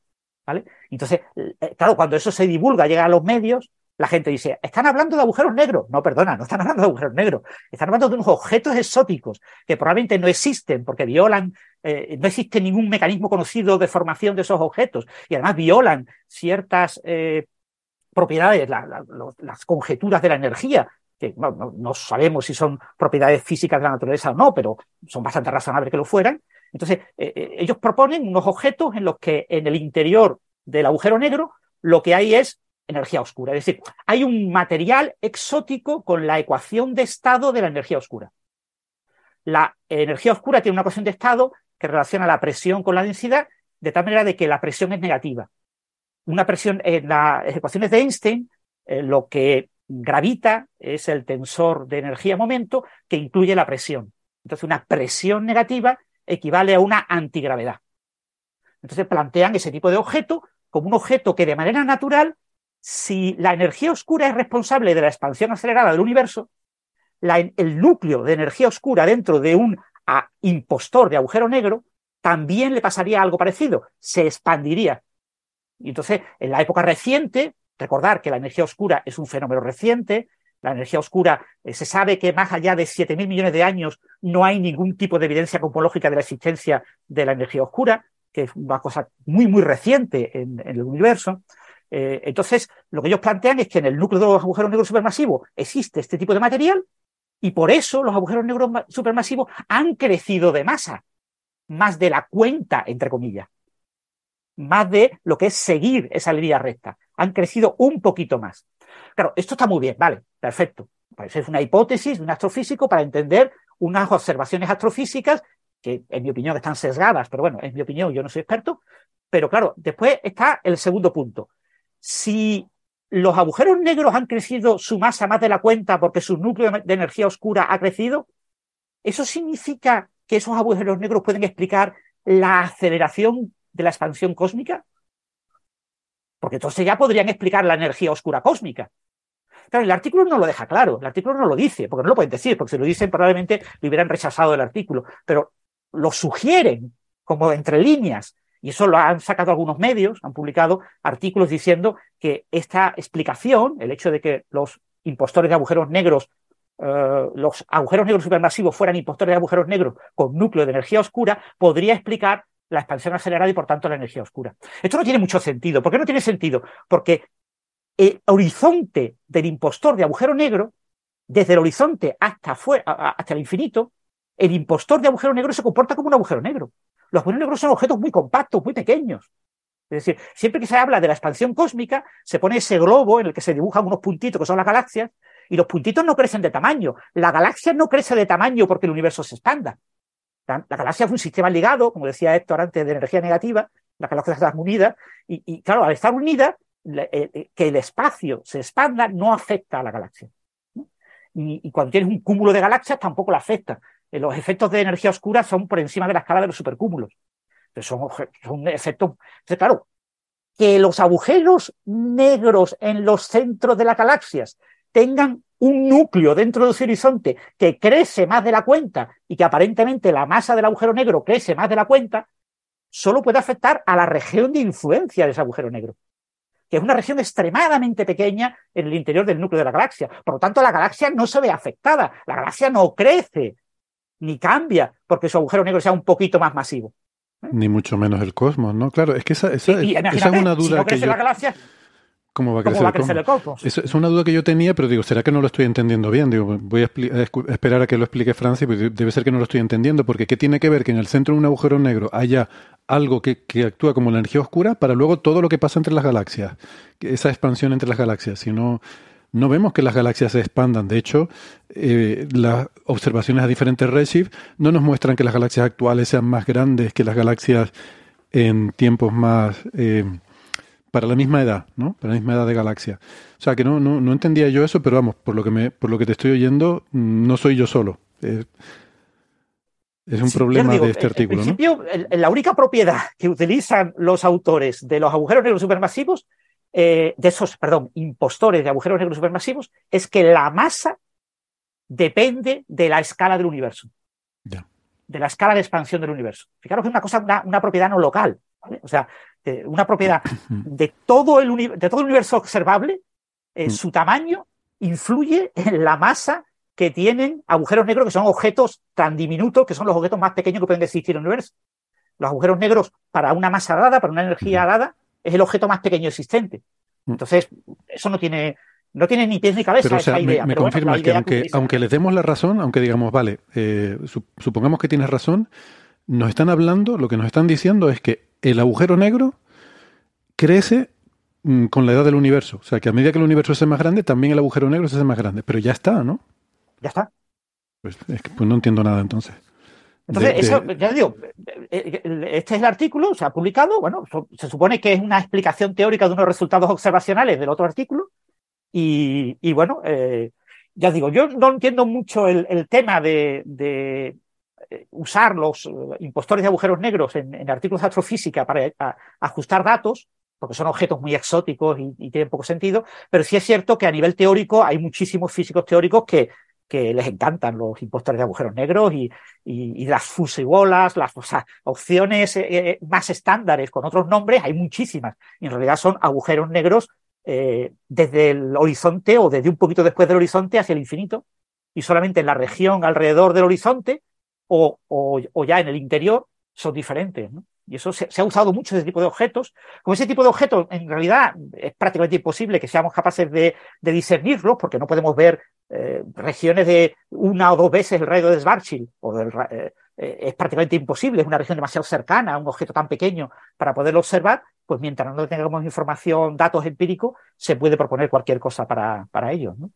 ¿Vale? Entonces, eh, claro, cuando eso se divulga, llega a los medios, la gente dice, están hablando de agujeros negros. No, perdona, no están hablando de agujeros negros. Están hablando de unos objetos exóticos que probablemente no existen porque violan, eh, no existe ningún mecanismo conocido de formación de esos objetos y además violan ciertas eh, propiedades, las conjeturas de la energía, que no, sabemos si son propiedades físicas de la naturaleza o no, pero son bastante razonables que lo fueran. Entonces, eh, ellos proponen unos objetos en los que en el interior del agujero negro lo que hay es energía oscura. Es decir, hay un material exótico con la ecuación de estado de la energía oscura. La energía oscura tiene una ecuación de estado que relaciona la presión con la densidad, de tal manera de que la presión es negativa una presión en las ecuaciones de Einstein, eh, lo que gravita es el tensor de energía-momento que incluye la presión. Entonces, una presión negativa equivale a una antigravedad. Entonces, plantean ese tipo de objeto como un objeto que de manera natural, si la energía oscura es responsable de la expansión acelerada del universo, el núcleo de energía oscura dentro de un impostor de agujero negro también le pasaría algo parecido, se expandiría y entonces, en la época reciente, recordar que la energía oscura es un fenómeno reciente, la energía oscura eh, se sabe que más allá de 7.000 millones de años no hay ningún tipo de evidencia cosmológica de la existencia de la energía oscura, que es una cosa muy, muy reciente en, el universo. Eh, entonces, lo que ellos plantean es que en el núcleo de los agujeros negros supermasivos existe este tipo de material y por eso los agujeros negros supermasivos han crecido de masa, más de la cuenta, entre comillas más de lo que es seguir esa línea recta. Han crecido un poquito más. Claro, esto está muy bien, vale, perfecto. Pues es una hipótesis de un astrofísico para entender unas observaciones astrofísicas que, en mi opinión, están sesgadas, pero bueno, en mi opinión, yo no soy experto. Pero claro, después está el segundo punto. Si los agujeros negros han crecido su masa más de la cuenta porque su núcleo de energía oscura ha crecido, ¿eso significa que esos agujeros negros pueden explicar la aceleración de la expansión cósmica? Porque entonces ya podrían explicar la energía oscura cósmica. Claro, el artículo no lo deja claro, el artículo no lo dice, porque no lo pueden decir, porque si lo dicen probablemente lo hubieran rechazado el artículo, pero lo sugieren como entre líneas, y eso lo han sacado algunos medios, han publicado artículos diciendo que esta explicación, el hecho de que los impostores de agujeros negros, eh, los agujeros negros supermasivos fueran impostores de agujeros negros con núcleo de energía oscura, podría explicar la expansión acelerada y por tanto la energía oscura. Esto no tiene mucho sentido. ¿Por qué no tiene sentido? Porque el horizonte del impostor de agujero negro, desde el horizonte hasta, hasta el infinito, el impostor de agujero negro se comporta como un agujero negro. Los agujeros negros son objetos muy compactos, muy pequeños. Es decir, siempre que se habla de la expansión cósmica, se pone ese globo en el que se dibujan unos puntitos que son las galaxias, y los puntitos no crecen de tamaño. La galaxia no crece de tamaño porque el universo se expanda. La, galaxia es un sistema ligado, como decía Héctor antes, de energía negativa, las galaxias están unidas, y, claro, al estar unidas, eh, eh, que el espacio se expanda no afecta a la galaxia. Y, cuando tienes un cúmulo de galaxias tampoco la afecta. Eh, los efectos de energía oscura son por encima de la escala de los supercúmulos. son, son efectos. Entonces, claro, que los agujeros negros en los centros de las galaxias tengan un núcleo dentro de ese horizonte que crece más de la cuenta y que aparentemente la masa del agujero negro crece más de la cuenta, solo puede afectar a la región de influencia de ese agujero negro, que es una región extremadamente pequeña en el interior del núcleo de la galaxia. Por lo tanto, la galaxia no se ve afectada, la galaxia no crece ni cambia porque su agujero negro sea un poquito más masivo. ¿Eh? Ni mucho menos el cosmos, ¿no? Claro, es que esa, es una duda que la galaxia, ¿Cómo va a crecer, el, cosmos? Es, una duda que yo tenía, pero digo, ¿será que no lo estoy entendiendo bien? Digo, voy a, esperar a que lo explique Francis, pero debe ser que no lo estoy entendiendo, porque ¿qué tiene que ver que en el centro de un agujero negro haya algo que, actúa como la energía oscura para luego todo lo que pasa entre las galaxias? Esa expansión entre las galaxias. Si no, no vemos que las galaxias se expandan. De hecho, eh, las observaciones a diferentes redshift no nos muestran que las galaxias actuales sean más grandes que las galaxias en tiempos más... Eh, para la misma edad, ¿no? Para la misma edad de galaxia. O sea que no, no, no entendía yo eso, pero vamos, por lo que me, por lo que te estoy oyendo, no soy yo solo. Es un problema de este artículo. En principio, la única propiedad que utilizan los autores de los agujeros negros supermasivos, eh, de esos, perdón, impostores de agujeros negros supermasivos, es que la masa depende de la escala del universo. De la escala de expansión del universo. Fijaros que es una cosa, una, propiedad no local. O sea, una propiedad de todo el, de todo el universo observable, eh, mm. su tamaño influye en la masa que tienen agujeros negros, que son objetos tan diminutos, que son los objetos más pequeños que pueden existir en el universo. Los agujeros negros, para una masa dada, para una energía dada, es el objeto más pequeño existente. Mm. Entonces, eso no tiene, no tiene ni pies ni cabeza pero, esa idea. Me, confirmas que aunque, aunque les demos la razón, aunque digamos, vale, eh, supongamos que tienes razón, nos están hablando, lo que nos están diciendo es que el agujero negro crece mm, con la edad del universo. O sea, que a medida que el universo hace más grande, también el agujero negro se hace más grande. Pero ya está, ¿no? Ya está. Pues, pues no entiendo nada entonces. Entonces, eso, ya digo, este es el artículo, se ha publicado, bueno, se supone que es una explicación teórica de unos resultados observacionales del otro artículo, y, bueno, eh, ya digo, yo no entiendo mucho el, tema de, eh, usar los eh, impostores de agujeros negros en, artículos de astrofísica para ajustar datos, porque son objetos muy exóticos y, y, tienen poco sentido, pero sí es cierto que a nivel teórico hay muchísimos físicos teóricos que, que les encantan los impostores de agujeros negros y, y, las fusibolas, las opciones eh, eh, más estándares con otros nombres, hay muchísimas. Y en realidad son agujeros negros eh, desde el horizonte o desde un poquito después del horizonte hacia el infinito. Y solamente en la región alrededor del horizonte o, o, ya en el interior son diferentes. Y eso se, ha usado mucho ese tipo de objetos. Como ese tipo de objetos, en realidad, es prácticamente imposible que seamos capaces de, discernirlos, porque no podemos ver eh, regiones de una o dos veces el radio de Schwarzschild, o del, eh, eh, es prácticamente imposible, es una región demasiado cercana un objeto tan pequeño para poderlo observar, pues mientras no tengamos información, datos empíricos, se puede proponer cualquier cosa para, para ellos. ¿no?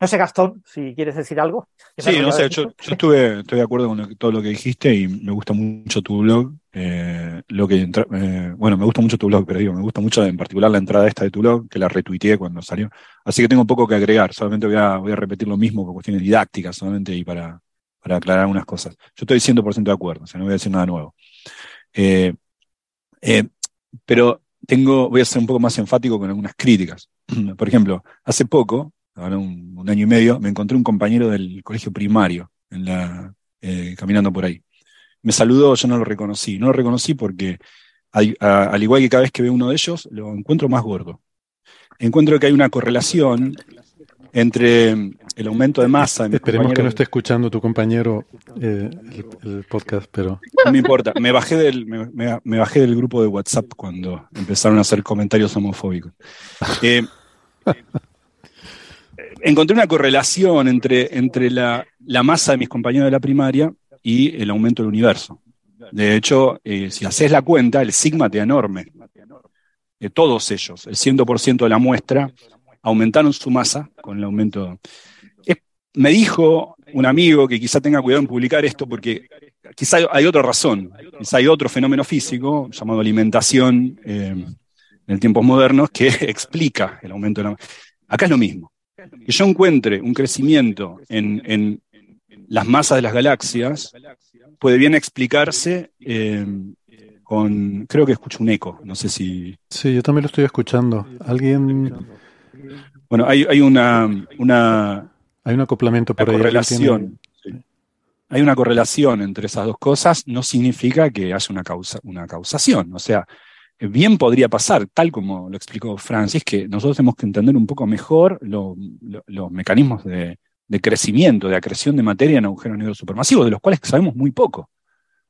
No sé, Gastón, si quieres decir algo. Sí, no sé, yo, estuve, estoy de acuerdo con todo lo que dijiste y me gusta mucho tu blog. Eh, lo que eh, bueno, me gusta mucho tu blog, pero digo, me gusta mucho en particular la entrada esta de tu blog, que la retuiteé cuando salió. Así que tengo poco que agregar, solamente voy a, voy a repetir lo mismo por cuestiones didácticas, solamente y para, para aclarar algunas cosas. Yo estoy 100% de acuerdo, o sea, no voy a decir nada nuevo. Eh, pero tengo, voy a ser un poco más enfático con algunas críticas. Por ejemplo, hace poco un, año y medio, me encontré un compañero del colegio primario, en la, eh, caminando por ahí. Me saludó, yo no lo reconocí. No lo reconocí porque, al igual que cada vez que veo uno de ellos, lo encuentro más gordo. Encuentro que hay una correlación entre el aumento de masa. Esperemos que no esté escuchando tu compañero eh, el, podcast, pero. No me importa. Me bajé, del, me, bajé del grupo de WhatsApp cuando empezaron a hacer comentarios homofóbicos. Eh, encontré una correlación entre, entre la, masa de mis compañeros de la primaria y el aumento del universo. De hecho, eh, si haces la cuenta, el sigma te enorme. todos ellos, el 100% de la muestra, aumentaron su masa con el aumento. me dijo un amigo que quizá tenga cuidado en publicar esto porque quizá hay otra razón, quizá hay otro fenómeno físico llamado alimentación eh, en tiempos modernos que explica el aumento de la masa. Acá es lo mismo que yo encuentre un crecimiento en, las masas de las galaxias puede bien explicarse eh, con, creo que escucho un eco, no sé si... Sí, yo también lo estoy escuchando. Alguien... Bueno, hay, hay una, una... Hay un acoplamiento por ahí. Correlación. Hay una correlación entre esas dos cosas, no significa que haya una, causa, una causación. O sea, bien podría pasar, tal como lo explicó Francis, que nosotros tenemos que entender un poco mejor los mecanismos de, crecimiento, de acreción de materia en agujeros negros supermasivos, de los cuales sabemos muy poco.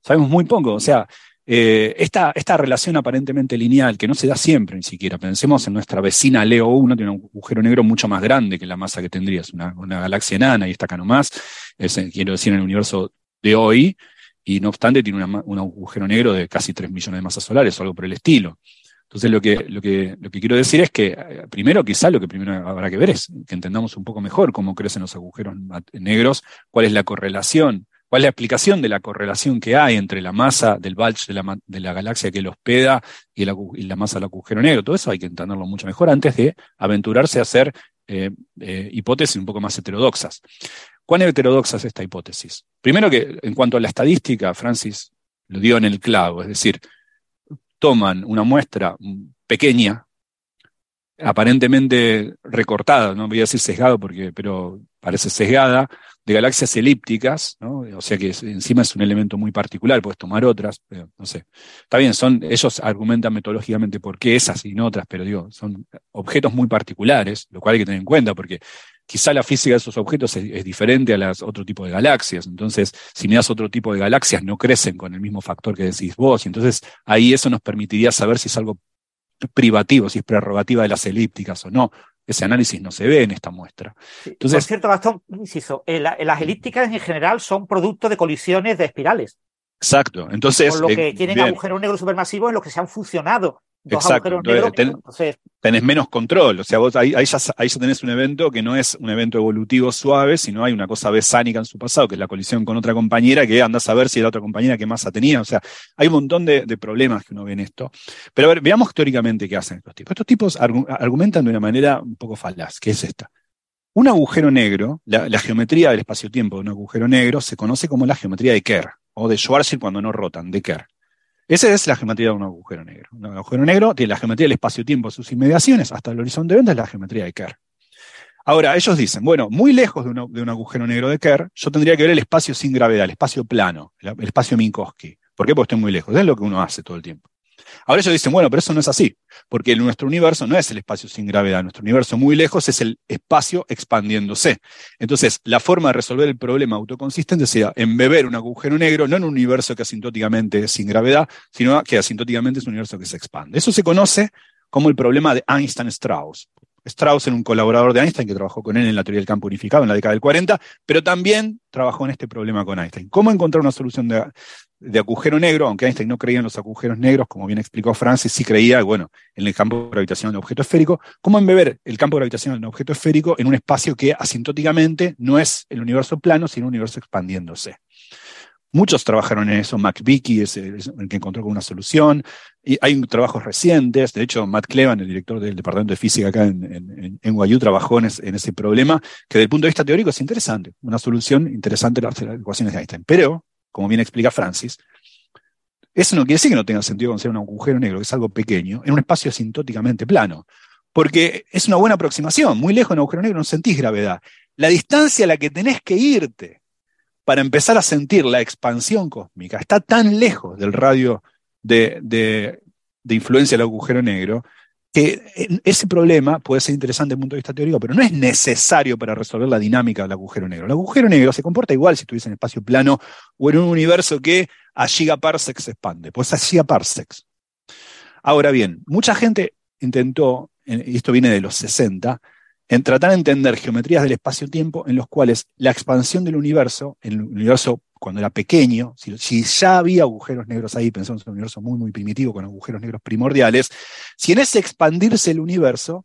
Sabemos muy poco. O sea, eh, esta, relación aparentemente lineal, que no se da siempre ni siquiera, pensemos en nuestra vecina Leo 1, tiene un agujero negro mucho más grande que la masa que tendrías, una, una galaxia enana y está acá nomás, es, quiero decir, en el universo de hoy, y no obstante tiene un agujero negro de casi 3 millones de masas solares o algo por el estilo. Entonces lo que, lo que, lo que quiero decir es que eh, primero quizá lo que primero habrá que ver es que entendamos un poco mejor cómo crecen los agujeros negros, cuál es la correlación, cuál es la explicación de la correlación que hay entre la masa del bulge de la, de la galaxia que lo hospeda y, la masa del agujero negro. Todo eso hay que entenderlo mucho mejor antes de aventurarse a hacer eh, eh, hipótesis un poco más heterodoxas. ¿Cuán heterodoxa es esta hipótesis? Primero que en cuanto a la estadística, Francis lo dio en el clavo, es decir, toman una muestra pequeña, aparentemente recortada, no voy a decir sesgado porque, pero parece sesgada, de galaxias elípticas, o sea que encima es un elemento muy particular, puedes tomar otras, no sé. Está bien, son, ellos argumentan metodológicamente por qué esas y no otras, pero digo, son objetos muy particulares, lo cual hay que tener en cuenta, porque quizá la física de esos objetos es, diferente a las otro tipo de galaxias. Entonces, si me das otro tipo de galaxias, no crecen con el mismo factor que decís vos. Y entonces, ahí eso nos permitiría saber si es algo privativo, si es prerrogativa de las elípticas o no. Ese análisis no se ve en esta muestra. Entonces, Por cierto, Gastón, inciso, eh, las elípticas en general son producto de colisiones de espirales. Exacto. Entonces. Por lo que eh, tienen agujeros negros supermasivos en los que se han fusionado Exacto. tenés menos control. O sea, vos ahí, ya, tenés un evento que no es un evento evolutivo suave, sino hay una cosa besánica en su pasado, que es la colisión con otra compañera, que anda a saber si la otra compañera que masa tenía. O sea, hay un montón de, problemas que uno ve en esto. Pero a ver, veamos teóricamente qué hacen estos tipos. Estos tipos argumentan de una manera un poco falaz, que es esta. Un agujero negro, la, la geometría del espacio-tiempo de un agujero negro se conoce como la geometría de Kerr, o de Schwarzschild cuando no rotan, de Kerr. Esa es la geometría de un agujero negro. Un agujero negro tiene la geometría del espacio-tiempo, sus inmediaciones, hasta el horizonte de venta es la geometría de Kerr. Ahora, ellos dicen, bueno, muy lejos de, un agujero negro de Kerr, yo tendría que ver el espacio sin gravedad, el espacio plano, el, el espacio Minkowski. ¿Por qué? Porque estoy muy lejos. Es lo que uno hace todo el tiempo. Ahora ellos dicen, bueno, pero eso no es así, porque nuestro universo no es el espacio sin gravedad, nuestro universo muy lejos es el espacio expandiéndose. Entonces, la forma de resolver el problema autoconsistente sería embeber un agujero negro, no en un universo que asintóticamente es sin gravedad, sino que asintóticamente es un universo que se expande. Eso se conoce como el problema de Einstein-Strauss. Strauss era un colaborador de Einstein que trabajó con él en la teoría del campo unificado en la década del 40, pero también trabajó en este problema con Einstein. ¿Cómo encontrar una solución de, agujero negro, aunque Einstein no creía en los agujeros negros, como bien explicó Francis, sí creía, bueno, en el campo gravitacional de un objeto esférico, cómo embeber el campo gravitacional de un objeto esférico en un espacio que asintóticamente no es el universo plano, sino un universo expandiéndose. Muchos trabajaron en eso, McVicky es el, que encontró con una solución, y hay trabajos recientes, de hecho Matt Clevan, el director del Departamento de Física acá en, en, trabajó en, ese problema, que desde el punto de vista teórico es interesante, una solución interesante a las ecuaciones de Einstein. Pero como bien explica Francis, eso no quiere decir que no tenga sentido conocer un agujero negro, que es algo pequeño, en un espacio asintóticamente plano. Porque es una buena aproximación. Muy lejos de un agujero negro no sentís gravedad. La distancia a la que tenés que irte para empezar a sentir la expansión cósmica está tan lejos del radio de, de influencia del agujero negro que ese problema puede ser interesante desde el punto de vista teórico, pero no es necesario para resolver la dinámica del agujero negro. El agujero negro se comporta igual si estuviese en espacio plano o en un universo que a gigaparsecs se expande, pues a gigaparsecs. Ahora bien, mucha gente intentó, y esto viene de los 60, en tratar de entender geometrías del espacio-tiempo en los cuales la expansión del universo, el universo cuando era pequeño, si, ya había agujeros negros ahí, pensamos en un universo muy, muy primitivo con agujeros negros primordiales, si en ese expandirse el universo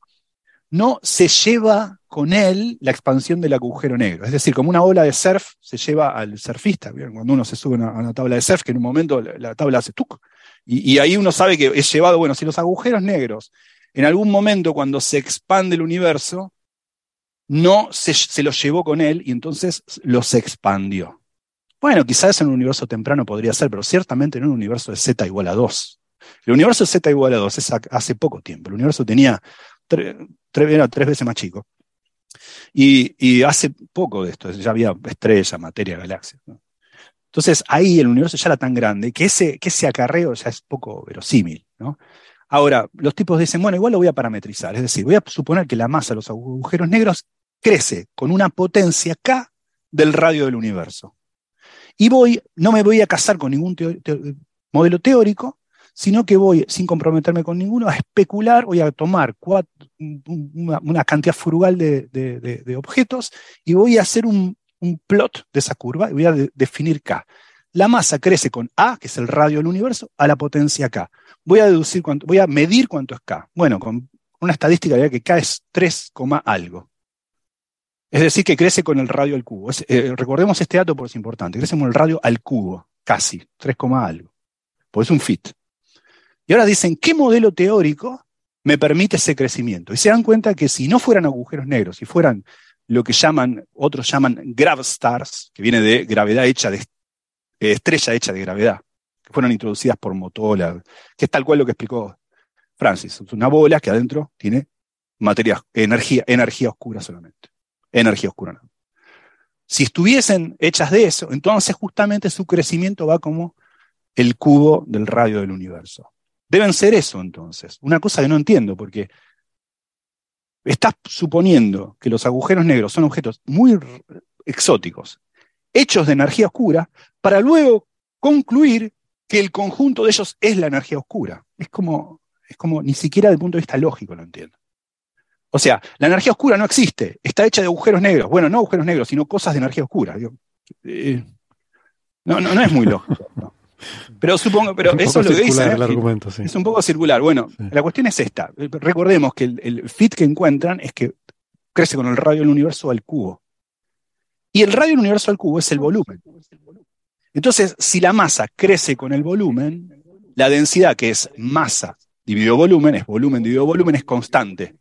no se lleva con él la expansión del agujero negro. Es decir, como una ola de surf se lleva al surfista. Cuando uno se sube a una, tabla de surf, que en un momento la, tabla hace tuc. Y, y, ahí uno sabe que es llevado, bueno, si los agujeros negros, en algún momento cuando se expande el universo, no se, se los llevó con él y entonces los expandió. Bueno, quizás en un universo temprano podría ser, pero ciertamente en un universo de z igual a 2. El universo de z igual a 2 es hace poco tiempo. El universo tenía tres veces más chico. Y, hace poco de esto, ya había estrellas, materia, galaxias. Entonces ahí el universo ya era tan grande que ese, que ese acarreo ya es poco verosímil. Ahora, los tipos dicen, bueno, igual lo voy a parametrizar, es decir, voy a suponer que la masa de los agujeros negros crece con una potencia k del radio del universo. Y voy, no me voy a casar con ningún modelo teórico, sino que voy, sin comprometerme con ninguno, a especular, voy a tomar una, cantidad frugal de, objetos y voy a hacer un, plot de esa curva y voy a definir K. La masa crece con A, que es el radio del universo, a la potencia K. Voy a deducir voy a medir cuánto es K. Bueno, con una estadística diría que K es 3, algo. Es decir, que crece con el radio al cubo. Eh, recordemos este dato porque es importante. Crece con el radio al cubo, casi, 3, algo. Pues es un fit. Y ahora dicen, ¿qué modelo teórico me permite ese crecimiento? Y se dan cuenta que si no fueran agujeros negros, si fueran lo que llaman, otros llaman gravstars, que viene de gravedad hecha de estrella hecha de gravedad, que fueron introducidas por Motola, que es tal cual lo que explicó Francis. Es una bola que adentro tiene materia, energía, energía oscura solamente. Energía oscura. No. Si estuviesen hechas de eso, entonces justamente su crecimiento va como el cubo del radio del universo. Deben ser eso entonces. Una cosa que no entiendo, porque estás suponiendo que los agujeros negros son objetos muy exóticos, hechos de energía oscura, para luego concluir que el conjunto de ellos es la energía oscura. Es como, es como ni siquiera desde el punto de vista lógico lo entiendo. O sea, la energía oscura no existe, está hecha de agujeros negros. Bueno, no agujeros negros, sino cosas de energía oscura. Eh, no, no, no, es muy lógico. Pero supongo, pero eso es lo que dice. ¿eh? Es un poco circular. Bueno, la cuestión es esta. Recordemos que el, fit que encuentran es que crece con el radio del universo al cubo. Y el radio del universo al cubo es el volumen. Entonces, si la masa crece con el volumen, la densidad, que es masa dividido volumen, es volumen dividido volumen, es constante.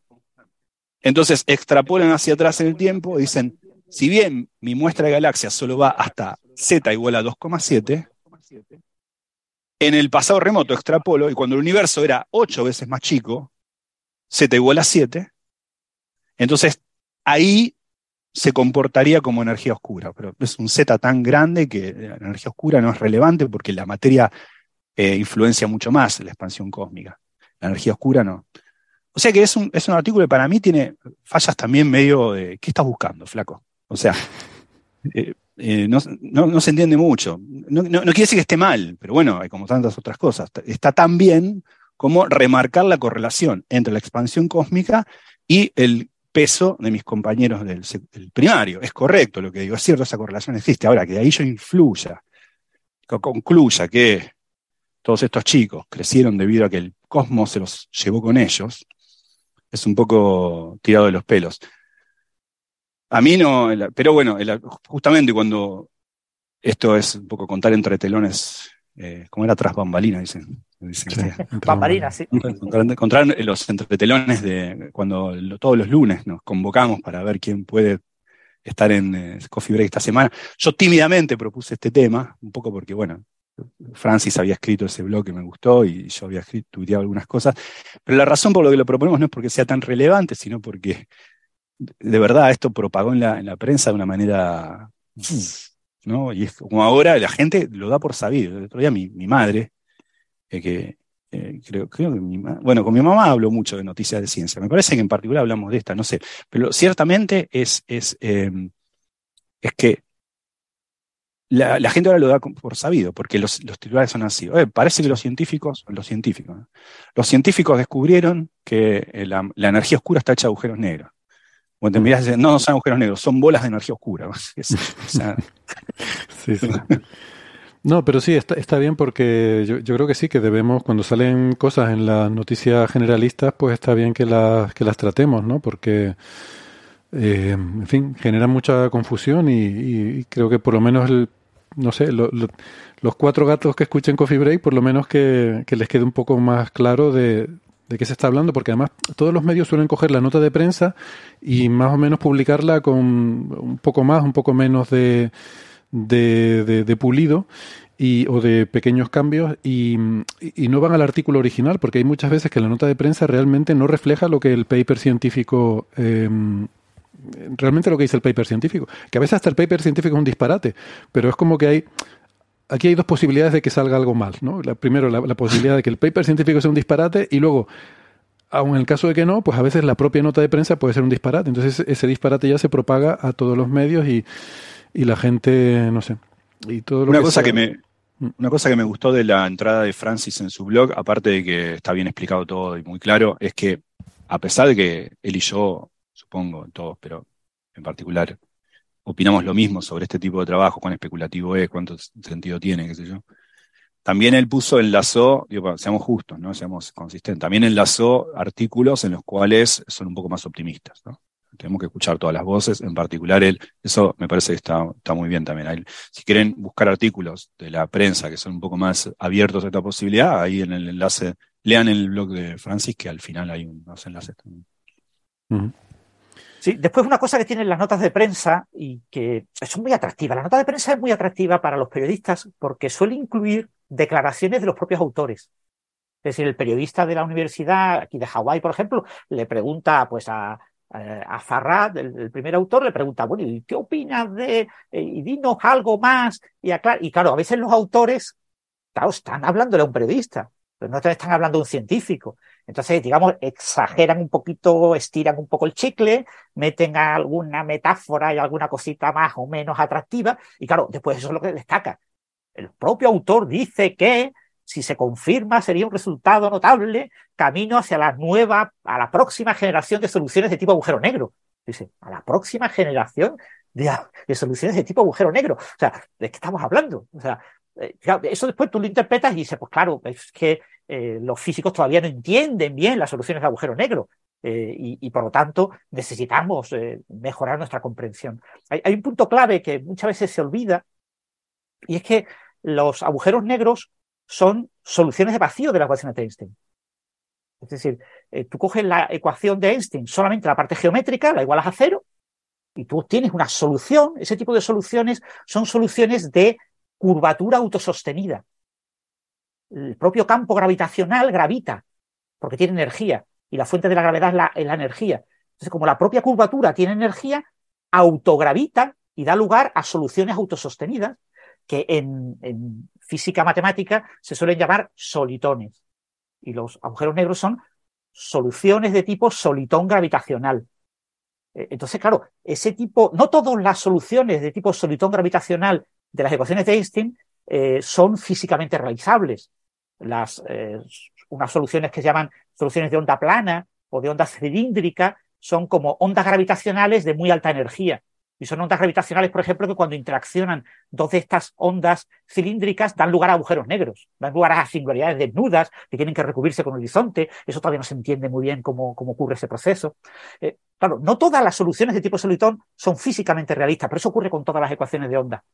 Entonces, extrapolan hacia atrás en el tiempo y dicen, si bien mi muestra de galaxias solo va hasta z igual a 2,7, en el pasado remoto extrapolo, y cuando el universo era ocho veces más chico, z igual a 7, entonces ahí se comportaría como energía oscura, pero es un z tan grande que la energía oscura no es relevante porque la materia eh, influencia mucho más la expansión cósmica. La energía oscura no. O sea que es un, es un artículo que para mí tiene fallas también medio de, ¿qué estás buscando, flaco? O sea, eh, eh, no, se entiende mucho. No, quiere decir que esté mal, pero bueno, hay como tantas otras cosas. Está tan bien como remarcar la correlación entre la expansión cósmica y el peso de mis compañeros del, primario. Es correcto lo que digo, es cierto, esa correlación existe. Ahora, que de ahí yo influya, que concluya que todos estos chicos crecieron debido a que el cosmos se los llevó con ellos, es un poco tirado de los pelos. A mí no, pero bueno, justamente cuando esto es un poco contar entre telones, eh, como era tras bambalina, dicen. Bambalina, sí. Encontrar, los entretelones de cuando todos los lunes nos convocamos para ver quién puede estar en eh, Coffee Break esta semana. Yo tímidamente propuse este tema, un poco porque, bueno, Francis había escrito ese blog que me gustó y yo había escrito, tuiteado algunas cosas, pero la razón por lo que lo proponemos no es porque sea tan relevante, sino porque de verdad esto propagó en la, en la prensa de una manera, ¿no? Y es como ahora la gente lo da por sabido. El otro día mi, mi madre, eh, que eh, creo, creo que mi bueno, con mi mamá hablo mucho de noticias de ciencia. Me parece que en particular hablamos de esta, no sé, pero ciertamente es, es, em, es que la, la, gente ahora lo da por sabido, porque los, los titulares son así. parece que los científicos, los científicos, los científicos descubrieron que eh, la, la, energía oscura está hecha de agujeros negros. Cuando te mm. miras no, no son agujeros negros, son bolas de energía oscura. sí, sí. No, pero sí, está, está bien porque yo, yo, creo que sí, que debemos, cuando salen cosas en las noticias generalistas, pues está bien que las, que las tratemos, ¿no? Porque, eh, en fin, generan mucha confusión y, y, creo que por lo menos, el, no sé, los cuatro gatos que escuchen Coffee Break, por lo menos que, que les quede un poco más claro de, de qué se está hablando, porque además todos los medios suelen coger la nota de prensa y más o menos publicarla con un poco más, un poco menos de, de, pulido y, o de pequeños cambios y, no van al artículo original, porque hay muchas veces que la nota de prensa realmente no refleja lo que el paper científico... Em, realmente lo que dice el paper científico, que a veces hasta el paper científico es un disparate, pero es como que hay aquí hay dos posibilidades de que salga algo mal. ¿no? La, primero, la, posibilidad de que el paper científico sea un disparate y luego, aun en el caso de que no, pues a veces la propia nota de prensa puede ser un disparate. Entonces ese disparate ya se propaga a todos los medios y, la gente, no sé. Y todo una, cosa que me, mm. una cosa que me gustó de la entrada de Francis en su blog, aparte de que está bien explicado todo y muy claro, es que a pesar de que él y yo, supongo, todos, pero en particular, opinamos lo mismo sobre este tipo de trabajo, cuán especulativo es, cuánto sentido tiene, qué sé yo. También él puso, enlazó, digo, seamos justos, ¿no? Seamos consistentes. También enlazó artículos en los cuales son un poco más optimistas, ¿no? Tenemos que escuchar todas las voces, en particular él, eso me parece que está, está muy bien también. si quieren buscar artículos de la prensa que son un poco más abiertos a esta posibilidad, ahí en el enlace, lean el blog de Francis, que al final hay unos enlaces también. Sí, después una cosa que tienen las notas de prensa y que son muy atractivas. La nota de prensa es muy atractiva para los periodistas porque suele incluir declaraciones de los propios autores. Es decir, el periodista de la universidad, aquí de Hawái, por ejemplo, le pregunta pues a, a Farrad, el, primer autor, le pregunta, bueno, ¿y qué opinas de, eh, y dinos algo más? Y, y claro, a veces los autores, claro, están hablándole a un periodista, pero no están hablando a un científico. Entonces, digamos, exageran un poquito, estiran un poco el chicle, meten alguna metáfora y alguna cosita más o menos atractiva, y claro, después eso es lo que destaca. El propio autor dice que si se confirma, sería un resultado notable camino hacia la nueva, a la próxima generación de soluciones de tipo agujero negro. Dice, a la próxima generación de, soluciones de tipo agujero negro. O sea, ¿de qué estamos hablando? O sea, eh, eso después tú lo interpretas y dices, pues claro, es que eh, los físicos todavía no entienden bien las soluciones de agujero negro. Eh, y, por lo tanto necesitamos mejorar nuestra comprensión. hay, un punto clave que muchas veces se olvida y es que los agujeros negros son soluciones de vacío de la ecuación de Einstein. Es decir, eh, tú coges la ecuación de Einstein, solamente la parte geométrica, la igualas a cero, y tú obtienes una solución. Ese tipo de soluciones son soluciones de curvatura autosostenida. El propio campo gravitacional gravita, porque tiene energía, y la fuente de la gravedad es la, es la energía. Entonces, como la propia curvatura tiene energía, autogravita y da lugar a soluciones autosostenidas que en, física matemática se suelen llamar solitones. Y los agujeros negros son soluciones de tipo solitón gravitacional. Eh, entonces, claro, ese tipo, no todas las soluciones de tipo solitón gravitacional de las ecuaciones de Einstein eh, son físicamente realizables. Las, eh, unas soluciones que se llaman soluciones de onda plana o de onda cilíndrica son como ondas gravitacionales de muy alta energía. Y son ondas gravitacionales, por ejemplo, que cuando interaccionan dos de estas ondas cilíndricas dan lugar a agujeros negros, dan lugar a singularidades desnudas que tienen que recubrirse con el horizonte. Eso todavía no se entiende muy bien cómo, cómo ocurre ese proceso. Eh, claro, no todas las soluciones de tipo solitón son físicamente realistas, pero eso ocurre con todas las ecuaciones de onda.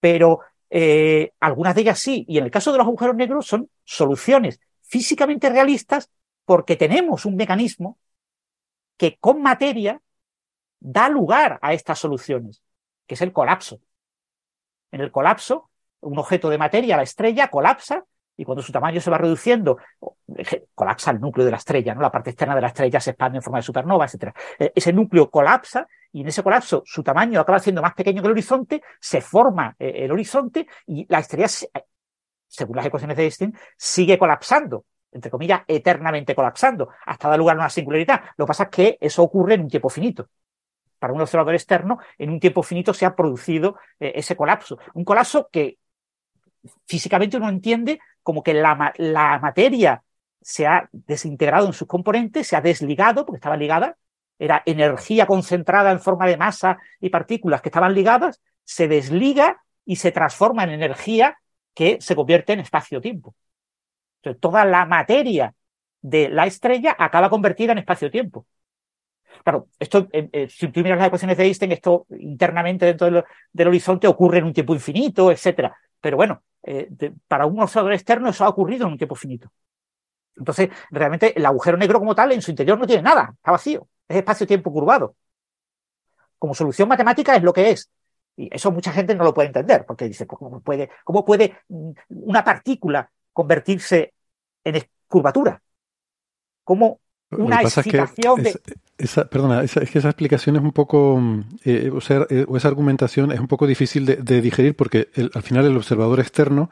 Pero eh, algunas de ellas sí, y en el caso de los agujeros negros son soluciones físicamente realistas porque tenemos un mecanismo que con materia da lugar a estas soluciones, que es el colapso. En el colapso, un objeto de materia, la estrella, colapsa y cuando su tamaño se va reduciendo, colapsa el núcleo de la estrella, ¿no? La parte externa de la estrella se expande en forma de supernova, etc. E, ese núcleo colapsa y en ese colapso su tamaño acaba siendo más pequeño que el horizonte, se forma eh, el horizonte y la estrella, según las ecuaciones de Einstein, sigue colapsando entre comillas, eternamente colapsando, hasta dar lugar a una singularidad. Lo que pasa es que eso ocurre en un tiempo finito para un observador externo, en un tiempo finito se ha producido eh, ese colapso. Un colapso que físicamente uno entiende como que la, la materia se ha desintegrado en sus componentes, se ha desligado, porque estaba ligada, era energía concentrada en forma de masa y partículas que estaban ligadas, se desliga y se transforma en energía que se convierte en espacio-tiempo. Entonces, toda la materia de la estrella acaba convertida en espacio-tiempo. Claro, esto, eh, eh, si tú miras las ecuaciones de Einstein, esto internamente dentro del, horizonte ocurre en un tiempo infinito, etcétera. Pero bueno, eh, para un observador externo eso ha ocurrido en un tiempo finito. Entonces, realmente el agujero negro como tal en su interior no tiene nada, está vacío, es espacio-tiempo curvado. Como solución matemática es lo que es. Y eso mucha gente no lo puede entender, porque dice, pues, ¿cómo puede, cómo puede mm, una partícula convertirse en curvatura? ¿Cómo una excitación de esa, perdona, esa, es que esa explicación es un poco, eh, o, sea, eh, o, esa argumentación es un poco difícil de, digerir porque al final el observador externo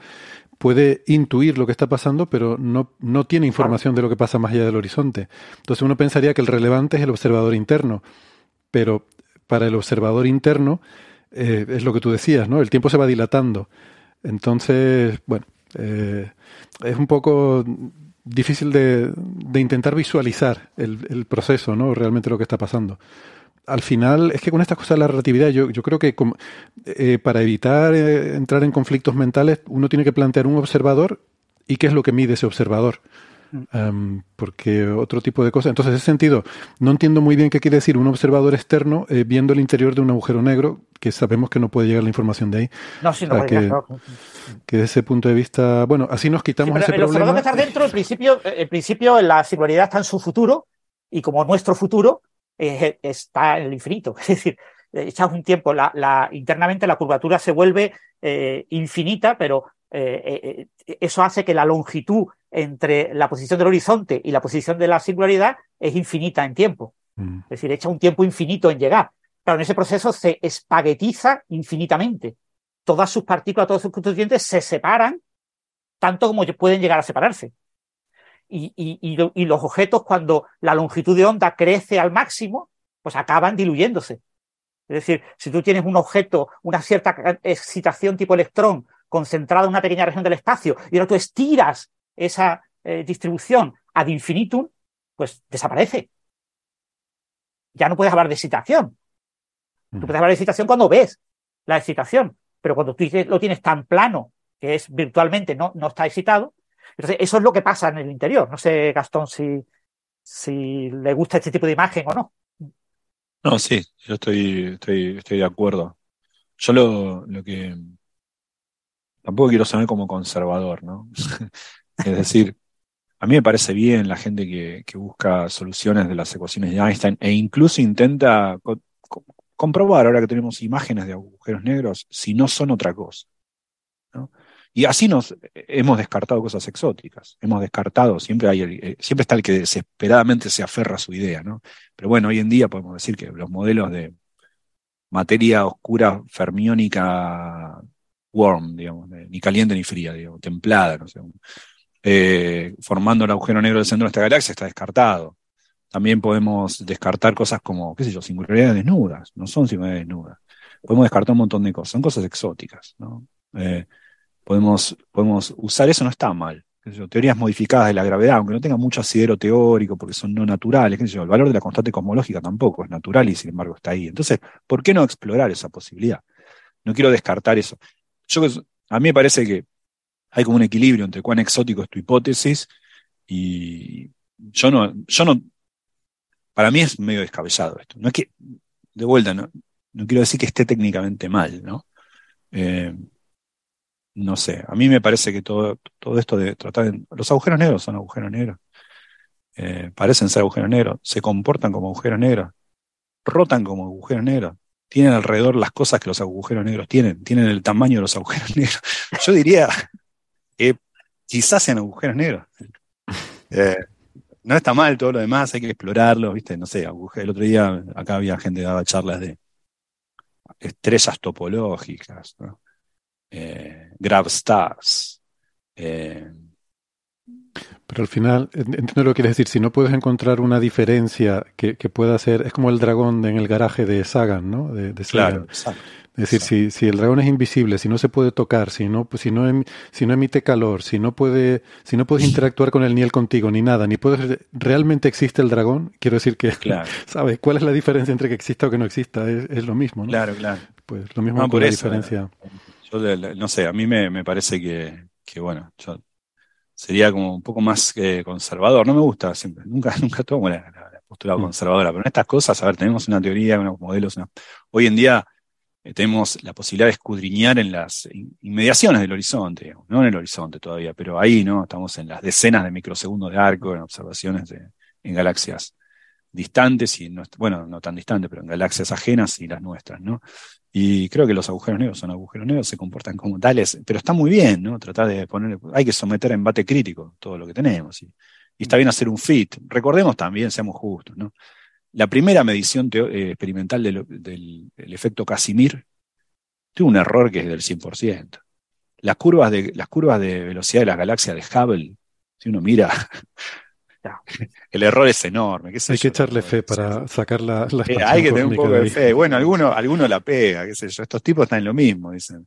puede intuir lo que está pasando, pero no, no tiene información de lo que pasa más allá del horizonte. Entonces uno pensaría que el relevante es el observador interno, pero para el observador interno eh, es lo que tú decías, ¿no? El tiempo se va dilatando. Entonces, bueno, es un poco difícil de, de intentar visualizar el, el, proceso, ¿no? Realmente lo que está pasando. Al final, es que con estas cosas de la relatividad, yo, yo creo que eh, para evitar eh, entrar en conflictos mentales, uno tiene que plantear un observador y qué es lo que mide ese observador. Um, porque otro tipo de cosas. Entonces, en ese sentido, no entiendo muy bien qué quiere decir un observador externo eh, viendo el interior de un agujero negro, que sabemos que no puede llegar la información de ahí. No, sí, no, que, que desde ese punto de vista, bueno, así nos quitamos ese el observador que está dentro, en principio, en principio la singularidad está en su futuro, y como nuestro futuro, está en el infinito. Es decir, echas un tiempo, la, internamente la curvatura se vuelve eh, infinita, pero eh, eh, eso hace que la longitud entre la posición del horizonte y la posición de la singularidad es infinita en tiempo. Mm. Es decir, echa un tiempo infinito en llegar. Claro, en ese proceso se espaguetiza infinitamente. Todas sus partículas, todos sus constituyentes se separan tanto como pueden llegar a separarse. y los objetos, cuando la longitud de onda crece al máximo, pues acaban diluyéndose. Es decir, si tú tienes un objeto, una cierta excitación tipo electrón concentrada en una pequeña región del espacio y ahora tú estiras esa eh, distribución ad infinitum, pues desaparece. Ya no puedes hablar de excitación. Tú puedes hablar de excitación cuando ves la excitación, pero cuando tú lo tienes tan plano que es virtualmente no, no está excitado, entonces eso es lo que pasa en el interior. No sé, Gastón, si, si le gusta este tipo de imagen o no. No, sí, yo estoy, estoy, estoy de acuerdo. Yo lo, lo que tampoco quiero sonar como conservador, ¿no? es decir, a mí me parece bien la gente que, busca soluciones de las ecuaciones de Einstein e incluso intenta comprobar, ahora que tenemos imágenes de agujeros negros, si no son otra cosa. Y así nos hemos descartado cosas exóticas, hemos descartado, siempre, hay eh, siempre está el que desesperadamente se aferra a su idea, ¿no? Pero bueno, hoy en día podemos decir que los modelos de materia oscura fermiónica warm, digamos, ni caliente ni fría, digamos, templada, no sé, eh, formando el agujero negro del centro de esta galaxia está descartado. También podemos descartar cosas como, qué sé yo, singularidades desnudas, no son singularidades desnudas. Podemos descartar un montón de cosas, son cosas exóticas, ¿no? Eh, podemos, podemos usar eso, no está mal. Teorías modificadas de la gravedad, aunque no tengan mucho asidero teórico porque son no naturales, el valor de la constante cosmológica tampoco es natural y sin embargo está ahí. Entonces, ¿por qué no explorar esa posibilidad? No quiero descartar eso. Yo, a mí me parece que hay como un equilibrio entre cuán exótico es tu hipótesis y yo no, yo no, para mí es medio descabellado esto. No es que, de vuelta, no, quiero decir que esté técnicamente mal, ¿no? Eh, no sé, a mí me parece que todo, todo esto de tratar de, los agujeros negros son agujeros negros. Eh, parecen ser agujeros negros, se comportan como agujeros negros, rotan como agujeros negros, tienen alrededor las cosas que los agujeros negros tienen, tienen el tamaño de los agujeros negros. Yo diría que quizás sean agujeros negros. Eh, no está mal todo lo demás, hay que explorarlo, ¿viste? No sé, el otro día acá había gente que daba charlas de estrellas topológicas, ¿no? eh, Stars. Eh, pero al final, entiendo lo que quieres decir, si no puedes encontrar una diferencia que, pueda ser, es como el dragón en el garaje de Sagan, ¿no? De, Claro, Es decir, si, si, el dragón es invisible, si no se puede tocar, si no, pues, si no, em, si no emite calor, si no puede, si no puedes interactuar con él ni él contigo, ni nada, ni puedes, realmente existe el dragón, quiero decir que, claro. ¿sabes? ¿Cuál es la diferencia entre que exista o que no exista? Es, lo mismo, ¿no? Claro, claro. Pues lo mismo por la diferencia no sé, a mí me, parece que, bueno, yo sería como un poco más eh, conservador. No me gusta siempre, nunca, nunca tomo la, postura mm. conservadora, pero en estas cosas, a ver, tenemos una teoría, unos modelos. Hoy en día tenemos la posibilidad de escudriñar en las inmediaciones del horizonte, no en el horizonte todavía, pero ahí, ¿no? Estamos en las decenas de microsegundos de arco, en observaciones de, en galaxias distantes y, no, bueno, no tan distantes, pero en galaxias ajenas y las nuestras, ¿no? Y creo que los agujeros negros son agujeros negros, se comportan como tales, pero está muy bien, ¿no? Tratar de poner, hay que someter a embate crítico todo lo que tenemos. Y, está bien hacer un fit. Recordemos también, seamos justos, ¿no? La primera medición eh, experimental del, efecto Casimir tuvo un error que es del 100%. Las curvas de, las curvas de velocidad de las galaxias de Hubble, si uno mira el error es enorme. hay que echarle fe para sacar la, eh, Hay que tener un poco de, fe. Bueno, alguno, alguno la pega, qué sé yo. Estos tipos están en lo mismo, dicen.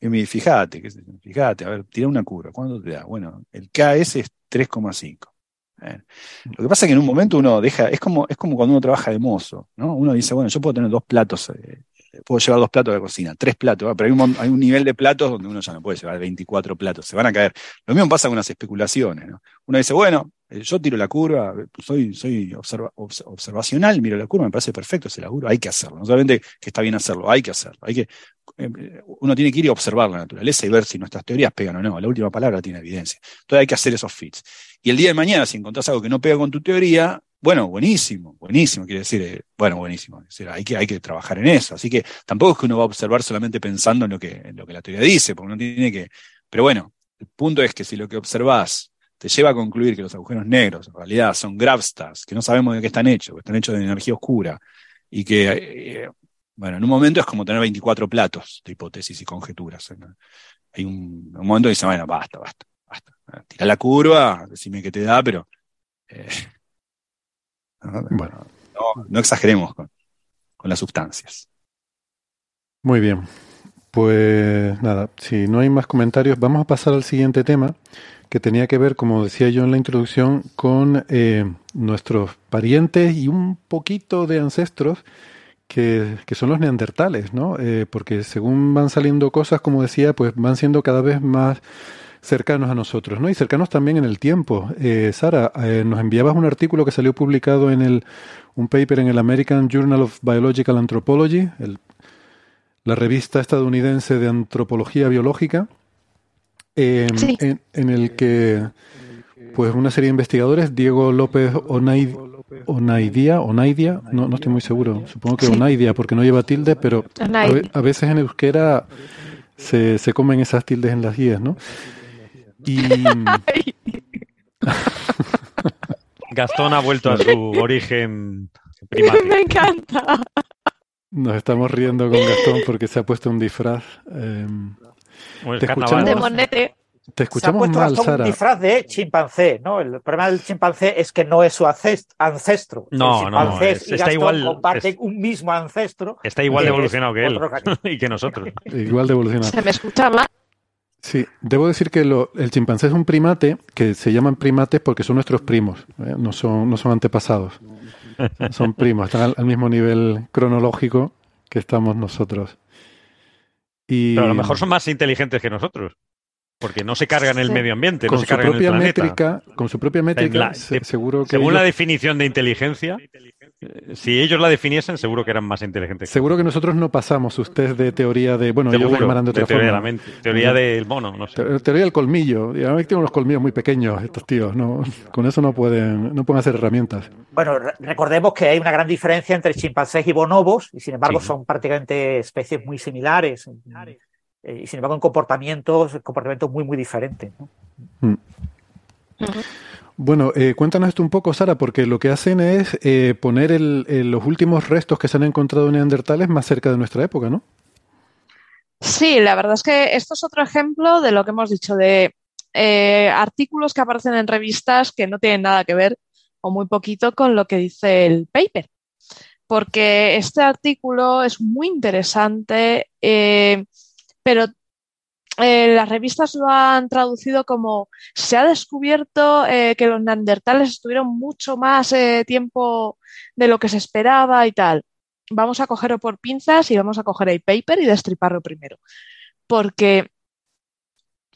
Y fíjate, qué sé yo, fíjate, a ver, tira una curva, ¿cuánto te da? Bueno, el KS es 3,5. Lo que pasa es que en un momento uno deja, es como, es como cuando uno trabaja de mozo, ¿no? Uno dice, bueno, yo puedo tener dos platos, eh, puedo llevar dos platos a la cocina, tres platos, pero hay un, hay un, nivel de platos donde uno ya no puede llevar 24 platos, se van a caer. Lo mismo pasa con las especulaciones, ¿no? Uno dice, bueno, eh, yo tiro la curva, soy, soy observacional, miro la curva, me parece perfecto ese laburo, hay que hacerlo. No solamente que está bien hacerlo, hay que hacerlo. Hay que, eh, uno tiene que ir a observar la naturaleza y ver si nuestras teorías pegan o no. La última palabra tiene evidencia. Entonces hay que hacer esos fits. Y el día de mañana, si encontrás algo que no pega con tu teoría, bueno, buenísimo, buenísimo, quiere decir, eh, bueno, buenísimo, decir, hay, que, hay que trabajar en eso. Así que tampoco es que uno va a observar solamente pensando en lo que, en lo que la teoría dice, porque uno tiene que. Pero bueno, el punto es que si lo que observás te lleva a concluir que los agujeros negros en realidad son gravstars, que no sabemos de qué están hechos, que están hechos de energía oscura, y que, eh, bueno, en un momento es como tener 24 platos de hipótesis y conjeturas. Hay un, momento que dice, bueno, basta, basta, basta. Tira la curva, decime qué te da, pero eh, bueno, no, exageremos con, con las sustancias. Muy bien. Pues nada, si no hay más comentarios, vamos a pasar al siguiente tema que tenía que ver, como decía yo en la introducción, con eh, nuestros parientes y un poquito de ancestros que, son los neandertales, ¿no? Eh, porque según van saliendo cosas, como decía, pues van siendo cada vez más cercanos a nosotros, ¿no? Y cercanos también en el tiempo. Eh, Sara, eh, nos enviabas un artículo que salió publicado en el, un paper en el American Journal of Biological Anthropology, la revista estadounidense de antropología biológica, em, en, el que pues una serie de investigadores, Diego López Onaidia, Onaidia, no, no estoy muy seguro, supongo que Onaidia porque no lleva tilde, pero a, veces en euskera se, se comen esas tildes en las guías, ¿no? Y... Gastón ha vuelto a su origen primario. Me encanta. Nos estamos riendo con Gastón porque se ha puesto un disfraz. Eh, te escuchamos, de monete. Te escuchamos se ha puesto mal, un disfraz de chimpancé, ¿no? El problema del chimpancé es que no es su ancestro. No, no, está igual. Comparten un mismo ancestro. Está igual de evolucionado que él y que nosotros. igual de evolucionado. Se me escucha mal. Sí, debo decir que el chimpancé es un primate que se llaman primates porque son nuestros primos, ¿eh? no, son, no son antepasados. Son primos, están al, mismo nivel cronológico que estamos nosotros. Y... Pero a lo mejor son más inteligentes que nosotros. Porque no se cargan el medio ambiente, no se cargan el planeta. Métrica, con su propia métrica, seguro que. Según la definición de inteligencia, eh, si ellos la definiesen, seguro que eran más inteligentes. Seguro que nosotros no pasamos usted de teoría de. Bueno, ellos llamarán de otra teoría forma. De la mente, teoría del mono, no sé. Teoría del colmillo. Además tienen unos colmillos muy pequeños estos tíos. No, con eso no pueden, no pueden hacer herramientas. Bueno, recordemos que hay una gran diferencia entre chimpancés y bonobos, y sin embargo son prácticamente especies muy similares. Eh, y sin embargo en comportamientos, comportamientos muy, muy diferentes. Mm. Bueno, eh, cuéntanos esto un poco, Sara, porque lo que hacen es eh, poner los últimos restos que se han encontrado en neandertales más cerca de nuestra época, ¿no? Sí, la verdad es que esto es otro ejemplo de lo que hemos dicho, de eh, artículos que aparecen en revistas que no tienen nada que ver o muy poquito con lo que dice el paper. Porque este artículo es muy interesante, pero eh, las revistas lo han traducido como se ha descubierto eh, que los neandertales estuvieron mucho más eh, tiempo de lo que se esperaba y tal. Vamos a cogerlo por pinzas y vamos a coger el paper y destriparlo primero. Porque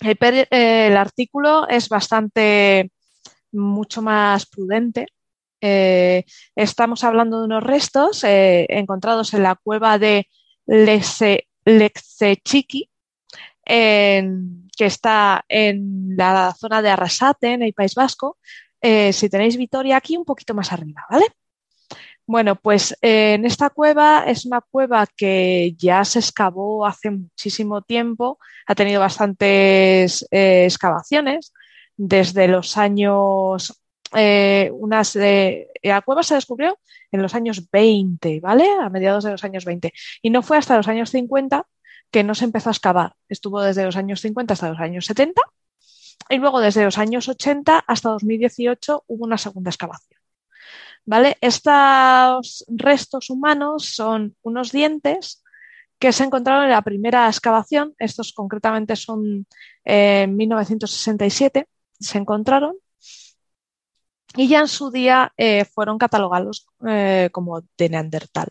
el, artículo es bastante mucho más prudente. estamos hablando de unos restos encontrados en la cueva de Lexechiqui, que está en la zona de Arrasate, en el País Vasco. Eh, si tenéis Vitoria aquí, un poquito más arriba, ¿vale? Bueno, pues eh, en esta cueva es una cueva que ya se excavó hace muchísimo tiempo, ha tenido bastantes eh, excavaciones desde los años, unas de, la cueva se descubrió en los años 20, ¿vale? A mediados de los años 20. Y no fue hasta los años 50 que no se empezó a excavar. Estuvo desde los años 50 hasta los años 70 y luego desde los años 80 hasta 2018 hubo una segunda excavación. ¿Vale? Estos restos humanos son unos dientes que se encontraron en la primera excavación. Estos concretamente son eh, en 1967, se encontraron. Y ya en su día eh, fueron catalogados eh, como de Neandertal.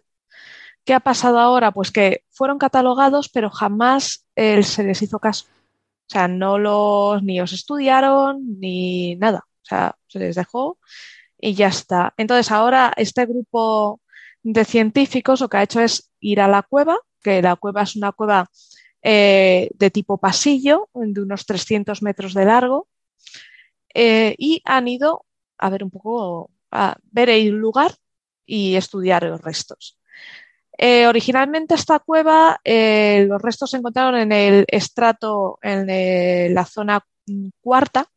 ¿Qué ha pasado ahora? Pues que fueron catalogados, pero jamás eh, se les hizo caso. O sea, no los ni los estudiaron ni nada. O sea, se les dejó y ya está. Entonces ahora este grupo de científicos lo que ha hecho es ir a la cueva, que la cueva es una cueva de tipo pasillo, de unos 300 metros de largo, y han ido a ver un poco ver el lugar y estudiar los restos. Eh, originalmente esta cueva, eh, los restos se encontraron en el estrato, en la zona cuarta,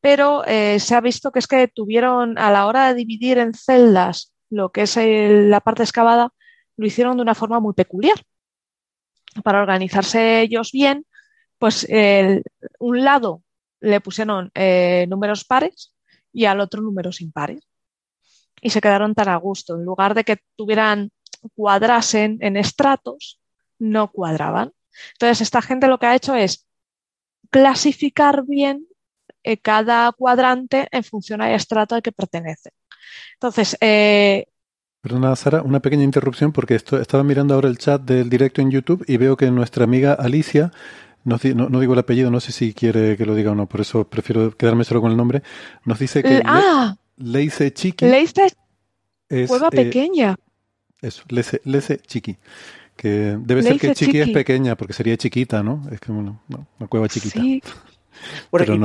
pero se ha visto que es que tuvieron, a la hora de dividir en celdas lo que es la parte excavada, lo hicieron de una forma muy peculiar. Para organizarse ellos bien, pues un lado le pusieron eh, números pares y al otro números impares. Y se quedaron tan a gusto. En lugar de que tuvieran, cuadrasen en estratos, no cuadraban. Entonces, esta gente lo que ha hecho es clasificar bien eh, cada cuadrante en función al estrato al que pertenece. Entonces, eh, Perdona, Sara, una pequeña interrupción porque estaba mirando ahora el chat del directo en YouTube y veo que nuestra amiga Alicia, no, digo el apellido, no sé si quiere que lo diga o no, por eso prefiero quedarme solo con el nombre, nos dice que ah, Leice Chiqui Leice es cueva eh, pequeña. Eso, Leice, Chiqui. Que debe ser que Chiqui, es pequeña porque sería chiquita, ¿no? Es como una, una cueva chiquita. Sí.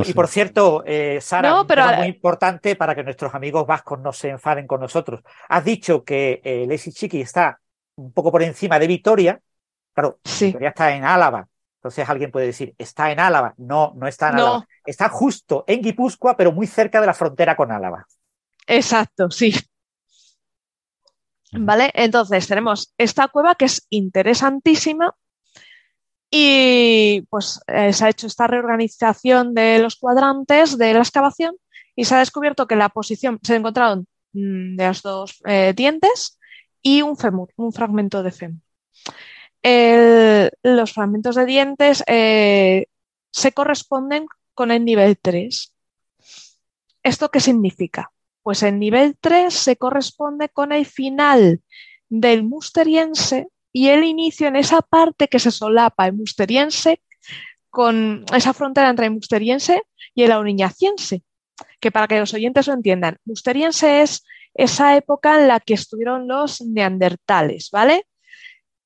y, por cierto, eh, Sara, muy importante para que nuestros amigos vascos no se enfaden con nosotros. Has dicho que eh, Lesi Chiqui está un poco por encima de Vitoria. Claro, Vitoria está en Álava. Entonces alguien puede decir, está en Álava. No, no está en Álava. Está justo en Guipúzcoa, pero muy cerca de la frontera con Álava. Exacto, sí. ¿Vale? Entonces tenemos esta cueva que es interesantísima y pues eh, se ha hecho esta reorganización de los cuadrantes de la excavación y se ha descubierto que la posición se encontraron mm, de los dos eh, dientes y un fémur, un fragmento de fémur. Los fragmentos de dientes eh, se corresponden con el nivel 3. ¿Esto qué significa? Pues el nivel 3 se corresponde con el final del musteriense y el inicio en esa parte que se solapa el musteriense con esa frontera entre el musteriense y el auriñaciense, que para que los oyentes lo entiendan, musteriense es esa época en la que estuvieron los neandertales, ¿vale?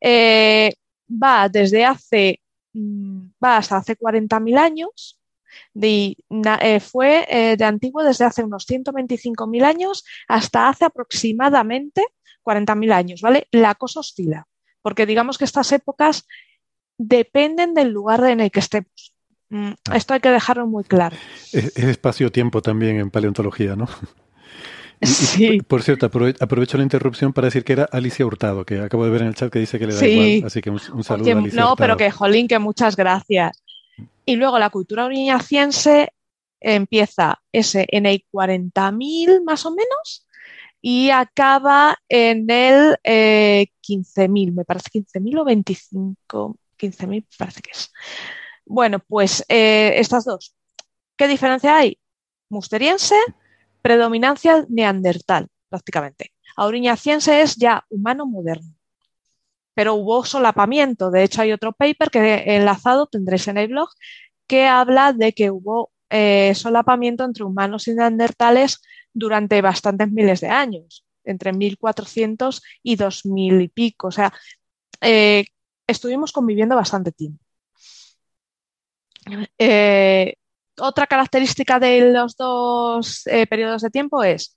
Eh, va desde hace, mm, va hasta hace 40.000 años, eh, fue eh, de antiguo desde hace unos 125.000 años hasta hace aproximadamente 40.000 años, ¿vale? La cosa oscila porque digamos que estas épocas dependen del lugar en el que estemos. Mm, ah. Esto hay que dejarlo muy claro. Es, espacio-tiempo también en paleontología, ¿no? Sí. por cierto, aprovecho la interrupción para decir que era Alicia Hurtado, que acabo de ver en el chat que dice que le da igual. Así que un, saludo a Alicia No, pero que, jolín, que muchas gracias. Y luego la cultura oriñaciense empieza ese en el 40.000 más o menos y acaba en el 15.000, eh, me parece 15.000 o 25, 15.000 parece que es. Bueno, pues eh, estas dos. ¿Qué diferencia hay? Musteriense, predominancia neandertal, prácticamente. Auriñaciense es ya humano moderno. Pero hubo solapamiento. De hecho, hay otro paper que he enlazado, tendréis en el blog, que habla de que hubo eh, solapamiento entre humanos y neandertales durante bastantes miles de años, entre 1400 y 2000 y pico. O sea, eh, estuvimos conviviendo bastante tiempo. Eh, otra característica de los dos eh, periodos de tiempo es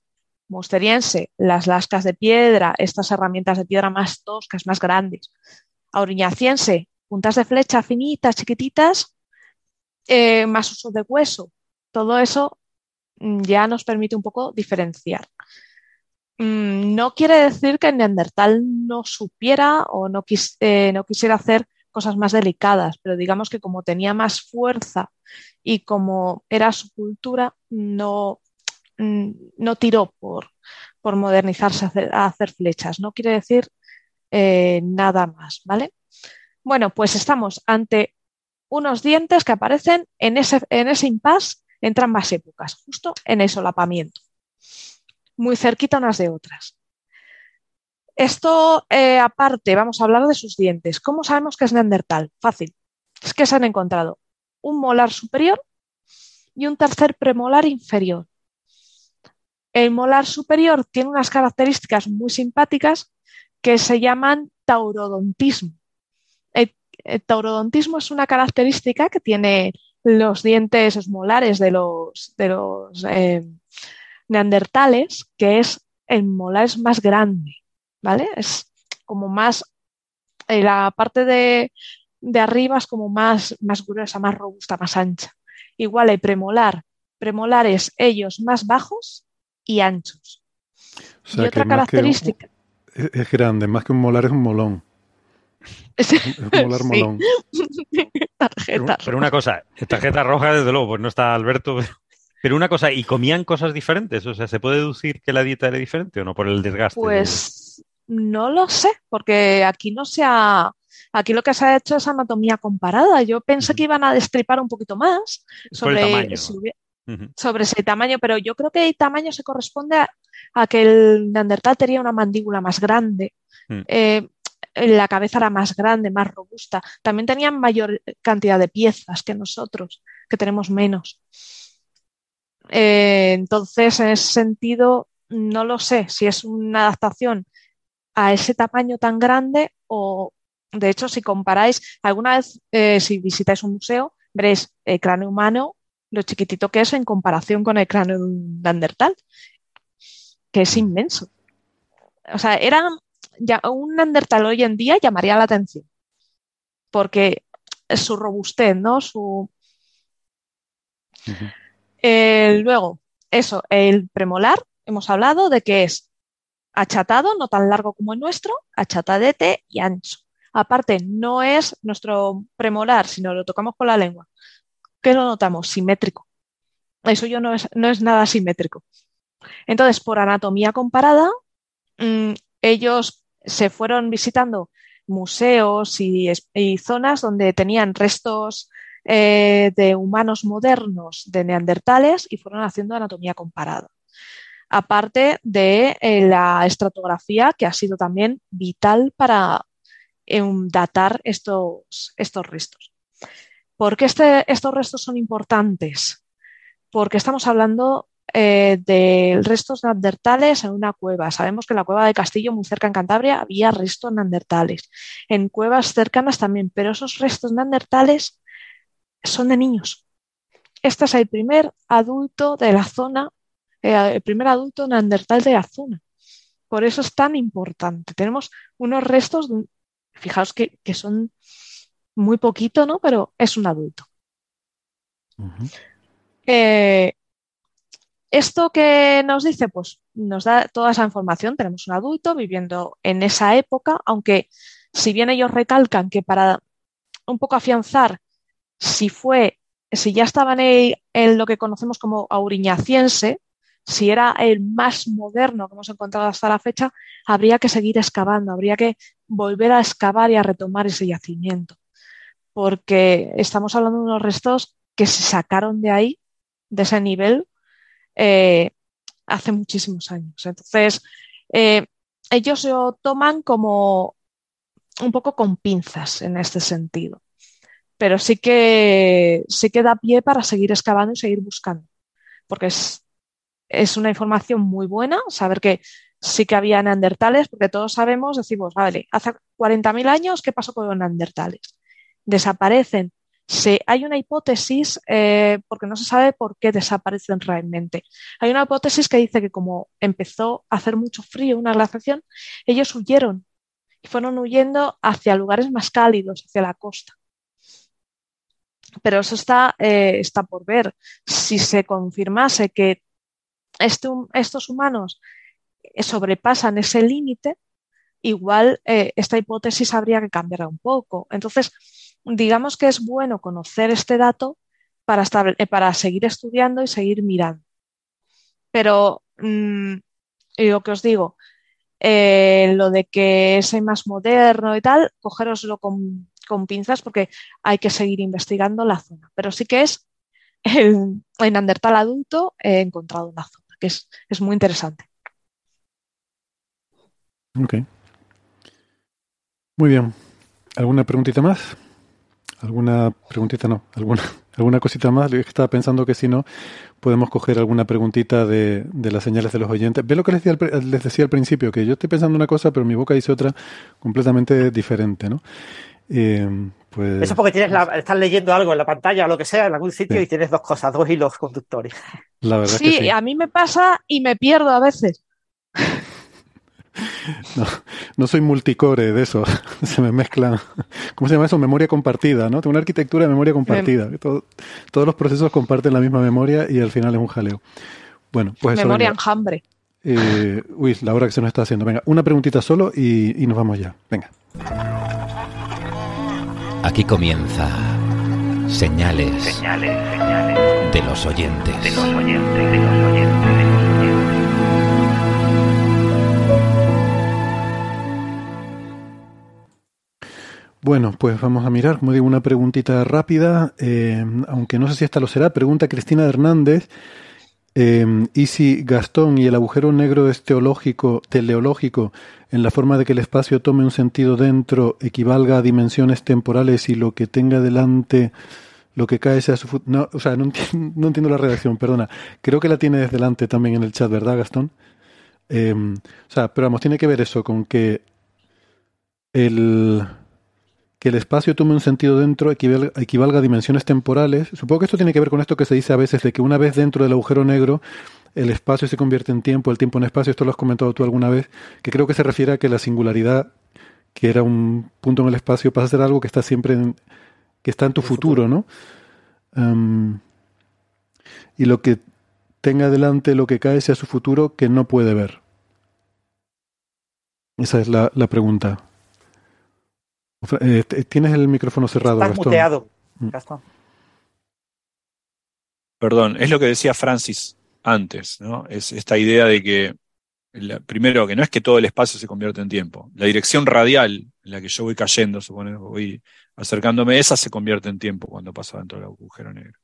Musteriense, las lascas de piedra, estas herramientas de piedra más toscas, más grandes. Auriñaciense, puntas de flecha finitas, chiquititas, más uso de hueso. Todo eso Mm, ya nos permite un poco diferenciar. Mm, no quiere decir que Neandertal no supiera o no, eh, no quisiera hacer cosas más delicadas, pero digamos que como tenía más fuerza y como era su cultura, no, mm, no tiró por, por modernizarse a hacer, flechas. No quiere decir eh, nada más, ¿vale? Bueno, pues estamos ante unos dientes que aparecen en ese, en ese impasse entre ambas épocas, justo en el solapamiento, muy cerquita unas de otras. Esto eh, aparte, vamos a hablar de sus dientes. ¿Cómo sabemos que es neandertal? Fácil. Es que se han encontrado un molar superior y un tercer premolar inferior. El molar superior tiene unas características muy simpáticas que se llaman taurodontismo. El, taurodontismo es una característica que tiene los dientes molares de los, de los, eh, neandertales, que es el molar es más grande, ¿vale? Es como más, eh, la parte de, de, arriba es como más, más gruesa, más robusta, más ancha. Igual el premolar, premolares ellos más bajos y anchos. y otra característica. es grande, más que un molar es un molón. Es, un molar molón. tarjeta pero, una cosa, tarjeta roja, desde luego, pues no está Alberto. Pero una cosa, ¿y comían cosas diferentes? O sea, ¿se puede deducir que la dieta era diferente o no por el desgaste? Pues no lo sé, porque aquí no se ha. Aquí lo que se ha hecho es anatomía comparada. Yo pensé que iban a destripar un poquito más sobre, sobre ese tamaño, pero yo creo que el tamaño se corresponde a, que el Neandertal tenía una mandíbula más grande. Mm. Eh, la cabeza era más grande, más robusta. También tenían mayor cantidad de piezas que nosotros, que tenemos menos. Eh, entonces, en ese sentido, no lo sé si es una adaptación a ese tamaño tan grande o, de hecho, si comparáis, alguna vez, eh, si visitáis un museo, veréis el cráneo humano, lo chiquitito que es en comparación con el cráneo de un Neandertal, que es inmenso. O sea, eran ya, un Neandertal hoy en día llamaría la atención, porque su robustez, ¿no? Su... Eh, luego, eso, el premolar, hemos hablado de que es achatado, no tan largo como el nuestro, achatadete y ancho. Aparte, no es nuestro premolar, sino lo tocamos con la lengua. ¿Qué lo notamos? Simétrico. Eso yo no es, no es nada simétrico. Entonces, por anatomía comparada, mm, ellos se fueron visitando museos y, zonas donde tenían restos eh, de humanos modernos de neandertales y fueron haciendo anatomía comparada. Aparte de eh, la estratografía, que ha sido también vital para datar estos, estos restos. ¿Por qué este, estos restos son importantes? Porque estamos hablando eh, de restos neandertales en una cueva. Sabemos que en la cueva de Castillo, muy cerca en Cantabria, había restos neandertales. En cuevas cercanas también, pero esos restos neandertales son de niños. Este es el primer adulto de la zona, eh, el primer adulto neandertal de la zona. Por eso es tan importante. Tenemos unos restos, fijaos que, son muy poquito, ¿no? Pero es un adulto. ¿Esto que nos dice? Pues nos da toda esa información. Tenemos un adulto viviendo en esa época, aunque si bien ellos recalcan que para un poco afianzar si fue, si ya estaban en, en lo que conocemos como auriñaciense, si era el más moderno que hemos encontrado hasta la fecha, habría que seguir excavando, habría que volver a excavar y a retomar ese yacimiento, porque estamos hablando de unos restos que se sacaron de ahí, de ese nivel, eh, hace muchísimos años. Entonces, eh, ellos lo toman como un poco con pinzas en este sentido. Pero sí que, sí que da pie para seguir excavando y seguir buscando. Porque es, es una información muy buena saber que sí que había neandertales, porque todos sabemos, decimos, vale, hace 40.000 años, ¿qué pasó con los neandertales? Desaparecen hay una hipótesis, eh, porque no se sabe por qué desaparecen realmente. Hay una hipótesis que dice que como empezó a hacer mucho frío, una glaciación, ellos huyeron y fueron huyendo hacia lugares más cálidos, hacia la costa. Pero eso está, eh, está por ver. Si se confirmase que estos humanos sobrepasan ese límite, igual eh, esta hipótesis habría que cambiar un poco. Entonces, digamos que es bueno conocer este dato para, eh, para seguir estudiando y seguir mirando. Pero mm, lo que os digo, eh, lo de que es más moderno y tal, cogeroslo con, pinzas porque hay que seguir investigando la zona. Pero sí que es el, en Neandertal adulto he encontrado una zona, es, es muy interesante. Ok. Muy bien. ¿Alguna preguntita más? ¿Alguna preguntita? No, alguna, alguna cosita más. Estaba pensando que si no, podemos coger alguna preguntita de, de las señales de los oyentes. Ve lo que les decía, al, les decía al principio, que yo estoy pensando una cosa, pero mi boca dice otra completamente diferente, ¿no? Eh, Pues... Eso porque tienes la, estás leyendo algo en la pantalla o lo que sea, en algún sitio, y tienes dos cosas, dos hilos conductores. La verdad sí, sí, a mí me pasa y me pierdo a veces. No, no soy multicore de eso. Se me mezclan. ¿Cómo se llama eso? Memoria compartida, ¿no? Tengo una arquitectura de memoria compartida. todos los procesos comparten la misma memoria y al final es un jaleo. Bueno, pues Memoria enjambre. Eh, uy, la hora que se nos está haciendo. Venga, una preguntita solo y, y nos vamos ya. Venga. Aquí comienza señales, señales, señales de los oyentes. De los oyentes, de los oyentes, de los oyentes. Bueno, pues vamos a mirar, como digo, una preguntita rápida, eh, aunque no sé si esta lo será. Pregunta Cristina Hernández. Eh, ¿Y si Gastón y el agujero negro es teológico, teleológico, en la forma de que el espacio tome un sentido dentro, equivalga a dimensiones temporales y lo que tenga delante, lo que cae sea su No, o sea, no entiendo, no entiendo, la redacción, perdona. Creo que la tienes delante también en el chat, ¿verdad, Gastón? Eh, o sea, pero vamos, tiene que ver eso con que el que el espacio tome un sentido dentro equivalga, a dimensiones temporales. Supongo que esto tiene que ver con esto que se dice a veces de que una vez dentro del agujero negro el espacio se convierte en tiempo, el tiempo en espacio. Esto lo has comentado tú alguna vez, que creo que se refiere a que la singularidad, que era un punto en el espacio, pasa a ser algo que está siempre en, que está en tu futuro, ¿no? y lo que tenga delante, lo que cae sea su futuro que no puede ver. Esa es la pregunta. Eh, tienes el micrófono cerrado. Estás muteado, mm. Perdón, es lo que decía Francis antes, ¿no? Es esta idea de que, primero, que no es que todo el espacio se convierta en tiempo. La dirección radial en la que yo voy cayendo, supone, voy acercándome, esa se convierte en tiempo cuando paso dentro del agujero negro.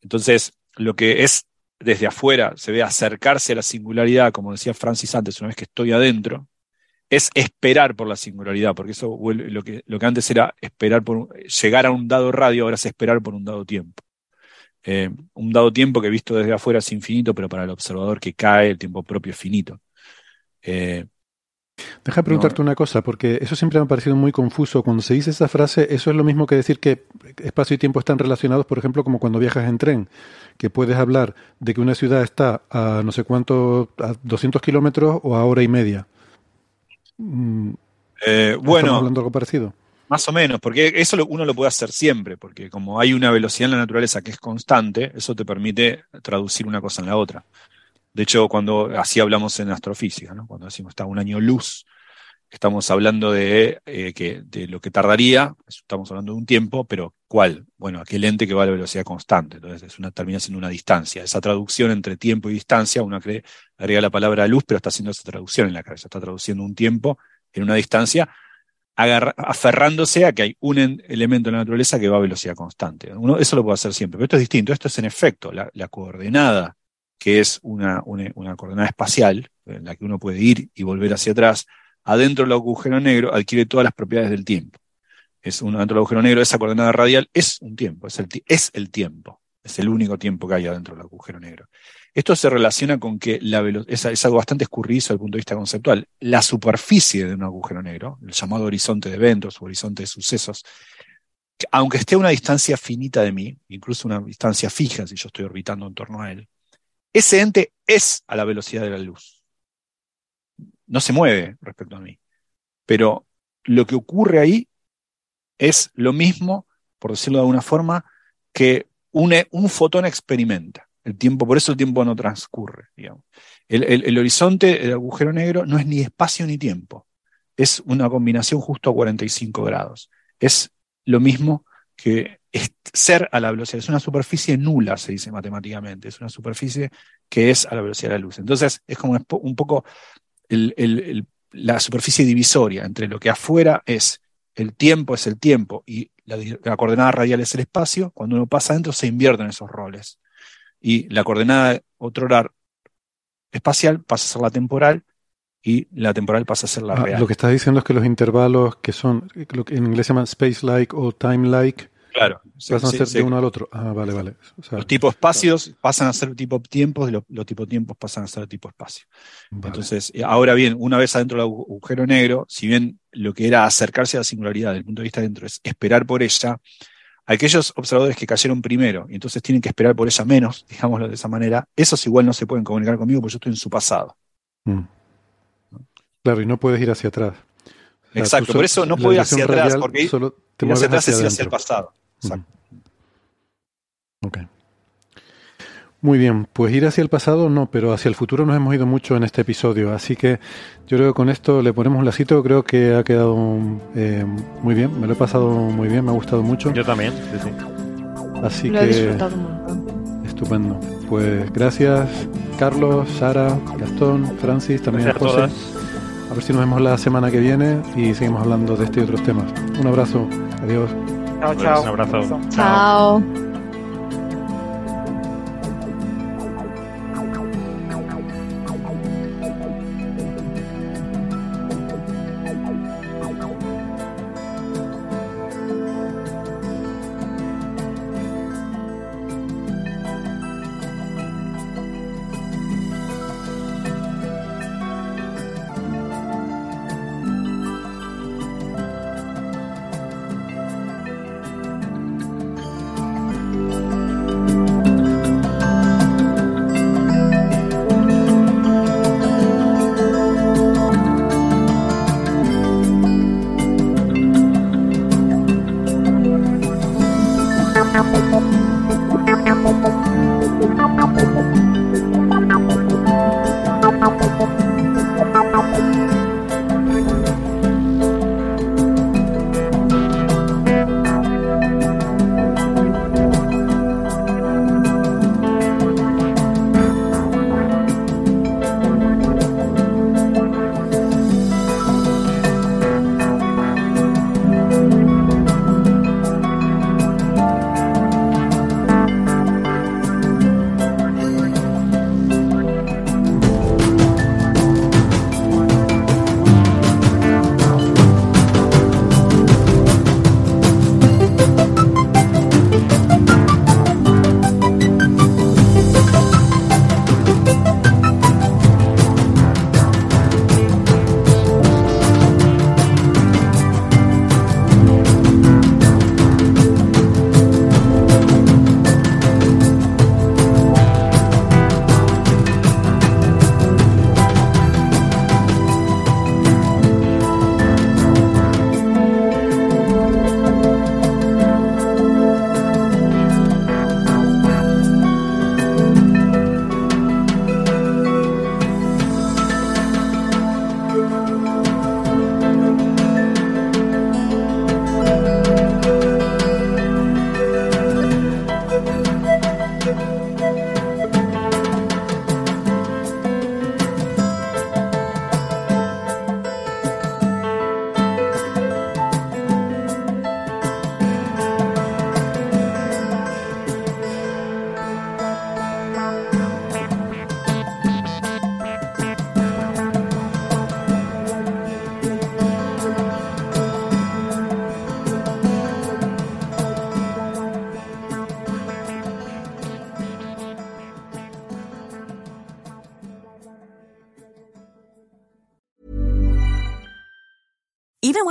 Entonces, lo que es desde afuera se ve acercarse a la singularidad, como decía Francis antes, una vez que estoy adentro, es esperar por la singularidad, porque eso lo que, lo que antes era esperar por llegar a un dado radio, ahora es esperar por un dado tiempo. Eh, un dado tiempo que visto desde afuera es infinito, pero para el observador que cae, el tiempo propio es finito. Eh, Deja de preguntarte una cosa, porque eso siempre me ha parecido muy confuso. Cuando se dice esa frase, eso es lo mismo que decir que espacio y tiempo están relacionados, por ejemplo, como cuando viajas en tren, que puedes hablar de que una ciudad está a no sé cuánto, a 200 kilómetros o a hora y media. Mm, eh, bueno, hablando algo parecido? Más o menos, porque eso uno lo puede hacer siempre, porque como hay una velocidad en la naturaleza que es constante, eso te permite traducir una cosa en la otra. De hecho, cuando así hablamos en astrofísica, ¿no? cuando decimos está un año luz, estamos hablando de, eh, que, de lo que tardaría, estamos hablando de un tiempo, pero ¿cuál? Bueno, aquel ente que va a la velocidad constante, entonces es una, termina siendo una distancia. Esa traducción entre tiempo y distancia, uno cree, agrega la palabra luz, pero está haciendo esa traducción en la cabeza, está traduciendo un tiempo en una distancia, aferrándose a que hay un elemento en la naturaleza que va a velocidad constante. Uno, eso lo puede hacer siempre, pero esto es distinto, esto es en efecto la, coordenada, que es una, una, una coordenada espacial, en la que uno puede ir y volver hacia atrás, adentro del agujero negro adquiere todas las propiedades del tiempo. Es un, adentro del agujero negro, esa coordenada radial es un tiempo, es el, es el tiempo, es el único tiempo que hay adentro del agujero negro. Esto se relaciona con que la es, es, algo bastante escurridizo desde el punto de vista conceptual. La superficie de un agujero negro, el llamado horizonte de eventos o horizonte de sucesos, aunque esté a una distancia finita de mí, incluso una distancia fija si yo estoy orbitando en torno a él, ese ente es a la velocidad de la luz no se mueve respecto a mí. Pero lo que ocurre ahí es lo mismo, por decirlo de alguna forma, que un, un fotón experimenta. El tiempo, por eso el tiempo no transcurre. Digamos. El, el, horizonte del agujero negro no es ni espacio ni tiempo. Es una combinación justo a 45 grados. Es lo mismo que ser a la velocidad. Es una superficie nula, se dice matemáticamente. Es una superficie que es a la velocidad de la luz. Entonces, es como un poco la superficie divisoria entre lo que afuera es el tiempo, es el tiempo, y la, coordenada radial es el espacio, cuando uno pasa adentro se invierten esos roles. Y la coordenada otro espacial pasa a ser la temporal y la temporal pasa a ser la ah, real. Lo que estás diciendo es que los intervalos que son, lo que en inglés se llaman space-like o time-like, Claro. Pasan a ser de uno al otro. Ah, vale, vale. los tipos espacios pasan a ser tipo tiempos y los, los tipo tiempos pasan a ser tipo espacio. Entonces, eh, ahora bien, una vez adentro del agujero negro, si bien lo que era acercarse a la singularidad desde el punto de vista dentro es esperar por ella, aquellos observadores que cayeron primero y entonces tienen que esperar por ella menos, digámoslo de esa manera, esos igual no se pueden comunicar conmigo porque yo estoy en su pasado. Mm. Claro, y no puedes ir hacia atrás. Exacto, por eso no puedo ir hacia atrás, porque ir hacia atrás es ir hacia el pasado. Exacto. Ok. Muy bien, pues ir hacia el pasado no, pero hacia el futuro nos hemos ido mucho en este episodio, así que yo creo que con esto le ponemos un lacito, creo que ha quedado eh, muy bien, me lo he pasado muy bien, me ha gustado mucho. Yo también, sí, sí. Así que... Estupendo. Pues gracias Carlos, Sara, Gastón, Francis, también a José. A ver si nos vemos la semana que viene y seguimos hablando de este y otros temas. Un abrazo. Adiós. Chao, chao. Un abrazo. Chao.